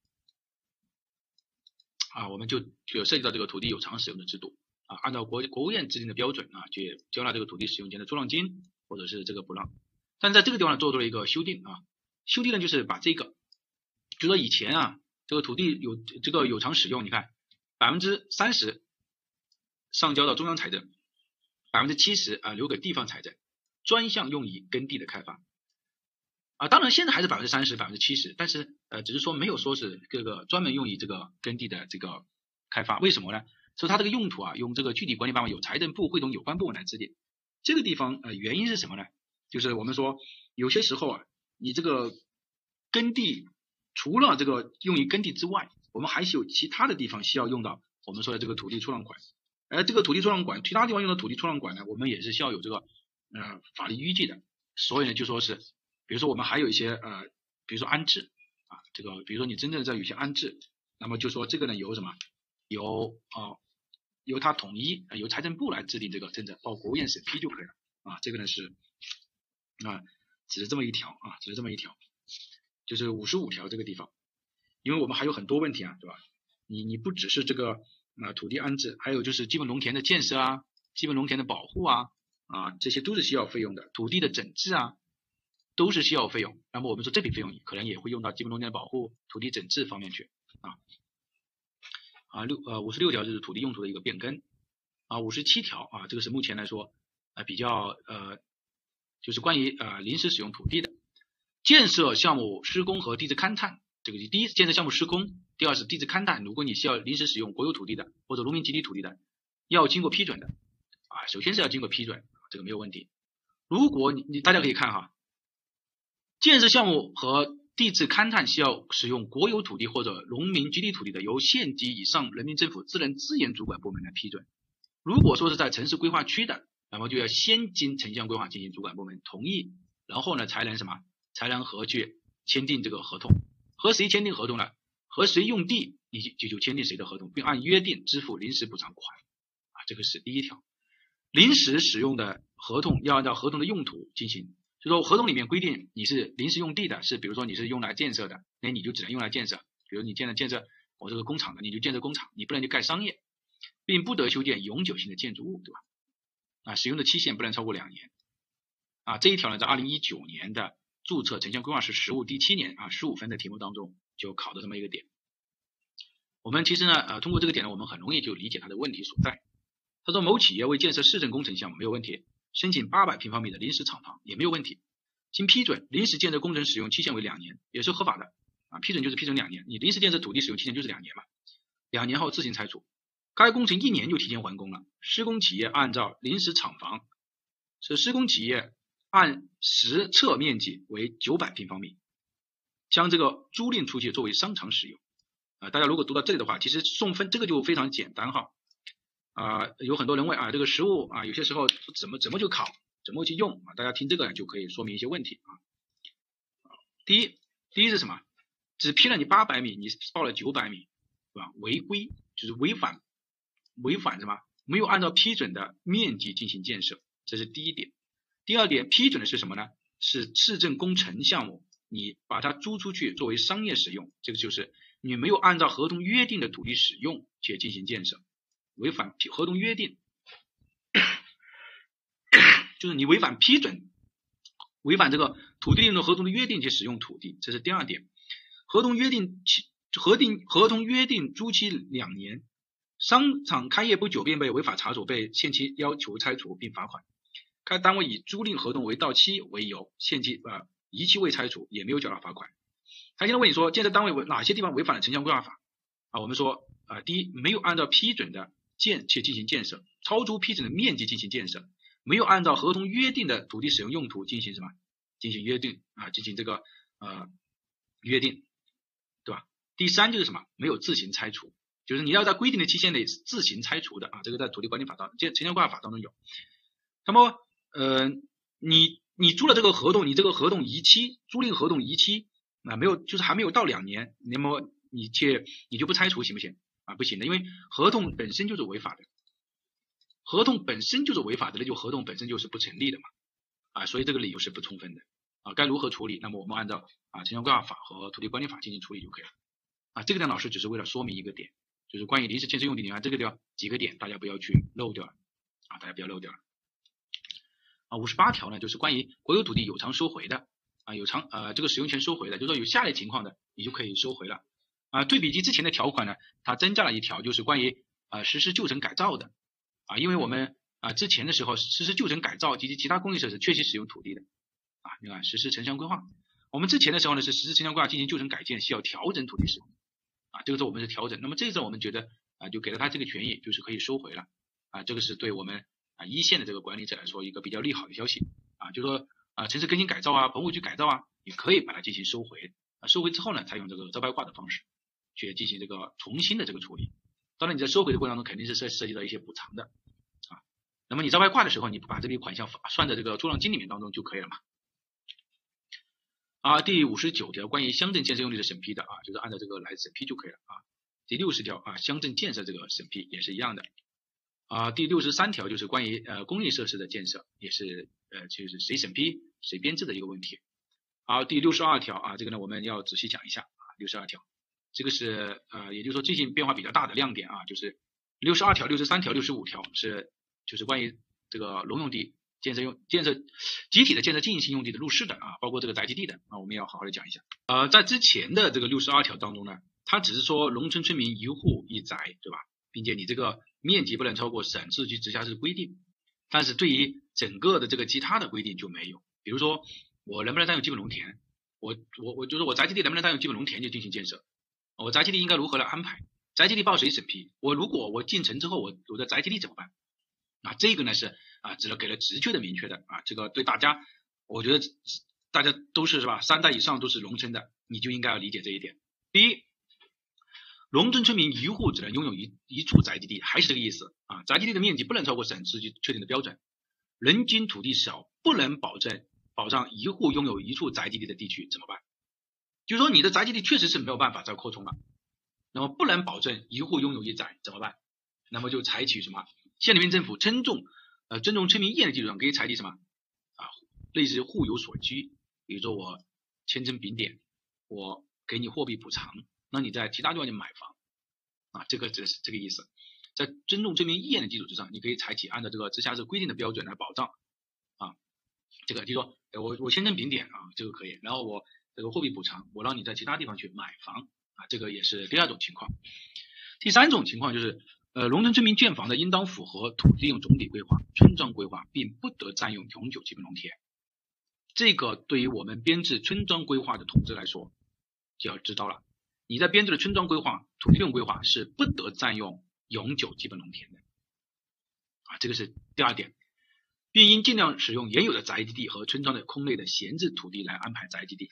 啊，我们就就涉及到这个土地有偿使用的制度啊，按照国国务院制定的标准啊，去交纳这个土地使用权的出让金或者是这个补让，但在这个地方呢，做出了一个修订啊，修订呢就是把这个，就说以前啊。这个土地有这个有偿使用，你看百分之三十上交到中央财政，百分之七十啊留给地方财政，专项用于耕地的开发啊。当然现在还是百分之三十、百分之七十，但是呃只是说没有说是这个专门用于这个耕地的这个开发。为什么呢？所以它这个用途啊，用这个具体管理办法由财政部会同有关部门来制定。这个地方呃原因是什么呢？就是我们说有些时候啊，你这个耕地。除了这个用于耕地之外，我们还是有其他的地方需要用到我们说的这个土地出让款，而这个土地出让款，其他地方用的土地出让款呢，我们也是需要有这个呃法律依据的。所以呢，就说是，比如说我们还有一些呃，比如说安置啊，这个比如说你真正在有些安置，那么就说这个呢由什么，由啊由他统一由财政部来制定这个政策，报国务院审批就可以了啊。这个呢是啊，只是这么一条啊，只是这么一条。就是五十五条这个地方，因为我们还有很多问题啊，对吧？你你不只是这个啊土地安置，还有就是基本农田的建设啊，基本农田的保护啊啊，这些都是需要费用的。土地的整治啊，都是需要费用。那么我们说这笔费用可能也会用到基本农田的保护、土地整治方面去啊。啊六呃五十六条就是土地用途的一个变更啊，五十七条啊，这个是目前来说啊比较呃就是关于呃临时使用土地的。建设项目施工和地质勘探，这个第一建设项目施工，第二是地质勘探。如果你需要临时使用国有土地的或者农民集体土地的，要经过批准的啊，首先是要经过批准，这个没有问题。如果你你大家可以看哈，建设项目和地质勘探需要使用国有土地或者农民集体土地的，由县级以上人民政府自然资源主管部门来批准。如果说是在城市规划区的，那么就要先经城乡规划进行主管部门同意，然后呢才能什么？才能和去签订这个合同，和谁签订合同呢？和谁用地，你就就就签订谁的合同，并按约定支付临时补偿款啊，这个是第一条。临时使用的合同要按照合同的用途进行，就说合同里面规定你是临时用地的，是比如说你是用来建设的，那你就只能用来建设。比如你建了建设我这个工厂的，你就建设工厂，你不能去盖商业，并不得修建永久性的建筑物，对吧？啊，使用的期限不能超过两年。啊，这一条呢，在二零一九年的注册城乡规划师实务第七年啊十五分的题目当中就考的这么一个点。我们其实呢，呃，通过这个点呢，我们很容易就理解它的问题所在。他说，某企业为建设市政工程项目没有问题，申请八百平方米的临时厂房也没有问题，经批准，临时建设工程使用期限为两年，也是合法的啊。批准就是批准两年，你临时建设土地使用期限就是两年嘛，两年后自行拆除。该工程一年就提前完工了，施工企业按照临时厂房，是施工企业按实测面积为九百平方米，将这个租赁出去作为商场使用。啊，大家如果读到这里的话，其实送分这个就非常简单哈。啊，有很多人问啊，这个实物啊，有些时候怎么怎么去考，怎么去用啊？大家听这个就可以说明一些问题啊。第一，第一是什么？只批了你八百米，你报了九百米，是吧？违规就是违反，违反什么？没有按照批准的面积进行建设，这是第一点。第二点，批准的是什么呢？是市政工程项目，你把它租出去作为商业使用，这个就是。你没有按照合同约定的土地使用且进行建设，违反合同约定，就是你违反批准，违反这个土地利用合同的约定去使用土地，这是第二点。合同约定期核定合同约定租期两年，商场开业不久便被违法查处，被限期要求拆除并罚款。该单位以租赁合同为到期为由，限期啊逾期未拆除，也没有缴纳罚款。他现在问你说，建设单位为哪些地方违反了城乡规划法啊？我们说啊，第一，没有按照批准的建且进行建设，超出批准的面积进行建设，没有按照合同约定的土地使用用途进行什么？进行约定啊，进行这个呃约定，对吧？第三就是什么？没有自行拆除，就是你要在规定的期限内自行拆除的啊，这个在土地管理法当建城乡规划法当中有。那么呃，你你租了这个合同，你这个合同逾期，租赁合同逾期。啊，没有，就是还没有到两年，那么你去你就不拆除行不行？啊，不行的，因为合同本身就是违法的，合同本身就是违法的，那就合同本身就是不成立的嘛，啊，所以这个理由是不充分的，啊，该如何处理？那么我们按照啊城乡规划法和土地管理法进行处理就可以了，啊，这个呢老师只是为了说明一个点，就是关于临时建设用地，你看这个地方几个点，大家不要去漏掉了，啊，大家不要漏掉了，啊，五十八条呢就是关于国有土地有偿收回的。啊，有偿呃这个使用权收回的，就是说有下列情况的，你就可以收回了。啊，对比及之前的条款呢，它增加了一条，就是关于呃实施旧城改造的。啊，因为我们啊之前的时候实施旧城改造及其其他公益设施确实使用土地的。啊，你看实施城乡规划，我们之前的时候呢是实施城乡规划进行旧城改建需要调整土地使用。啊，这个时候我们是调整，那么这个时候我们觉得啊就给了他这个权益，就是可以收回了。啊，这个是对我们啊一线的这个管理者来说一个比较利好的消息。啊，就说。啊，城市更新改造啊，棚户区改造啊，你可以把它进行收回啊，收回之后呢，采用这个招标挂的方式去进行这个重新的这个处理。当然你在收回的过程中肯定是涉涉及到一些补偿的啊。那么你招标挂的时候，你把这笔款项算在这个出让金里面当中就可以了嘛。啊，第五十九条关于乡镇建设用地的审批的啊，就是按照这个来审批就可以了啊。第六十条啊，乡镇建设这个审批也是一样的。啊，第六十三条就是关于呃公益设施的建设，也是呃就是谁审批。谁编制的一个问题。好，第六十二条啊，这个呢我们要仔细讲一下啊。六十二条，这个是呃，也就是说最近变化比较大的亮点啊，就是六十二条、六十三条、六十五条是就是关于这个农用地建设用建设集体的建设经营性用地的入市的啊，包括这个宅基地的啊，我们要好好的讲一下。呃，在之前的这个六十二条当中呢，它只是说农村村民一户一宅，对吧？并且你这个面积不能超过省市级直辖市规定，但是对于整个的这个其他的规定就没有。比如说，我能不能占用基本农田？我我我就是我宅基地能不能占用基本农田就进行建设？我宅基地应该如何来安排？宅基地报谁审批？我如果我进城之后，我我的宅基地怎么办？啊，这个呢是啊，只能给了直接的、明确的啊，这个对大家，我觉得大家都是是吧？三代以上都是农村的，你就应该要理解这一点。第一，农村村民一户只能拥有一一处宅基地，还是这个意思啊？宅基地的面积不能超过省市级确定的标准。人均土地少，不能保证保障一户拥有一处宅基地的地区怎么办？就是说你的宅基地确实是没有办法再扩充了，那么不能保证一户拥有一宅怎么办？那么就采取什么？县里面政府尊重呃尊重村民意愿的基础上，可以采取什么啊？类似于互有所居，比如说我签成丙点，我给你货币补偿，那你在其他地方去买房啊，这个这是这个意思。在尊重村民意愿的基础之上，你可以采取按照这个直辖市规定的标准来保障啊。这个就说我我签成丙点啊，这个可以，然后我这个货币补偿，我让你在其他地方去买房啊，这个也是第二种情况。第三种情况就是，呃，农村村民建房的应当符合土地用总体规划、村庄规划，并不得占用永久基本农田。这个对于我们编制村庄规划的同志来说，就要知道了。你在编制的村庄规划、土地利用规划是不得占用永久基本农田的，啊，这个是第二点，并应尽量使用原有的宅基地和村庄的空内的闲置土地来安排宅基地。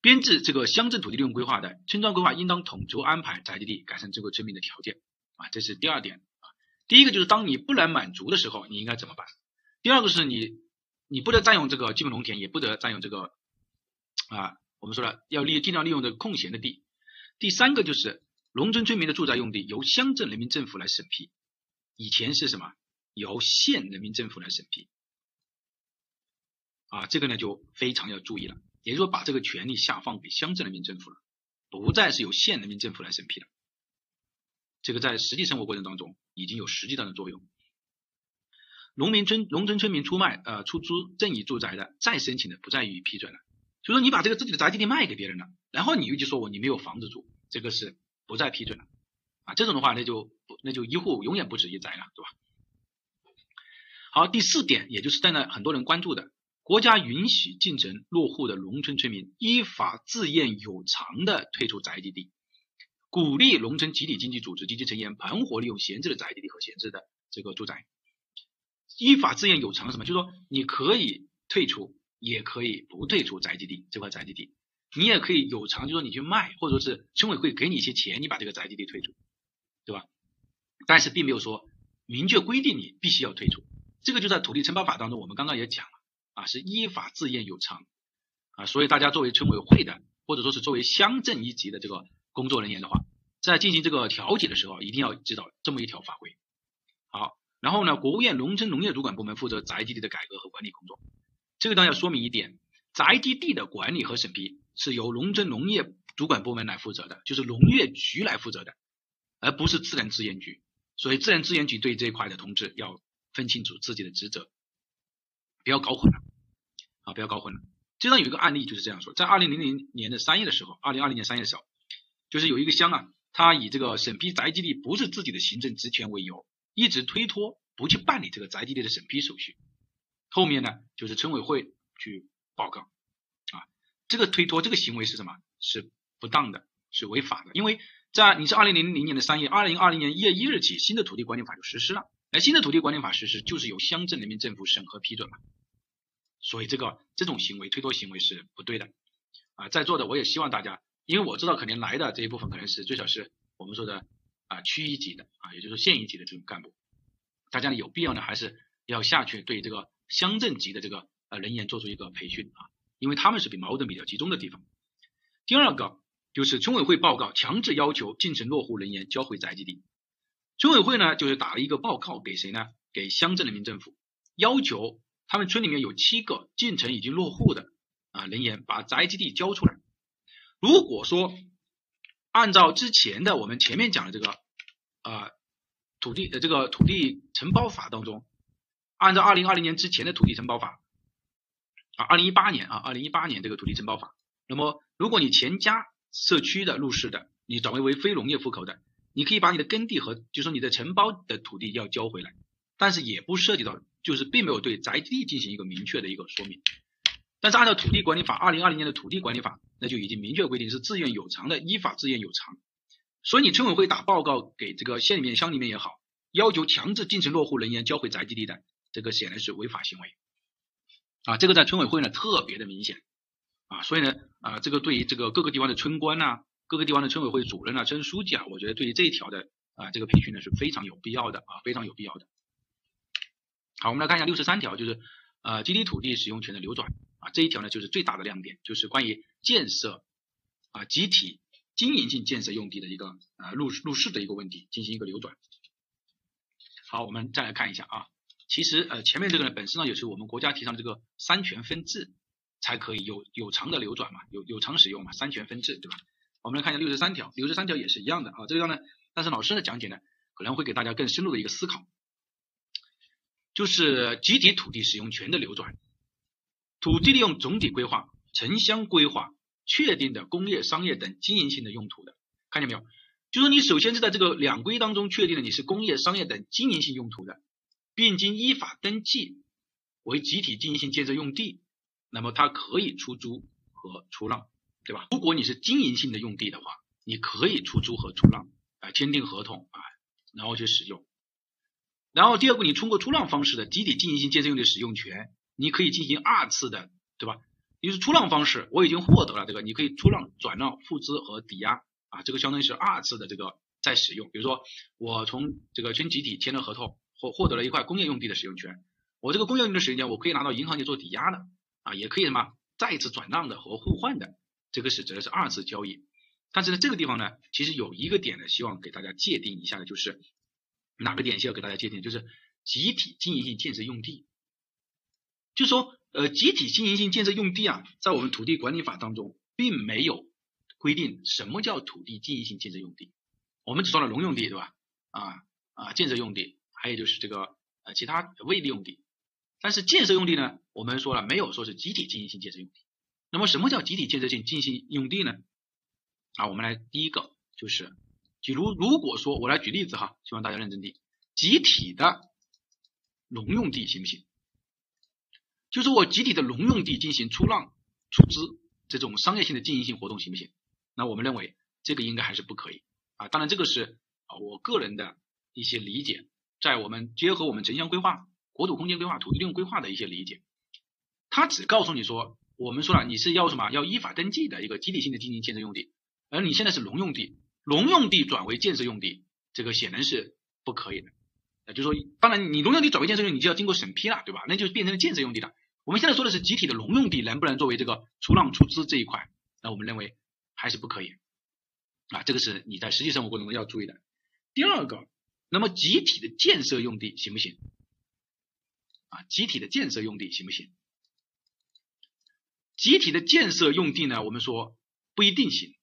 编制这个乡镇土地利用规划的村庄规划，应当统筹安排宅基地，改善这个村民的条件，啊，这是第二点啊。第一个就是当你不能满足的时候，你应该怎么办？第二个是你。你不得占用这个基本农田，也不得占用这个啊，我们说了要利尽量利用这个空闲的地。第三个就是农村村民的住宅用地由乡镇人民政府来审批，以前是什么？由县人民政府来审批啊，这个呢就非常要注意了，也就是说把这个权利下放给乡镇人民政府了，不再是由县人民政府来审批了。这个在实际生活过程当中已经有实际上的作用。农民村农村村民出卖呃出租赠与住宅的，再申请的不再予以批准了。就说你把这个自己的宅基地卖给别人了，然后你又去说我你没有房子住，这个是不再批准了啊。这种的话那就那就一户永远不止一宅了，对吧？好，第四点，也就是现在很多人关注的，国家允许进城落户的农村村民依法自愿有偿的退出宅基地，鼓励农村集体经济组织及其成员盘活利用闲置的宅基地和闲置的这个住宅。依法自愿有偿什么？就是说你可以退出，也可以不退出宅基地这块宅基地，你也可以有偿，就说你去卖，或者是村委会给你一些钱，你把这个宅基地退出，对吧？但是并没有说明确规定你必须要退出，这个就在土地承包法当中，我们刚刚也讲了啊，是依法自愿有偿啊，所以大家作为村委会的，或者说是作为乡镇一级的这个工作人员的话，在进行这个调解的时候，一定要知道这么一条法规。好。然后呢，国务院农村农业主管部门负责宅基地的改革和管理工作。这个当然要说明一点，宅基地的管理和审批是由农村农业主管部门来负责的，就是农业局来负责的，而不是自然资源局。所以自然资源局对这一块的同志要分清楚自己的职责，不要搞混了啊，不要搞混了。这上有一个案例就是这样说，在二零零零年的三月的时候，二零二零年三月的时候，就是有一个乡啊，他以这个审批宅基地不是自己的行政职权为由。一直推脱不去办理这个宅基地的审批手续，后面呢就是村委会去报告啊，这个推脱这个行为是什么？是不当的，是违法的。因为在你是二零零零年的三月，二零二零年一月一日起，新的土地管理法就实施了。而新的土地管理法实施，就是由乡镇人民政府审核批准嘛。所以这个这种行为推脱行为是不对的啊。在座的我也希望大家，因为我知道肯定来的这一部分可能是最少是我们说的。啊，区一级的啊，也就是县一级的这种干部，大家呢有必要呢，还是要下去对这个乡镇级的这个呃人员做出一个培训啊，因为他们是比矛盾比较集中的地方。第二个就是村委会报告强制要求进城落户人员交回宅基地，村委会呢就是打了一个报告给谁呢？给乡镇人民政府，要求他们村里面有七个进城已经落户的啊人员把宅基地交出来。如果说按照之前的我们前面讲的这个。啊，土地的这个土地承包法当中，按照二零二零年之前的土地承包法啊，二零一八年啊，二零一八年这个土地承包法，那么如果你前家社区的入市的，你转为为非农业户口的，你可以把你的耕地和就说你的承包的土地要交回来，但是也不涉及到，就是并没有对宅基地进行一个明确的一个说明。但是按照土地管理法二零二零年的土地管理法，那就已经明确规定是自愿有偿的，依法自愿有偿。所以你村委会打报告给这个县里面、乡里面也好，要求强制进城落户人员交回宅基地的，这个显然是违法行为啊！这个在村委会呢特别的明显啊！所以呢啊，这个对于这个各个地方的村官呐、各个地方的村委会主任啊、村书记啊，我觉得对于这一条的啊这个培训呢是非常有必要的啊，非常有必要的。好，我们来看一下六十三条，就是呃集体土地使用权的流转啊，这一条呢就是最大的亮点，就是关于建设啊集体。经营性建设用地的一个呃入入市的一个问题，进行一个流转。好，我们再来看一下啊，其实呃前面这个呢本身呢也是我们国家提倡的这个三权分置才可以有有偿的流转嘛，有有偿使用嘛，三权分置对吧？我们来看一下六十三条，六十三条也是一样的啊，这个呢，但是老师的讲解呢可能会给大家更深入的一个思考，就是集体土地使用权的流转，土地利用总体规划、城乡规划确定的工业、商业等经营性的用途的，看见没有？就说你首先是在这个两规当中确定了你是工业、商业等经营性用途的，并经依法登记为集体经营性建设用地，那么它可以出租和出让，对吧？如果你是经营性的用地的话，你可以出租和出让啊，签订合同啊，然后去使用。然后第二个，你通过出让方式的集体经营性建设用地使用权，你可以进行二次的，对吧？你是出让方式，我已经获得了这个，你可以出让、转让、付资和抵押。啊，这个相当于是二次的这个再使用，比如说我从这个全集体签了合同，获获得了一块工业用地的使用权，我这个工业用地的使用权，我可以拿到银行去做抵押的，啊，也可以什么再次转让的和互换的，这个是指的是二次交易。但是呢，这个地方呢，其实有一个点呢，希望给大家界定一下的，就是哪个点需要给大家界定，就是集体经营性建设用地，就说呃，集体经营性建设用地啊，在我们土地管理法当中并没有。规定什么叫土地经营性建设用地？我们只说了农用地，对吧？啊啊，建设用地，还有就是这个呃其他未利用地。但是建设用地呢，我们说了没有说是集体经营性建设用地。那么什么叫集体建设性经营性用地呢？啊，我们来第一个就是，比如如果说我来举例子哈，希望大家认真听，集体的农用地行不行？就是我集体的农用地进行出让、出资这种商业性的经营性活动行不行？那我们认为这个应该还是不可以啊，当然这个是啊我个人的一些理解，在我们结合我们城乡规划、国土空间规划、土地利用规划的一些理解，他只告诉你说，我们说了你是要什么，要依法登记的一个集体性的经营建设用地，而你现在是农用地，农用地转为建设用地，这个显然是不可以的，啊，就是说，当然你农用地转为建设用地，你就要经过审批了，对吧？那就变成了建设用地了。我们现在说的是集体的农用地能不能作为这个出让出资这一块，那我们认为。还是不可以啊，这个是你在实际生活过程中要注意的。第二个，那么集体的建设用地行不行？啊，集体的建设用地行不行？集体的建设用地呢，我们说不一定行。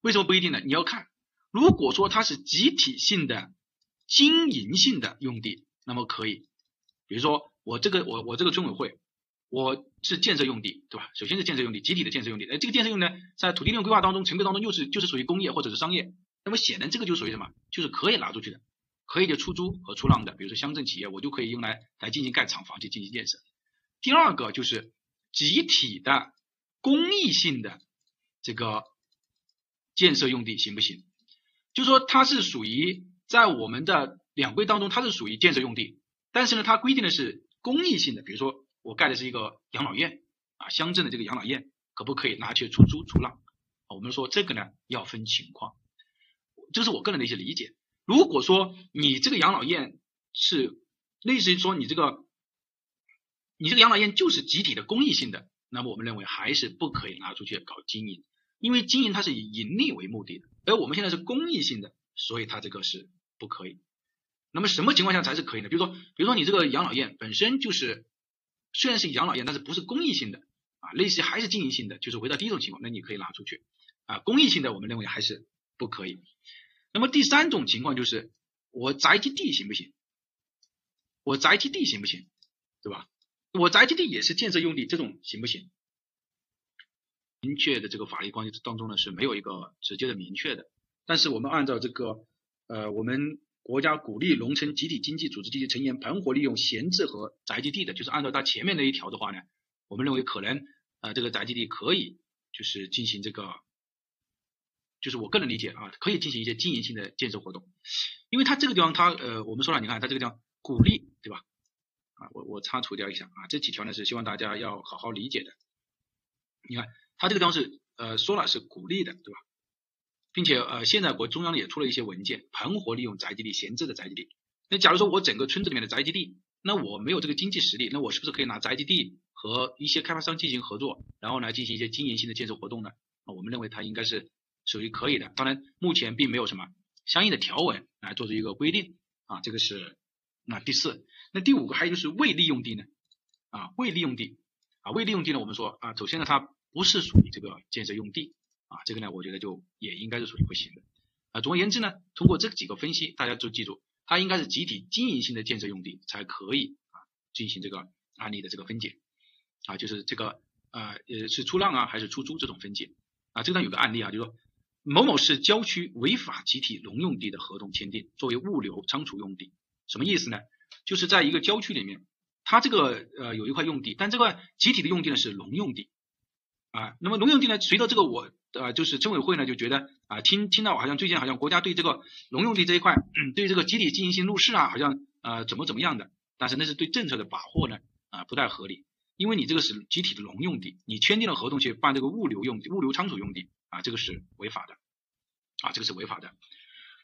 为什么不一定呢？你要看，如果说它是集体性的经营性的用地，那么可以。比如说我这个我我这个村委会。我是建设用地，对吧？首先是建设用地，集体的建设用地。哎，这个建设用呢，在土地利用规划当中、城规当中又是就是属于工业或者是商业。那么显然这个就属于什么？就是可以拿出去的，可以的出租和出让的。比如说乡镇企业，我就可以用来来进行盖厂房去进行建设。第二个就是集体的公益性的这个建设用地行不行？就说它是属于在我们的两规当中，它是属于建设用地，但是呢，它规定的是公益性的，比如说。我盖的是一个养老院啊，乡镇的这个养老院可不可以拿去出租出让？我们说这个呢要分情况，这是我个人的一些理解。如果说你这个养老院是类似于说你这个你这个养老院就是集体的公益性的，那么我们认为还是不可以拿出去搞经营，因为经营它是以盈利为目的的，而我们现在是公益性的，所以它这个是不可以。那么什么情况下才是可以的？比如说，比如说你这个养老院本身就是。虽然是养老院，但是不是公益性的啊，类似还是经营性的，就是回到第一种情况，那你可以拿出去啊。公益性的，我们认为还是不可以。那么第三种情况就是我宅基地行不行？我宅基地行不行？对吧？我宅基地也是建设用地，这种行不行？明确的这个法律关系当中呢是没有一个直接的明确的，但是我们按照这个呃我们。国家鼓励农村集体经济组织进行成员盘活利用闲置和宅基地的，就是按照它前面那一条的话呢，我们认为可能呃这个宅基地可以就是进行这个，就是我个人理解啊，可以进行一些经营性的建设活动，因为它这个地方它呃我们说了，你看它这个地方鼓励对吧？啊我我擦除掉一下啊，这几条呢是希望大家要好好理解的。你看它这个地方是呃说了是鼓励的对吧？并且呃，现在国中央也出了一些文件，盘活利用宅基地、闲置的宅基地。那假如说我整个村子里面的宅基地，那我没有这个经济实力，那我是不是可以拿宅基地和一些开发商进行合作，然后来进行一些经营性的建设活动呢？啊，我们认为它应该是属于可以的。当然，目前并没有什么相应的条文来做出一个规定啊。这个是那第四，那第五个还有就是未利用地呢，啊，未利用地，啊，未利用地呢，我们说啊，首先呢，它不是属于这个建设用地，啊，这个呢，我觉得就也应该是属于不行的，啊，总而言之呢，通过这几个分析，大家就记住，它应该是集体经营性的建设用地才可以啊进行这个案例的这个分解，啊，就是这个呃呃是出让啊还是出租这种分解，啊，这段有个案例啊，就说某某市郊区违法集体农用地的合同签订，作为物流仓储用地，什么意思呢？就是在一个郊区里面，它这个呃有一块用地，但这块集体的用地呢是农用地啊。那么农用地呢，随着这个我呃就是村委会呢就觉得啊听听到好像最近好像国家对这个农用地这一块，对这个集体经营性入市啊，好像呃怎么怎么样的，但是那是对政策的把握呢啊不太合理，因为你这个是集体的农用地，你签订了合同去办这个物流用地、物流仓储用地啊，这个是违法的啊，这个是违法的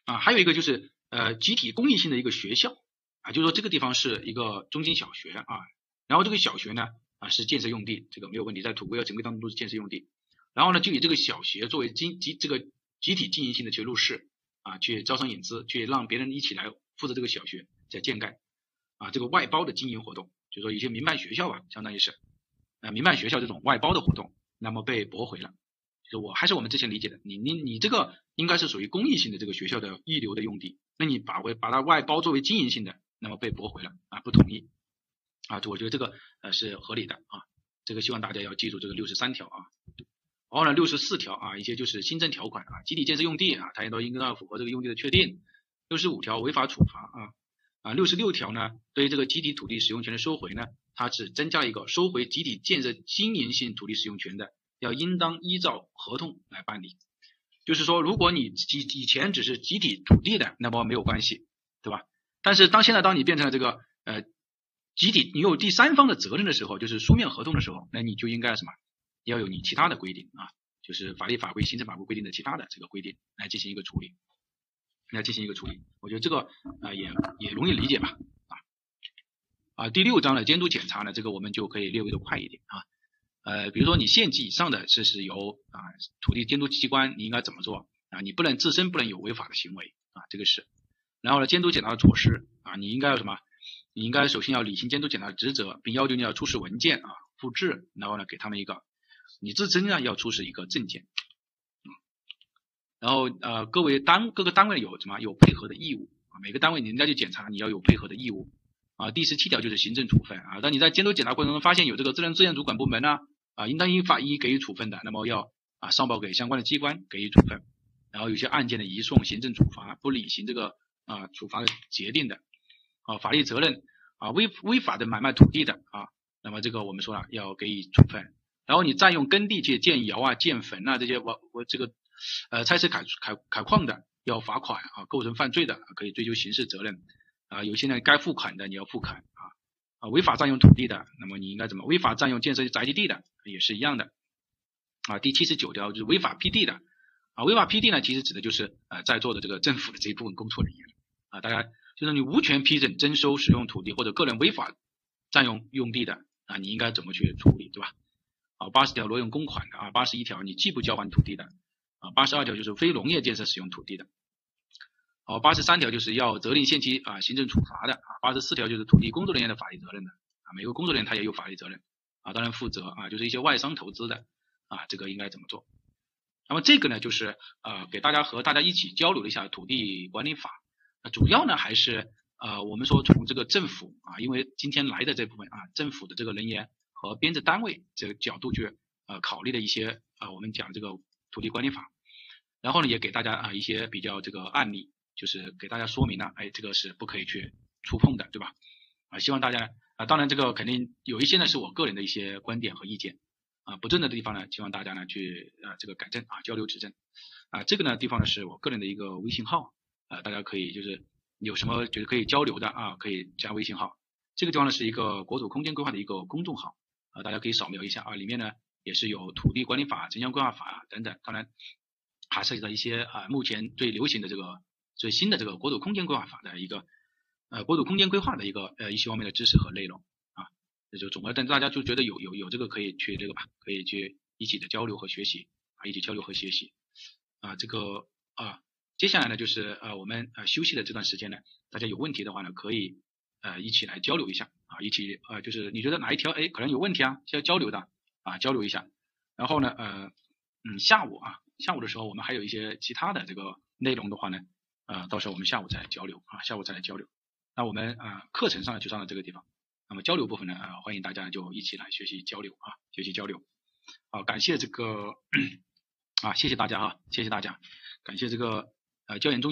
啊。还有一个就是呃集体公益性的一个学校。啊，就是说这个地方是一个中心小学啊，然后这个小学呢啊是建设用地，这个没有问题，在土规和城规当中都是建设用地。然后呢，就以这个小学作为经集这个集体经营性的去入市啊，去招商引资，去让别人一起来负责这个小学在建盖啊，这个外包的经营活动，就是说一些民办学校吧，相当于是啊民办学校这种外包的活动，那么被驳回了。就我还是我们之前理解的，你你你这个应该是属于公益性的这个学校的一流的用地，那你把为把它外包作为经营性的。那么被驳回了啊，不同意啊，我觉得这个呃是合理的啊，这个希望大家要记住这个六十三条啊，然后呢六十四条啊，一些就是新增条款啊，集体建设用地啊，它也都应该要符合这个用地的确定。六十五条违法处罚啊啊，六十六条呢，对于这个集体土地使用权的收回呢，它只增加一个收回集体建设经营性土地使用权的，要应当依照合同来办理。就是说，如果你以以前只是集体土地的，那么没有关系，对吧？但是当现在当你变成了这个呃集体，你有第三方的责任的时候，就是书面合同的时候，那你就应该什么？要有你其他的规定啊，就是法律法规、行政法规规定的其他的这个规定来进行一个处理，来进行一个处理。我觉得这个啊也也容易理解吧啊啊第六章的监督检查呢，这个我们就可以略微的快一点啊呃比如说你县级以上的这是由啊土地监督机关你应该怎么做啊？你不能自身不能有违法的行为啊，这个是。然后呢，监督检查的措施啊，你应该要什么？你应该首先要履行监督检查的职责，并要求你要出示文件啊，复制，然后呢给他们一个，你自身呢要出示一个证件，然后呃各位单各个单位有什么有配合的义务啊，每个单位你应该去检查，你要有配合的义务啊。第十七条就是行政处分啊，当你在监督检查过程中发现有这个自然资源主管部门呢啊，应当依法依给予处分的，那么要啊上报给相关的机关给予处分，然后有些案件的移送行政处罚，不履行这个。啊，处罚的决定的啊，法律责任啊，违违法的买卖土地的啊，那么这个我们说了要给予处分。然后你占用耕地去建窑啊、建坟啊这些我我这个呃拆石开开开矿的要罚款啊，构成犯罪的可以追究刑事责任啊。有些呢该付款的你要付款啊啊，违法占用土地的，那么你应该怎么？违法占用建设宅基地的也是一样的啊。第七十九条就是违法批地的啊，违法批地呢其实指的就是呃在座的这个政府的这一部分工作人员。啊，大家就是你无权批准征收使用土地或者个人违法占用用地的啊，你应该怎么去处理，对吧？啊，八十条挪用公款的啊，八十一条你既不交还土地的啊，八十二条就是非农业建设使用土地的，哦，八十三条就是要责令限期啊行政处罚的啊，八十四条就是土地工作人员的法律责任的啊，每个工作人员他也有法律责任啊，当然负责啊，就是一些外商投资的啊，这个应该怎么做？那么这个呢，就是呃给大家和大家一起交流了一下土地管理法。主要呢还是呃我们说从这个政府啊，因为今天来的这部分啊，政府的这个人员和编制单位这个角度去呃考虑的一些呃我们讲这个土地管理法，然后呢也给大家啊一些比较这个案例，就是给大家说明了，哎这个是不可以去触碰的，对吧？啊希望大家啊当然这个肯定有一些呢是我个人的一些观点和意见啊不正的地方呢，希望大家呢去呃这个改正啊交流指正啊这个呢地方呢是我个人的一个微信号。啊，大家可以就是有什么觉得可以交流的啊，可以加微信号。这个地方呢是一个国土空间规划的一个公众号啊，大家可以扫描一下啊，里面呢也是有土地管理法、城乡规划法等等，当然还涉及到一些啊目前最流行的这个最新的这个国土空间规划法的一个呃国土空间规划的一个呃一些方面的知识和内容啊，那就总的，但大家就觉得有有有这个可以去这个吧，可以去一起的交流和学习啊，一起交流和学习啊，这个啊。接下来呢，就是呃我们呃休息的这段时间呢，大家有问题的话呢，可以呃一起来交流一下啊，一起呃就是你觉得哪一条哎可能有问题啊，需要交流的啊交流一下。然后呢呃嗯下午啊下午的时候我们还有一些其他的这个内容的话呢呃到时候我们下午再来交流啊下午再来交流。那我们啊课程上就上到这个地方，那么交流部分呢呃欢迎大家就一起来学习交流啊学习交流。好，感谢这个 啊谢谢大家啊谢谢大家，感谢这个呃教研中心。